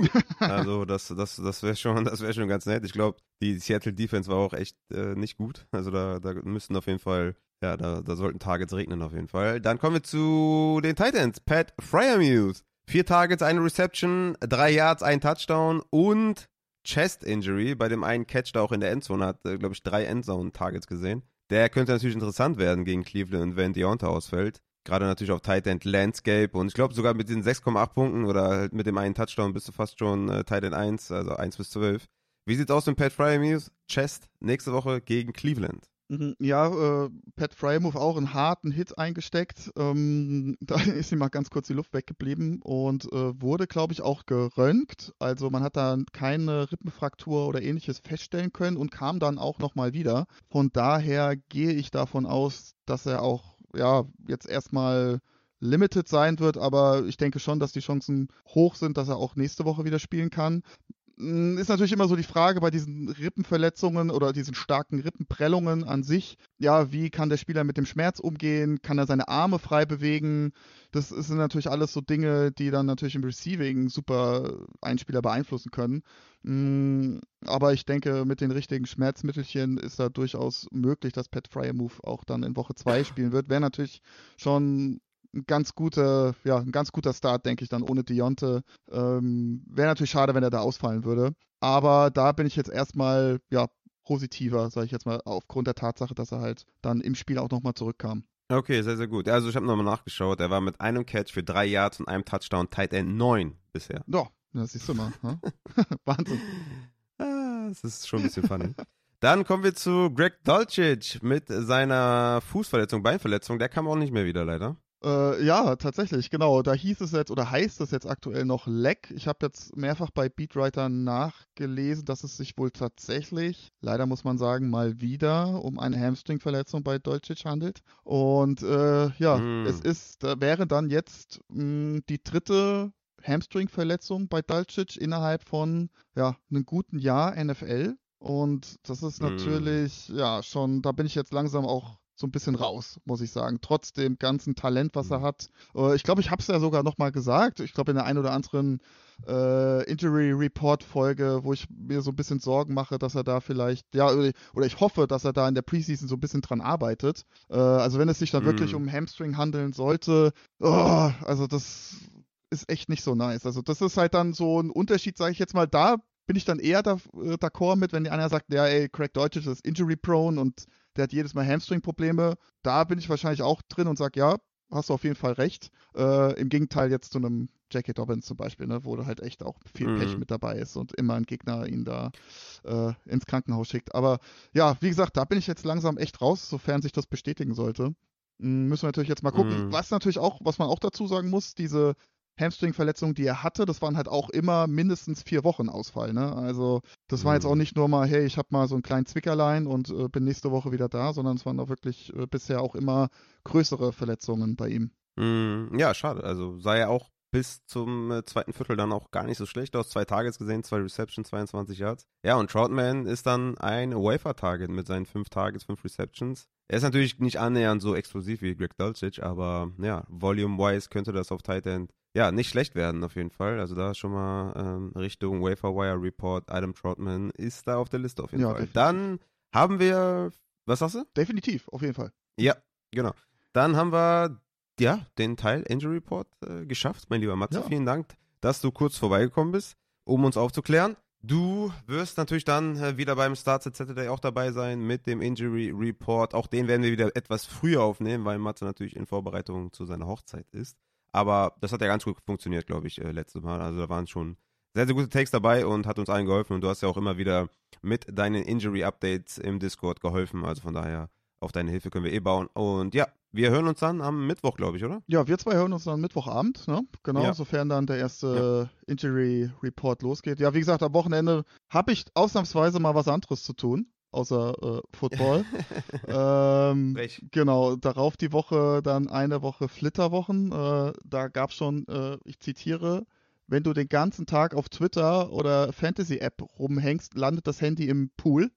Also das, das, das wäre schon, das wäre schon ganz nett. Ich glaube, die Seattle Defense war auch echt äh, nicht gut. Also da, da müssten auf jeden Fall, ja, da, da sollten Targets regnen auf jeden Fall. Dann kommen wir zu den Titans. Pat Fryermuth. Vier Targets, eine Reception, drei Yards, ein Touchdown und Chest Injury. Bei dem einen Catch da auch in der Endzone hat, äh, glaube ich, drei Endzone-Targets gesehen. Der könnte natürlich interessant werden gegen Cleveland, wenn Deonta ausfällt. Gerade natürlich auf Tight End Landscape und ich glaube sogar mit diesen 6,8 Punkten oder halt mit dem einen Touchdown bist du fast schon äh, Tight End 1, also 1 bis 12. Wie sieht's aus mit Pat Fryermuth? Chest nächste Woche gegen Cleveland. Mhm, ja, äh, Pat Frymouth auch einen harten Hit eingesteckt. Ähm, da ist ihm mal ganz kurz die Luft weggeblieben und äh, wurde, glaube ich, auch geröntgt. Also man hat da keine Rippenfraktur oder ähnliches feststellen können und kam dann auch nochmal wieder. Von daher gehe ich davon aus, dass er auch ja, jetzt erstmal limited sein wird, aber ich denke schon, dass die Chancen hoch sind, dass er auch nächste Woche wieder spielen kann. Hm, ist natürlich immer so die Frage bei diesen Rippenverletzungen oder diesen starken Rippenprellungen an sich. Ja, wie kann der Spieler mit dem Schmerz umgehen? Kann er seine Arme frei bewegen? Das sind natürlich alles so Dinge, die dann natürlich im Receiving super einen Spieler beeinflussen können. Hm, aber ich denke, mit den richtigen Schmerzmittelchen ist da durchaus möglich, dass Pat Fryermove auch dann in Woche 2 spielen wird. Wäre natürlich schon ein ganz guter, ja, ein ganz guter Start, denke ich, dann ohne Dionte. Ähm, Wäre natürlich schade, wenn er da ausfallen würde. Aber da bin ich jetzt erstmal, ja, positiver, sage ich jetzt mal, aufgrund der Tatsache, dass er halt dann im Spiel auch nochmal zurückkam. Okay, sehr, sehr gut. Also ich habe nochmal nachgeschaut. Er war mit einem Catch für drei Yards und einem Touchdown Tight End 9 bisher. Ja, das siehst du mal. Ne? Wahnsinn. Ah, das ist schon ein bisschen funny. Dann kommen wir zu Greg Dolcic mit seiner Fußverletzung, Beinverletzung. Der kam auch nicht mehr wieder, leider. Äh, ja, tatsächlich, genau. Da hieß es jetzt oder heißt es jetzt aktuell noch Leck. Ich habe jetzt mehrfach bei Beatwriter nachgelesen, dass es sich wohl tatsächlich, leider muss man sagen, mal wieder um eine Hamstring-Verletzung bei Dolcic handelt. Und äh, ja, mm. es ist, da wäre dann jetzt mh, hm, die dritte Hamstring-Verletzung bei Dolcic innerhalb von ja, einem guten Jahr NFL. Und das ist hm. natürlich, mm. ja, schon, da bin ich jetzt langsam auch so ein bisschen raus, muss ich sagen. Trotz dem ganzen Talent, was er mhm. hat. Äh, ich glaube, ich habe es ja sogar nochmal gesagt. Ich glaube, in der einen oder anderen äh, Injury Report Folge, wo ich mir so ein bisschen Sorgen mache, dass er da vielleicht, ja, oder ich hoffe, dass er da in der Preseason so ein bisschen dran arbeitet. Äh, also wenn es sich dann mm. wirklich um Hamstring handeln sollte, oh, also das ist echt nicht so nice. Also das ist halt dann so ein Unterschied, sage ich jetzt mal, da bin ich dann eher äh, d'accord mit, wenn einer sagt, ja, ey, Craig Deutsch ist injury prone und der hat jedes Mal Hamstring-Probleme. Da bin ich wahrscheinlich auch drin und sage, ja, hast du auf jeden Fall recht. Äh, Im Gegenteil jetzt zu einem Jackie Dobbins zum Beispiel, ne, wo da halt echt auch viel mhm. Pech mit dabei ist und immer ein Gegner ihn da äh, ins Krankenhaus schickt. Aber ja, wie gesagt, da bin ich jetzt langsam echt raus, sofern sich das bestätigen sollte. Hm, müssen wir natürlich jetzt mal gucken. Mhm. Was natürlich auch, was man auch dazu sagen muss, diese Hamstring-Verletzungen, die er hatte, das waren halt auch immer mindestens vier Wochen Ausfall. Ne? Also das war jetzt auch mhm. nicht nur mal, hey, ich habe mal so einen kleinen Zwickerlein und äh, bin nächste Woche wieder da, sondern es waren auch wirklich äh, bisher auch immer größere Verletzungen bei ihm. Mm, ja, schade. Also sah er auch bis zum äh, zweiten Viertel dann auch gar nicht so schlecht aus. Zwei Targets gesehen, zwei Receptions, 22 Yards. Ja, und Troutman ist dann ein Wafer-Target mit seinen fünf Targets, fünf Receptions. Er ist natürlich nicht annähernd so explosiv wie Greg Dulcich, aber ja, volume-wise könnte das auf Tight End ja, nicht schlecht werden auf jeden Fall. Also da schon mal ähm, Richtung Waferwire Report, Adam Troutman ist da auf der Liste auf jeden ja, Fall. Definitiv. Dann haben wir, was sagst du? Definitiv, auf jeden Fall. Ja, genau. Dann haben wir ja den Teil Injury Report äh, geschafft, mein lieber Matze. Ja. Vielen Dank, dass du kurz vorbeigekommen bist, um uns aufzuklären. Du wirst natürlich dann äh, wieder beim Starts Saturday auch dabei sein mit dem Injury Report. Auch den werden wir wieder etwas früher aufnehmen, weil Matze natürlich in Vorbereitung zu seiner Hochzeit ist. Aber das hat ja ganz gut funktioniert, glaube ich, äh, letztes Mal. Also da waren schon sehr, sehr gute Takes dabei und hat uns allen geholfen. Und du hast ja auch immer wieder mit deinen Injury-Updates im Discord geholfen. Also von daher, auf deine Hilfe können wir eh bauen. Und ja, wir hören uns dann am Mittwoch, glaube ich, oder? Ja, wir zwei hören uns dann Mittwochabend, ne? Genau, Ja. sofern dann der erste Injury Report losgeht. Ja, wie gesagt, am Wochenende habe ich ausnahmsweise mal was anderes zu tun, außer äh, Football. ähm, genau, darauf die Woche dann eine Woche Flitterwochen. Äh, da gab es schon, äh, ich zitiere, wenn du den ganzen Tag auf Twitter oder Fantasy-App rumhängst, landet das Handy im Pool.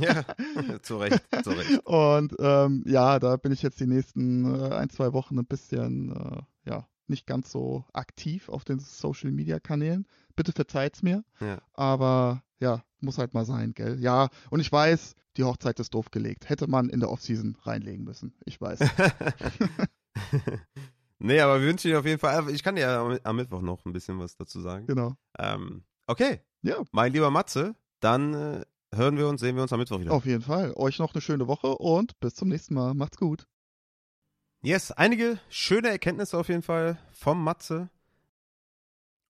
ja, zu Recht, zu Recht. Und ähm, ja, da bin ich jetzt die nächsten äh, ein, zwei Wochen ein bisschen, äh, ja, nicht ganz so aktiv auf den Social Media Kanälen. Bitte verzeiht's mir. Ja. Aber ja, muss halt mal sein, gell? Ja, und ich weiß, die Hochzeit ist doof gelegt. Hätte man in der Offseason reinlegen müssen. Ich weiß. nee, aber wir wünschen dir auf jeden Fall, ich kann dir ja am- am Mittwoch noch ein bisschen was dazu sagen. genau. Ähm, okay, Ja, mein lieber Matze, dann äh, hören wir uns, sehen wir uns am Mittwoch wieder. auf jeden Fall. Euch noch eine schöne Woche und bis zum nächsten Mal. Macht's gut. Yes, einige schöne Erkenntnisse auf jeden Fall vom Matze.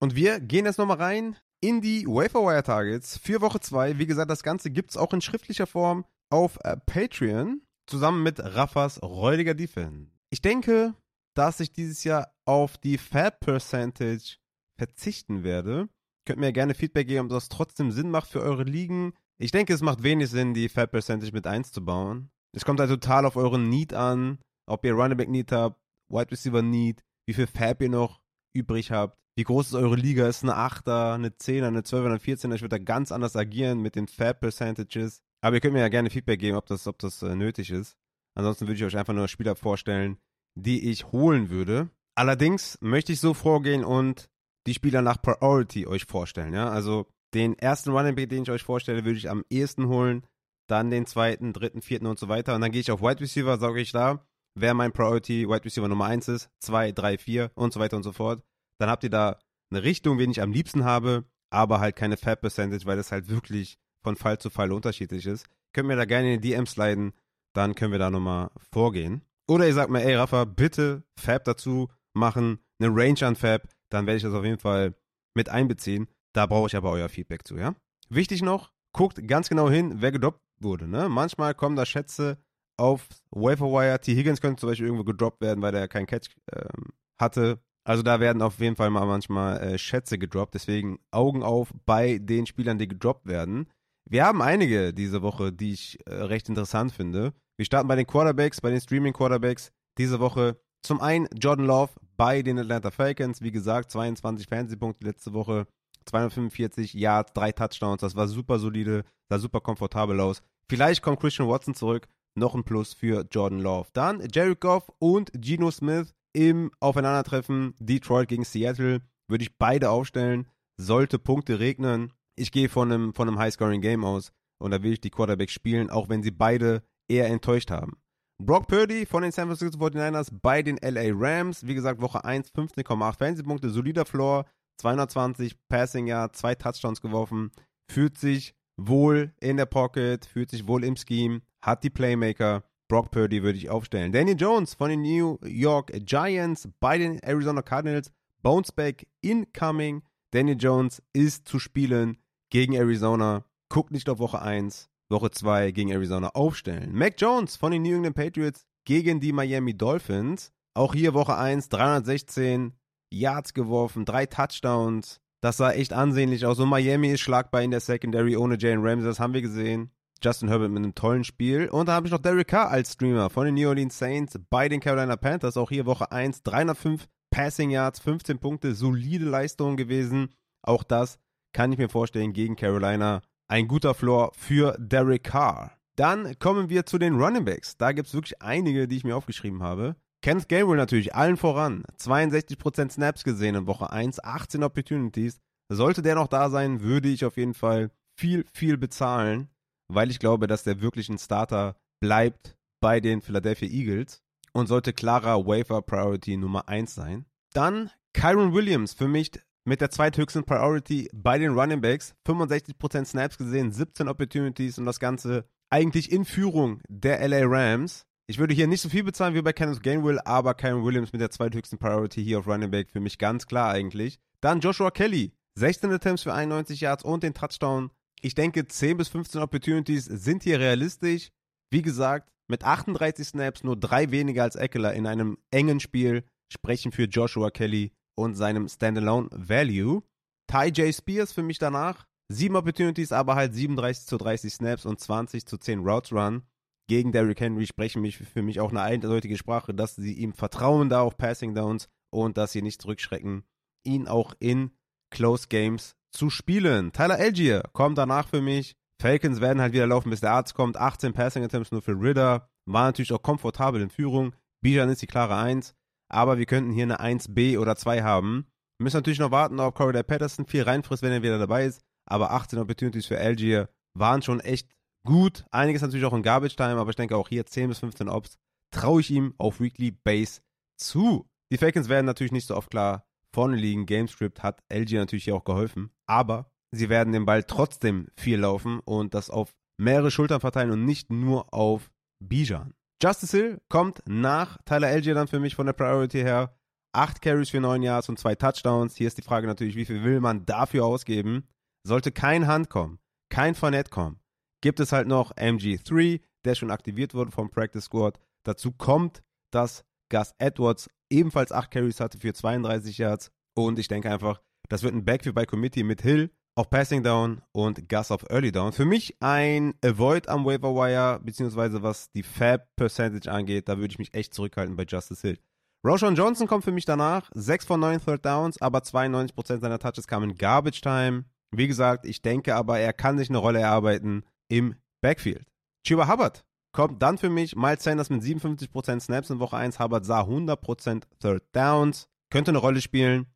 Und wir gehen jetzt nochmal rein in die Waferwire Targets für Woche 2. Wie gesagt, das Ganze gibt's auch in schriftlicher Form auf äh, Patreon zusammen mit Raffas räudiger Defense. Ich denke, dass ich dieses Jahr auf die Fab Percentage verzichten werde. Könnt mir gerne Feedback geben, ob das trotzdem Sinn macht für eure Ligen. Ich denke, es macht wenig Sinn, die Fab Percentage mit 1 zu bauen. Es kommt halt total auf euren Need an, ob ihr Running Back Need habt, Wide Receiver Need, wie viel Fab ihr noch übrig habt, wie groß ist eure Liga, ist eine 8er, eine 10er, eine 12er, eine 14er, ich würde da ganz anders agieren mit den Fab Percentages. Aber ihr könnt mir ja gerne Feedback geben, ob das, ob das äh, nötig ist. Ansonsten würde ich euch einfach nur Spieler vorstellen, die ich holen würde. Allerdings möchte ich so vorgehen und die Spieler nach Priority euch vorstellen, ja. Also den ersten Running Back, den ich euch vorstelle, würde ich am ehesten holen, dann den zweiten, dritten, vierten und so weiter. Und dann gehe ich auf Wide Receiver, sage ich da, wer mein Priority Wide Receiver Nummer 1 ist, 2, 3, 4 und so weiter und so fort. Dann habt ihr da eine Richtung, wen ich am liebsten habe, aber halt keine Fab Percentage, weil das halt wirklich von Fall zu Fall unterschiedlich ist. Könnt mir da gerne in die DMs leiten, dann können wir da nochmal vorgehen. Oder ihr sagt mir, ey Rafa, bitte Fab dazu machen, eine Range an Fab, dann werde ich das auf jeden Fall mit einbeziehen. Da brauche ich aber euer Feedback zu, ja? Wichtig noch, guckt ganz genau hin, wer gedroppt wurde, ne? Manchmal kommen da Schätze auf Waferwire. T. Higgins könnte zum Beispiel irgendwo gedroppt werden, weil der keinen Catch ähm, hatte. Also da werden auf jeden Fall mal manchmal äh, Schätze gedroppt. Deswegen Augen auf bei den Spielern, die gedroppt werden. Wir haben einige diese Woche, die ich äh, recht interessant finde. Wir starten bei den Quarterbacks, bei den Streaming Quarterbacks diese Woche. Zum einen Jordan Love bei den Atlanta Falcons. Wie gesagt, 22 Fantasy-Punkte letzte Woche, 245 Yards, drei Touchdowns. Das war super solide, sah super komfortabel aus. Vielleicht kommt Christian Watson zurück. Noch ein Plus für Jordan Love. Dann Jared Goff und Geno Smith im Aufeinandertreffen Detroit gegen Seattle. Würde ich beide aufstellen. Sollte Punkte regnen. Ich gehe von einem, von einem High-Scoring-Game aus. Und da will ich die Quarterbacks spielen, auch wenn sie beide eher enttäuscht haben. Brock Purdy von den San Francisco 49ers bei den LA Rams. Wie gesagt, Woche 1, 15,8 Fantasy-Punkte, solider Floor, 220 Passing Yard, zwei Touchdowns geworfen. Fühlt sich wohl in der Pocket, fühlt sich wohl im Scheme, hat die Playmaker. Brock Purdy würde ich aufstellen. Daniel Jones von den New York Giants bei den Arizona Cardinals. Bounceback incoming. Daniel Jones ist zu spielen gegen Arizona. Guckt nicht auf Woche 1. Woche 2 gegen Arizona aufstellen. Mac Jones von den New England Patriots gegen die Miami Dolphins. Auch hier Woche 1, 316 Yards geworfen, drei Touchdowns. Das sah echt ansehnlich aus. Und Miami ist schlagbar in der Secondary ohne Jalen Ramsey, das haben wir gesehen. Justin Herbert mit einem tollen Spiel. Und da habe ich noch Derek Carr als Streamer von den New Orleans Saints bei den Carolina Panthers. Auch hier Woche 1, 305 Passing Yards, 15 Punkte, solide Leistung gewesen. Auch das kann ich mir vorstellen gegen Carolina. Ein guter Floor für Derek Carr. Dann kommen wir zu den Running Backs. Da gibt es wirklich einige, die ich mir aufgeschrieben habe. Kenneth Gabriel natürlich, allen voran. 62% Snaps gesehen in Woche 1, 18 Opportunities. Sollte der noch da sein, würde ich auf jeden Fall viel, viel bezahlen, weil ich glaube, dass der wirklich ein Starter bleibt bei den Philadelphia Eagles. und sollte klarer Waiver Priority Nummer 1 sein. Dann Kyron Williams, für mich mit der zweithöchsten Priority bei den Running Backs. 65% Snaps gesehen, 17 Opportunities und das Ganze eigentlich in Führung der LA Rams. Ich würde hier nicht so viel bezahlen wie bei Kenneth Gainwell, aber Kyron Williams mit der zweithöchsten Priority hier auf Running Back für mich ganz klar eigentlich. Dann Joshua Kelly, 16 Attempts für 91 Yards und den Touchdown. Ich denke, 10 bis 15 Opportunities sind hier realistisch. Wie gesagt, mit 38 Snaps nur drei weniger als Eckler in einem engen Spiel sprechen für Joshua Kelly und seinem Standalone Value. Ty J. Spears für mich danach. Sieben Opportunities, aber halt 37 zu 30 Snaps und 20 zu 10 Routes Run. Gegen Derrick Henry sprechen mich für mich auch eine eindeutige Sprache, dass sie ihm vertrauen da auf Passing Downs und dass sie nicht zurückschrecken, ihn auch in Close Games zu spielen. Tyler Algier kommt danach für mich. Falcons werden halt wieder laufen, bis der Arzt kommt. 18 Passing Attempts nur für Ritter. War natürlich auch komfortabel in Führung. Bijan ist die klare 1 aber wir könnten hier eine 1B oder 2 haben. Wir müssen natürlich noch warten, ob Corey Patterson viel reinfrisst, wenn er wieder dabei ist. Aber 18 Opportunities für Algier waren schon echt gut. Einiges natürlich auch in Garbage Time, aber ich denke auch hier 10 bis 15 Ops traue ich ihm auf Weekly Base zu. Die Falcons werden natürlich nicht so oft klar vorne liegen. Gamescript hat Algier natürlich hier auch geholfen. Aber sie werden den Ball trotzdem viel laufen und das auf mehrere Schultern verteilen und nicht nur auf Bijan. Justice Hill kommt nach Tyler Algier dann für mich von der Priority her. Acht Carries für neun Yards und zwei Touchdowns. Hier ist die Frage natürlich, wie viel will man dafür ausgeben? Sollte kein Hand kommen, kein Fournette kommen, gibt es halt noch MG3, der schon aktiviert wurde vom Practice Squad. Dazu kommt, dass Gus Edwards ebenfalls acht Carries hatte für 32 Yards. Und ich denke einfach, das wird ein Backfield bei Committee mit Hill auf Passing Down und Gus auf Early Down. Für mich ein Avoid am Waiver Wire, beziehungsweise was die Fab Percentage angeht, da würde ich mich echt zurückhalten bei Justice Hill. Roshan Johnson kommt für mich danach. 6 von 9 Third Downs, aber 92% seiner Touches kamen in Garbage Time. Wie gesagt, ich denke aber, er kann sich eine Rolle erarbeiten im Backfield. Chuba Hubbard kommt dann für mich. Miles Sanders mit 57% Snaps in Woche 1. Hubbard sah 100% Third Downs. Könnte eine Rolle spielen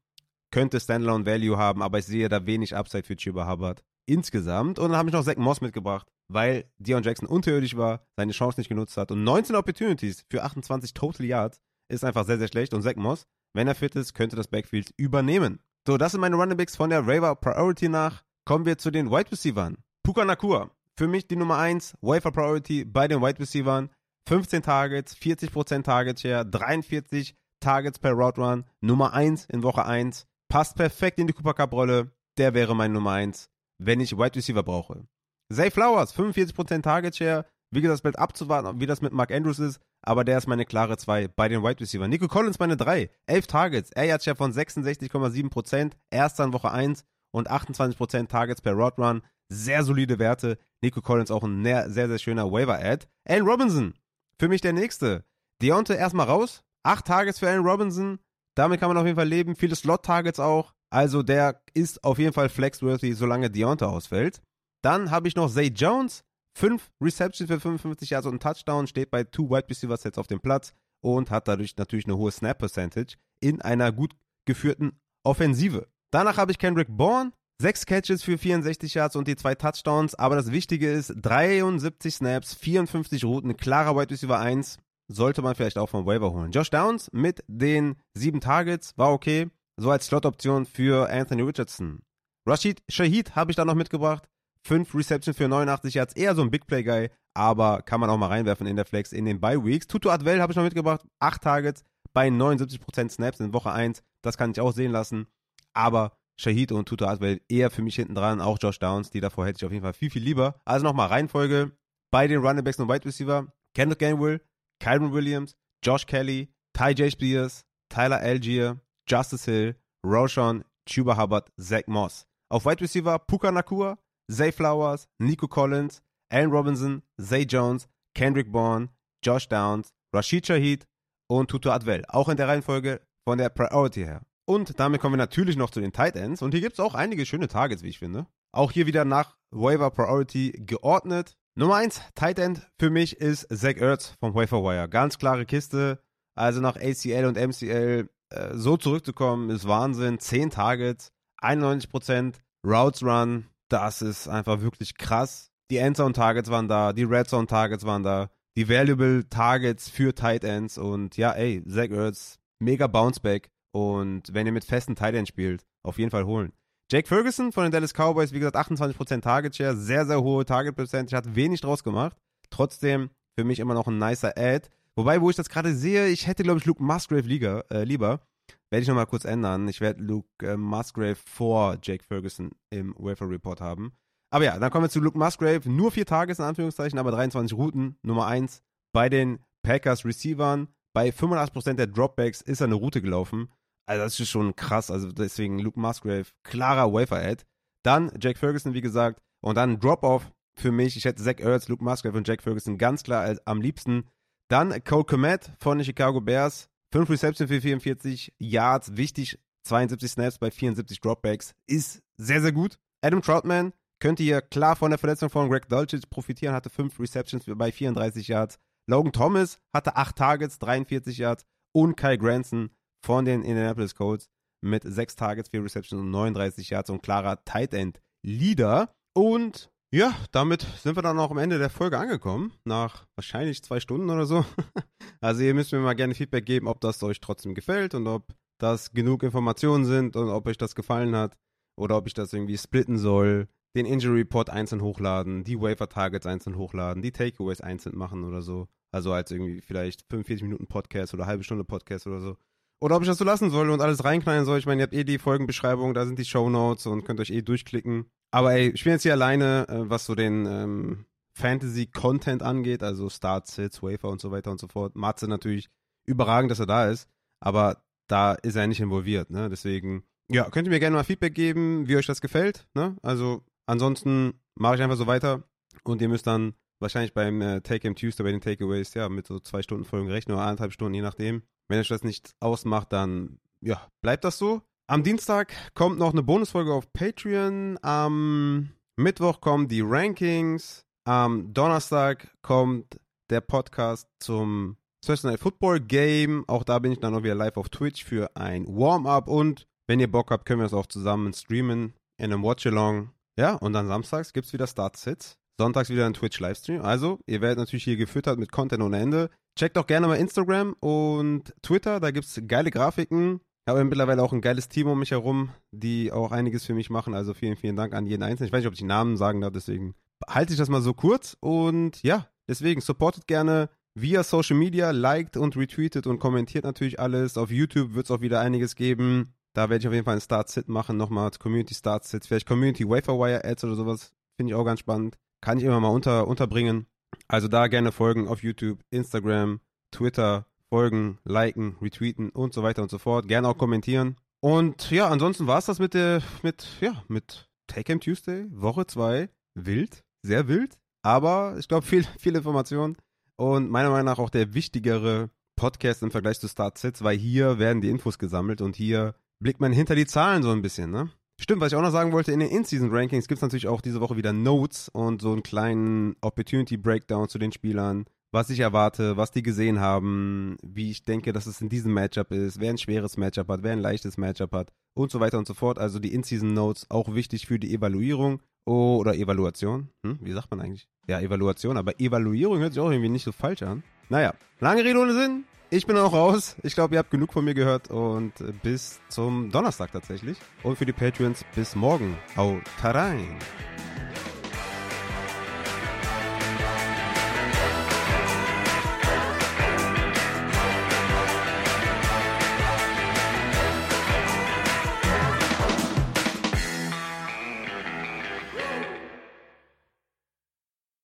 könnte Standalone Value haben, aber ich sehe da wenig Upside für Chuba Hubbard insgesamt. Und dann habe ich noch Zach Moss mitgebracht, weil Dion Jackson unterirdisch war, seine Chance nicht genutzt hat. Und 19 Opportunities für 28 Total Yards ist einfach sehr, sehr schlecht. Und Zach Moss, wenn er fit ist, könnte das Backfield übernehmen. So, das sind meine Running Backs von der Raver Priority nach. Kommen wir zu den Wide Receivers. Puka Nakua, für mich die Nummer 1, Waiver Priority bei den Wide Receivers. 15 Targets, 40% Target Share, 43 Targets per Route Run, Nummer 1 in Woche 1 passt perfekt in die Cooper Cup Rolle. Der wäre mein Nummer 1, wenn ich Wide Receiver brauche. Zay Flowers, 45% Target Share. Wie gesagt, es bleibt abzuwarten, wie das mit Mark Andrews ist, aber der ist meine klare 2 bei den Wide Receiver. Nico Collins meine 3, 11 Targets, Air Yards Share von 66,7%, erster in Woche 1 und 28% Targets per Rod Run. Sehr solide Werte. Nico Collins auch ein sehr, sehr schöner Waiver-Ad. Allen Robinson, für mich der nächste. Deontay erstmal raus, 8 Targets für Allen Robinson, damit kann man auf jeden Fall leben. Viele Slot-Targets auch. Also der ist auf jeden Fall flexworthy, solange Deontay ausfällt. Dann habe ich noch Zay Jones. Fünf Receptions für 55 Yards und ein Touchdown. Steht bei two Wide Receiver Sets auf dem Platz und hat dadurch natürlich eine hohe Snap Percentage in einer gut geführten Offensive. Danach habe ich Kendrick Bourne. Sechs Catches für 64 Yards und die zwei Touchdowns. Aber das Wichtige ist 73 Snaps, 54 Routen, klarer Wide Receiver 1 sollte man vielleicht auch vom Waiver holen. Josh Downs mit den sieben Targets war okay. So als Slot-Option für Anthony Richardson. Rashid Shahid habe ich da noch mitgebracht. Fünf Receptions für 89 Yards. Eher so ein Big Play-Guy, aber kann man auch mal reinwerfen in der Flex in den Bye-Weeks. Tutu Adwell habe ich noch mitgebracht. Acht Targets bei 79% Snaps in Woche 1. Das kann ich auch sehen lassen. Aber Shahid und Tutu Adwell eher für mich hinten dran. Auch Josh Downs, die davor hätte ich auf jeden Fall viel, viel lieber. Also nochmal Reihenfolge bei den Running Backs und Wide Receiver. Kendrick Gainwell, Kyron Williams, Josh Kelly, Ty J. Spears, Tyler Algier, Justice Hill, Roshan, Chuba Hubbard, Zach Moss. Auf Wide Receiver Puka Nakua, Zay Flowers, Nico Collins, Allen Robinson, Zay Jones, Kendrick Bourne, Josh Downs, Rashid Shahid und Tutu Adwell. Auch in der Reihenfolge von der Priority her. Und damit kommen wir natürlich noch zu den Tight Ends. Und hier gibt es auch einige schöne Targets, wie ich finde. Auch hier wieder nach Waiver Priority geordnet. Nummer 1, Tight End für mich ist Zach Ertz vom Waferwire. Ganz klare Kiste. Also nach ACL und MCL äh, so zurückzukommen, ist Wahnsinn. 10 Targets, 91% Routes Run. Das ist einfach wirklich krass. Die Endzone Targets waren da, die Red Zone Targets waren da. die valuable Targets für Tight Ends und ja, ey, Zach Ertz, mega Bounceback und wenn ihr mit festen Tight Ends spielt, auf jeden Fall holen. Jake Ferguson von den Dallas Cowboys, wie gesagt, 28% Target Share, sehr, sehr hohe Target Percentage, hat wenig draus gemacht. Trotzdem für mich immer noch ein nicer Ad. Wobei, wo ich das gerade sehe, ich hätte, glaube ich, Luke Musgrave lieber. Äh, lieber. Werde ich nochmal kurz ändern. Ich werde Luke äh, Musgrave vor Jake Ferguson im Wafer Report haben. Aber ja, dann kommen wir zu Luke Musgrave. Nur vier Tages in Anführungszeichen, aber 23 Routen. Nummer 1 bei den Packers Receivern. Bei 85% der Dropbacks ist er eine Route gelaufen. Also das ist schon krass. Also deswegen Luke Musgrave, klarer Wafer-Ad. Dann Jack Ferguson, wie gesagt. Und dann Drop-Off für mich. Ich hätte Zach Ertz, Luke Musgrave und Jack Ferguson ganz klar als, am liebsten. Dann Cole Komet von den Chicago Bears. 5 Reception für 44 Yards. Wichtig, 72 Snaps bei 74 Dropbacks. Ist sehr, sehr gut. Adam Troutman könnte hier klar von der Verletzung von Greg Dulcich profitieren. Hatte 5 Receptions bei 34 Yards. Logan Thomas hatte 8 Targets, 43 Yards. Und Kyle Granson von den Indianapolis Colts mit 6 Targets, 4 Receptions und 39 Yards und klarer Tight End Leader. Und ja, damit sind wir dann auch am Ende der Folge angekommen. Nach wahrscheinlich zwei Stunden oder so. also ihr müsst mir mal gerne Feedback geben, ob das euch trotzdem gefällt und ob das genug Informationen sind und ob euch das gefallen hat oder ob ich das irgendwie splitten soll. Den Injury Report einzeln hochladen, die Wafer Targets einzeln hochladen, die Takeaways einzeln machen oder so. Also als irgendwie vielleicht 45 Minuten Podcast oder halbe Stunde Podcast oder so. Oder ob ich das so lassen soll und alles reinknallen soll. Ich meine, ihr habt eh die Folgenbeschreibung, da sind die Show Notes und könnt euch eh durchklicken. Aber ey, ich bin jetzt hier alleine, äh, was so den ähm, Fantasy-Content angeht, also Starts, Hits, Wafer und so weiter und so fort. Matze natürlich überragend, dass er da ist, aber da ist er nicht involviert, ne? Deswegen, ja, könnt ihr mir gerne mal Feedback geben, wie euch das gefällt, ne? Also, ansonsten mache ich einfach so weiter und ihr müsst dann wahrscheinlich beim äh, Take Him Tuesday bei den Takeaways, ja, mit so zwei Stunden Folgen rechnen oder eineinhalb Stunden, je nachdem. Wenn euch das nicht ausmacht, dann ja, bleibt das so. Am Dienstag kommt noch eine Bonusfolge auf Patreon. Am Mittwoch kommen die Rankings. Am Donnerstag kommt der Podcast zum Thursday Football Game. Auch da bin ich dann noch wieder live auf Twitch für ein Warm-up. Und wenn ihr Bock habt, können wir das auch zusammen streamen in einem Watch-Along. Ja, und dann samstags gibt es wieder Start-Sits. Sonntags wieder ein Twitch-Livestream. Also, ihr werdet natürlich hier gefüttert mit Content ohne Ende. Checkt auch gerne mal Instagram und Twitter, da gibt es geile Grafiken. Ich habe mittlerweile auch ein geiles Team um mich herum, die auch einiges für mich machen. Also vielen, vielen Dank an jeden Einzelnen. Ich weiß nicht, ob ich die Namen sagen darf, deswegen halte ich das mal so kurz. Und ja, deswegen supportet gerne via Social Media, liked und retweetet und kommentiert natürlich alles. Auf YouTube wird es auch wieder einiges geben. Da werde ich auf jeden Fall einen Start-Sit machen, nochmal Community Start-Sits, vielleicht Community Waferwire Ads oder sowas. Finde ich auch ganz spannend. Kann ich immer mal unter, unterbringen. Also da gerne folgen auf YouTube, Instagram, Twitter, folgen, liken, retweeten und so weiter und so fort. Gerne auch kommentieren. Und ja, ansonsten war es das mit der, mit, ja, mit Take Him Tuesday, Woche 2. Wild, sehr wild, aber ich glaube viel, viel Information. Und meiner Meinung nach auch der wichtigere Podcast im Vergleich zu Start Sits, weil hier werden die Infos gesammelt und hier blickt man hinter die Zahlen so ein bisschen, ne? Stimmt, was ich auch noch sagen wollte, in den In-Season-Rankings gibt es natürlich auch diese Woche wieder Notes und so einen kleinen Opportunity-Breakdown zu den Spielern, was ich erwarte, was die gesehen haben, wie ich denke, dass es in diesem Matchup ist, wer ein schweres Matchup hat, wer ein leichtes Matchup hat und so weiter und so fort. Also die In-Season-Notes auch wichtig für die Evaluierung oder Evaluation. Hm, wie sagt man eigentlich? Ja, Evaluation, aber Evaluierung hört sich auch irgendwie nicht so falsch an. Naja, lange Rede ohne Sinn. Ich bin auch raus. Ich glaube, ihr habt genug von mir gehört und bis zum Donnerstag tatsächlich. Und für die Patreons bis morgen. Haut rein.